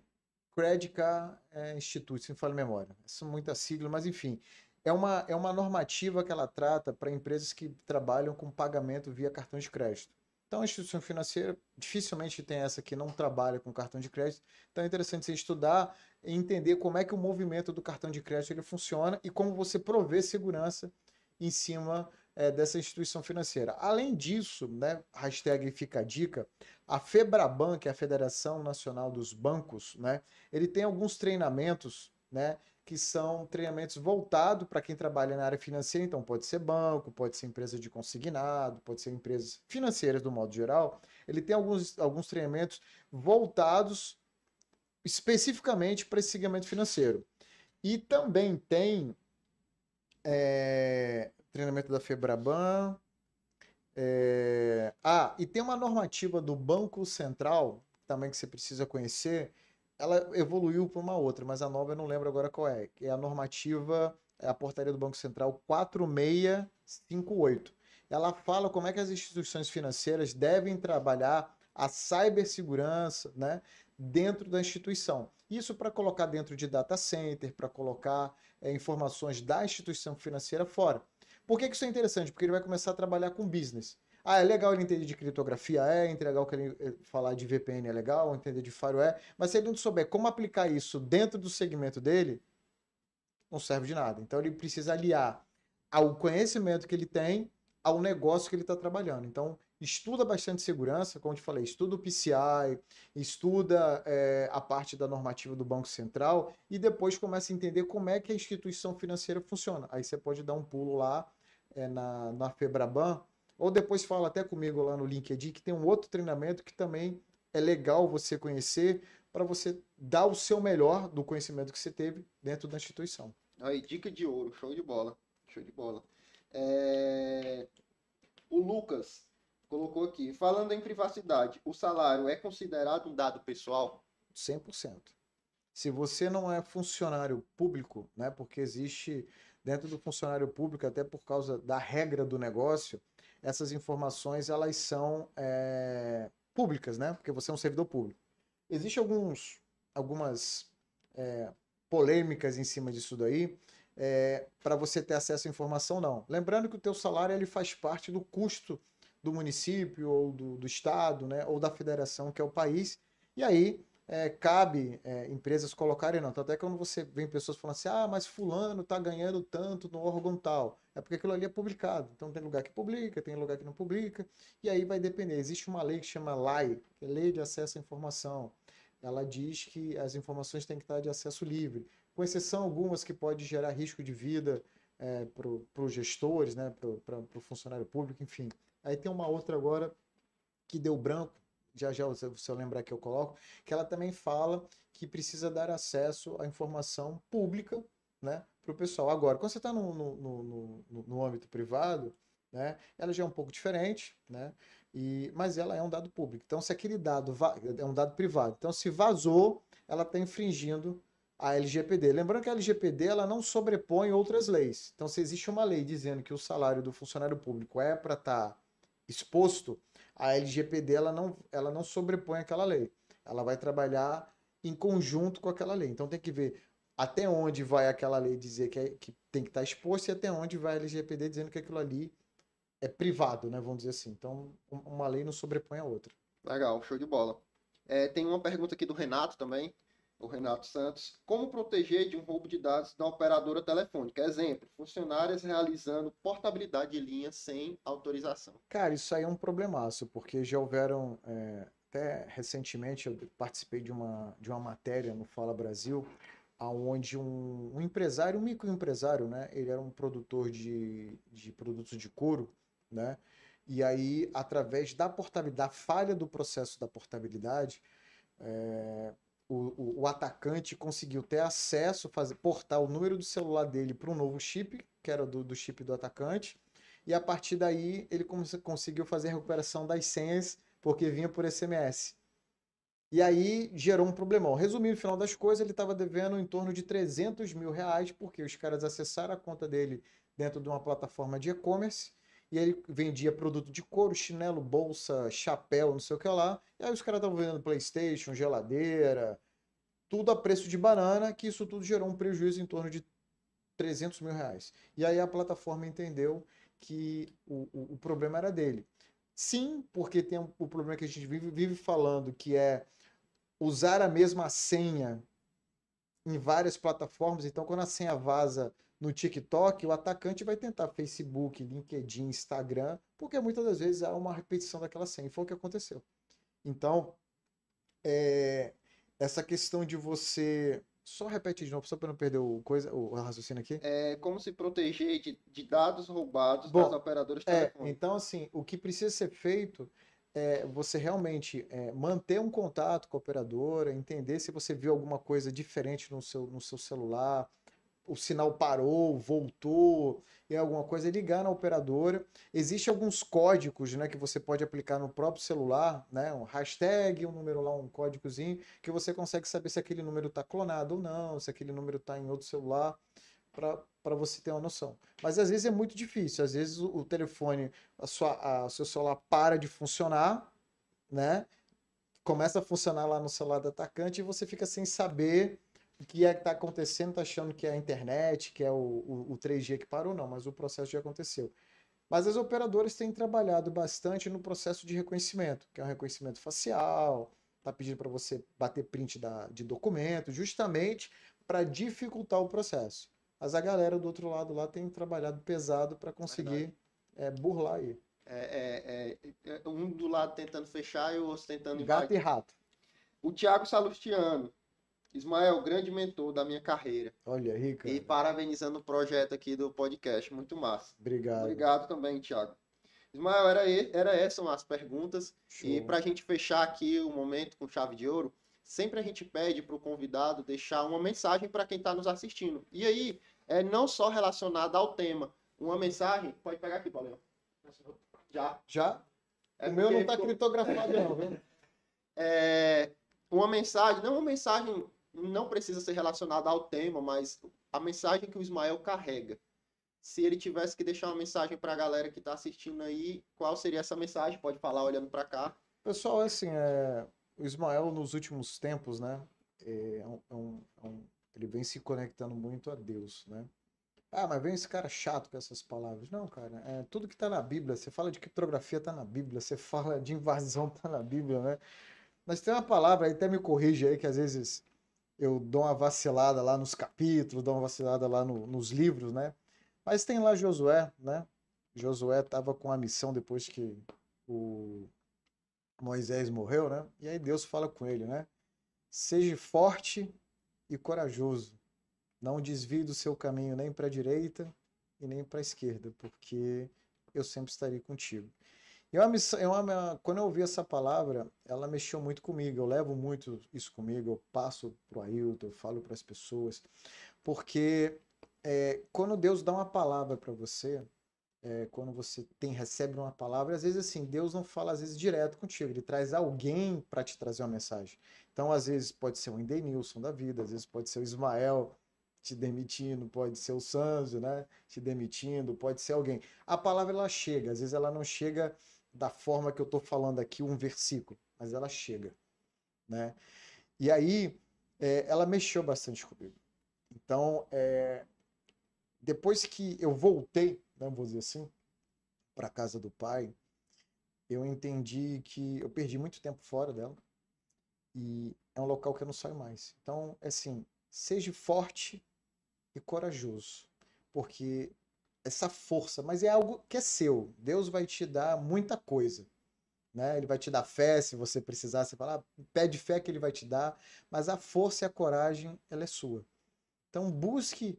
Credit Card é, Institute, se não falo memória. Isso é muita sigla, mas enfim, é uma, é uma normativa que ela trata para empresas que trabalham com pagamento via cartão de crédito. Então, a instituição financeira dificilmente tem essa que não trabalha com cartão de crédito. Então, é interessante você estudar e entender como é que o movimento do cartão de crédito ele funciona e como você provê segurança em cima eh, dessa instituição financeira. Além disso, né, hashtag fica a dica, a FEBRABAN, que é a Federação Nacional dos Bancos, né, ele tem alguns treinamentos, né, que são treinamentos voltados para quem trabalha na área financeira, então pode ser banco, pode ser empresa de consignado, pode ser empresas financeiras do modo geral. Ele tem alguns, alguns treinamentos voltados especificamente para esse segmento financeiro. E também tem é, treinamento da Febraban. é, ah, e tem uma normativa do Banco Central, também que você precisa conhecer, ela evoluiu para uma outra, mas a nova eu não lembro agora qual é, que é a normativa, é a portaria do Banco Central 4658. Ela fala como é que as instituições financeiras devem trabalhar a cibersegurança, né, dentro da instituição. Isso para colocar dentro de data center, para colocar é, informações da instituição financeira fora. Por que, que isso é interessante? Porque ele vai começar a trabalhar com business. Ah, é legal ele entender de criptografia, é, é legal que ele eh, falar de VPN é legal, entender de firewall é, mas se ele não souber como aplicar isso dentro do segmento dele, não serve de nada. Então ele precisa aliar ao conhecimento que ele tem ao negócio que ele está trabalhando. Então estuda bastante segurança, como eu te falei, estuda o PCI, estuda eh, a parte da normativa do Banco Central e depois começa a entender como é que a instituição financeira funciona. Aí você pode dar um pulo lá eh, na, na Febraban, ou depois fala até comigo lá no LinkedIn que tem um outro treinamento que também é legal você conhecer para você dar o seu melhor do conhecimento que você teve dentro da instituição. Aí, dica de ouro, show de bola. Show de bola. É, O Lucas colocou aqui, falando em privacidade, o salário é considerado um dado pessoal? 100%. Se você não é funcionário público, né, porque existe dentro do funcionário público, até por causa da regra do negócio, essas informações elas são é, públicas, né, porque você é um servidor público. Existem alguns, algumas é, polêmicas em cima disso daí, é, para você ter acesso à informação, não. Lembrando que o teu salário ele faz parte do custo do município ou do, do estado, né, ou da federação, que é o país, e aí é, cabe é, empresas colocarem não. É que quando você vem pessoas falando assim, ah, mas fulano tá ganhando tanto no órgão tal. É porque aquilo ali é publicado. Então tem lugar que publica, tem lugar que não publica, e aí vai depender. Existe uma lei que chama LAI, que é Lei de Acesso à Informação. Ela diz que as informações têm que estar de acesso livre, com exceção algumas que pode gerar risco de vida é, para os gestores, né, para o funcionário público, enfim. Aí tem uma outra agora que deu branco, já já se eu lembrar que eu coloco, que ela também fala que precisa dar acesso à informação pública né, para o pessoal. Agora, quando você está no, no, no, no, âmbito privado, né, ela já é um pouco diferente, né, e, mas ela é um dado público. Então, se aquele dado é um dado privado, então se vazou, ela está infringindo a LGPD. Lembrando que a LGPD ela não sobrepõe outras leis. Então, se existe uma lei dizendo que o salário do funcionário público é para estar exposto, a LGPD ela não, ela não sobrepõe aquela lei. Ela vai trabalhar em conjunto com aquela lei. Então, tem que ver até onde vai aquela lei dizer que, é- que tem que estar exposto e até onde vai a LGPD dizendo que aquilo ali é privado, né? Vamos dizer assim. Então, um- uma lei não sobrepõe a outra. Legal, show de bola. É, tem uma pergunta aqui do Renato também. O Renato Santos, como proteger de um roubo de dados da operadora telefônica? Exemplo, funcionárias realizando portabilidade de linha sem autorização. Cara, isso aí é um problemaço, porque já houveram, é, até recentemente eu participei de uma, de uma matéria no Fala Brasil, onde um, um empresário, um microempresário, né? Ele era um produtor de, de produtos de couro, né? E aí, através da portabilidade, da falha do processo da portabilidade, é, o, o, o, atacante conseguiu ter acesso, fazer, portar o número do celular dele para um novo chip, que era do, do chip do atacante, e a partir daí ele conseguiu fazer a recuperação das senhas, porque vinha por SMS. E aí gerou um problemão. Resumindo, no final das coisas, ele estava devendo em torno de 300 mil reais, porque os caras acessaram a conta dele dentro de uma plataforma de e-commerce, e ele vendia produto de couro, chinelo, bolsa, chapéu, não sei o que lá. E aí os caras estavam vendendo Playstation, geladeira, tudo a preço de banana, que isso tudo gerou um prejuízo em torno de 300 mil reais. E aí a plataforma entendeu que o, o, o problema era dele. Sim, porque tem o problema que a gente vive, vive falando, que é usar a mesma senha em várias plataformas. Então, quando a senha vaza no TikTok, o atacante vai tentar Facebook, LinkedIn, Instagram, porque muitas das vezes há uma repetição daquela senha. Foi o que aconteceu. Então, é, essa questão de você. Só repete de novo, só para não perder o, coisa, o raciocínio aqui. É como se proteger de, de dados roubados Bom, das operadoras é, Então, assim, o que precisa ser feito é você realmente é, manter um contato com a operadora, entender se você viu alguma coisa diferente no seu, no seu celular, o sinal parou, voltou, e alguma coisa, é ligar na operadora. Existem alguns códigos né, que você pode aplicar no próprio celular, né, um hashtag, um número lá, um códigozinho, que você consegue saber se aquele número está clonado ou não, se aquele número está em outro celular, para você ter uma noção. Mas às vezes é muito difícil, às vezes o, o telefone, a sua, a, o seu celular para de funcionar, né? Começa a funcionar lá no celular do atacante e você fica sem saber que é que está acontecendo, está achando que é a internet, que é o, o, o 3G que parou, não, mas o processo já aconteceu. Mas as operadoras têm trabalhado bastante no processo de reconhecimento, que é um reconhecimento facial, está pedindo para você bater print da, de documento, justamente para dificultar o processo. Mas a galera do outro lado lá tem trabalhado pesado para conseguir é, burlar aí. É, é, é, um do lado tentando fechar e o outro tentando Gato invadir. e rato. O Thiago Salustiano Ismael, grande mentor da minha carreira. Olha cara. E parabenizando o projeto aqui do podcast. Muito massa. Obrigado. Obrigado também, Thiago. Ismael, era, era essas as perguntas. Show. E para a gente fechar aqui o momento com chave de ouro, sempre a gente pede para o convidado deixar uma mensagem para quem está nos assistindo. E aí, é não só relacionada ao tema. Uma mensagem. Pode pegar aqui, Paulinho. Já. Já? É o meu não está criptografado, não, viu? É, uma mensagem, não uma mensagem não precisa ser relacionada ao tema, mas a mensagem que o Ismael carrega. Se ele tivesse que deixar uma mensagem para a galera que está assistindo aí, qual seria essa mensagem? Pode falar olhando para cá. Pessoal, assim, é... o Ismael nos últimos tempos, né, é, é um, é um, é um... ele vem se conectando muito a Deus, né? Ah, mas vem esse cara chato com essas palavras. Não, cara, é tudo que está na Bíblia. Você fala de criptografia, está na Bíblia. Você fala de invasão, está na Bíblia, né? Mas tem uma palavra aí, até me corrige aí, que às vezes eu dou uma vacilada lá nos capítulos, dou uma vacilada lá no, nos livros, né? Mas tem lá Josué, né? Josué estava com a missão depois que o Moisés morreu, né? E aí Deus fala com ele, né? Seja forte e corajoso. Não desvie do seu caminho nem para a direita e nem para a esquerda, porque eu sempre estarei contigo. E é uma missão, é uma, quando eu ouvi essa palavra, ela mexeu muito comigo. Eu levo muito isso comigo, eu passo para o Ailton, eu falo para as pessoas, porque é, quando Deus dá uma palavra para você, é, quando você tem recebe uma palavra, às vezes assim, Deus não fala às vezes direto contigo, ele traz alguém para te trazer uma mensagem. Então, às vezes pode ser o Indenilson da vida, às vezes pode ser o Ismael te demitindo, pode ser o Sanzo, né, te demitindo, pode ser alguém. A palavra ela chega, às vezes ela não chega da forma que eu estou falando aqui um versículo, mas ela chega, né? E aí é, ela mexeu bastante comigo. Então, é, depois que eu voltei, né, vou dizer assim, para casa do pai, eu entendi que eu perdi muito tempo fora dela. E é um local que eu não saio mais. Então, é assim, seja forte e corajoso, porque essa força, mas é algo que é seu. Deus vai te dar muita coisa. Né? Ele vai te dar fé se você precisar, você fala, ah, pede fé que ele vai te dar, mas a força e a coragem, ela é sua. Então busque,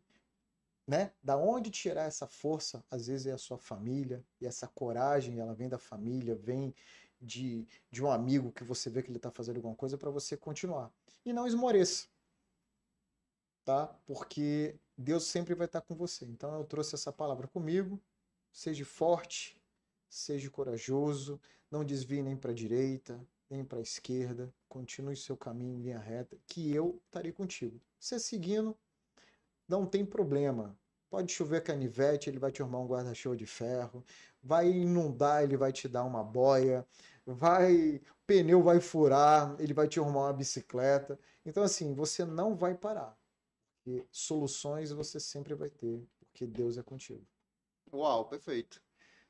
né, da onde tirar essa força, às vezes é a sua família, e essa coragem, ela vem da família, vem de, de um amigo que você vê que ele está fazendo alguma coisa para você continuar. E não esmoreça, tá? Porque Deus sempre vai estar com você. Então eu trouxe essa palavra comigo. Seja forte, seja corajoso, não desvie nem para a direita, nem para a esquerda, continue seu caminho em linha reta, que eu estarei contigo. Você seguindo, não tem problema. Pode chover canivete, ele vai te arrumar um guarda-chuva de ferro. Vai inundar, ele vai te dar uma boia. Vai, pneu vai furar, ele vai te arrumar uma bicicleta. Então, assim, você não vai parar. E soluções você sempre vai ter, porque Deus é contigo. Uau, perfeito.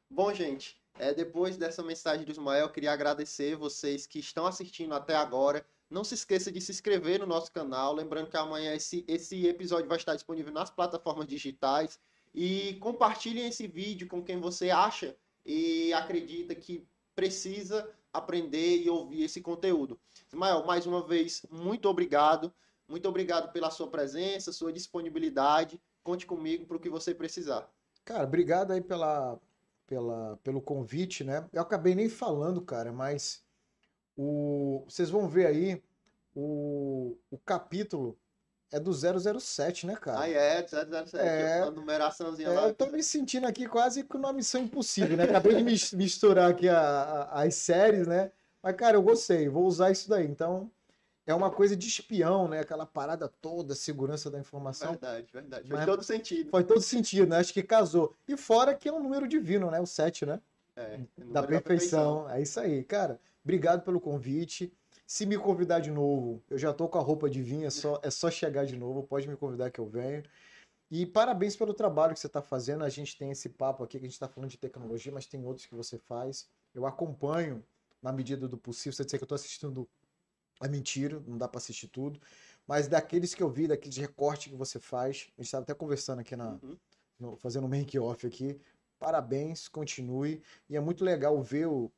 Bom, gente, é, depois dessa mensagem do Ismael, queria agradecer vocês que estão assistindo até agora. Não se esqueça de se inscrever no nosso canal. Lembrando que amanhã esse, esse episódio vai estar disponível nas plataformas digitais. E compartilhem esse vídeo com quem você acha e acredita que precisa aprender e ouvir esse conteúdo. Ismael, mais uma vez, muito obrigado. Muito obrigado pela sua presença, sua disponibilidade. Conte comigo para o que você precisar. Cara, obrigado aí pela, pela, pelo convite, né? Eu acabei nem falando, cara, mas o, vocês vão ver aí o, o capítulo é do 007, né, cara? Ah, é, 007, é, a numeraçãozinha é, lá. Eu tô me sentindo aqui quase com uma missão impossível, né? Acabei de misturar aqui a, a, as séries, né? Mas, cara, eu gostei, vou usar isso daí. Então, é uma coisa de espião, né? Aquela parada toda, segurança da informação. Verdade, verdade. Faz todo sentido. Faz todo sentido, né? Acho que casou. E fora que é um número divino, né? O 7, né? É. Da perfeição. da perfeição. É isso aí. Cara, obrigado pelo convite. Se me convidar de novo, eu já tô com a roupa de vinho, é só, é só chegar de novo. Pode me convidar que eu venho. E parabéns pelo trabalho que você está fazendo. A gente tem esse papo aqui que a gente está falando de tecnologia, mas tem outros que você faz. Eu acompanho na medida do possível. Você dizer que eu estou assistindo é mentira, não dá para assistir tudo. Mas daqueles que eu vi, daqueles recortes que você faz, a gente estava até conversando aqui na. Uhum. No, fazendo um make-off aqui. Parabéns, continue. E é muito legal ver o,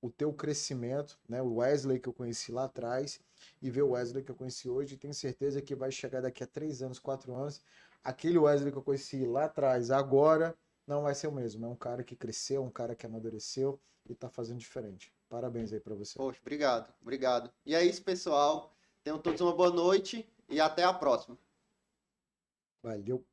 o teu crescimento, né? O Wesley que eu conheci lá atrás e ver o Wesley que eu conheci hoje. Tenho certeza que vai chegar daqui a três anos, quatro anos. Aquele Wesley que eu conheci lá atrás, agora, não vai ser o mesmo. É um cara que cresceu, um cara que amadureceu e está fazendo diferente. Parabéns aí para você. Poxa, obrigado, obrigado. E é isso, pessoal. Tenham todos uma boa noite e até a próxima. Valeu.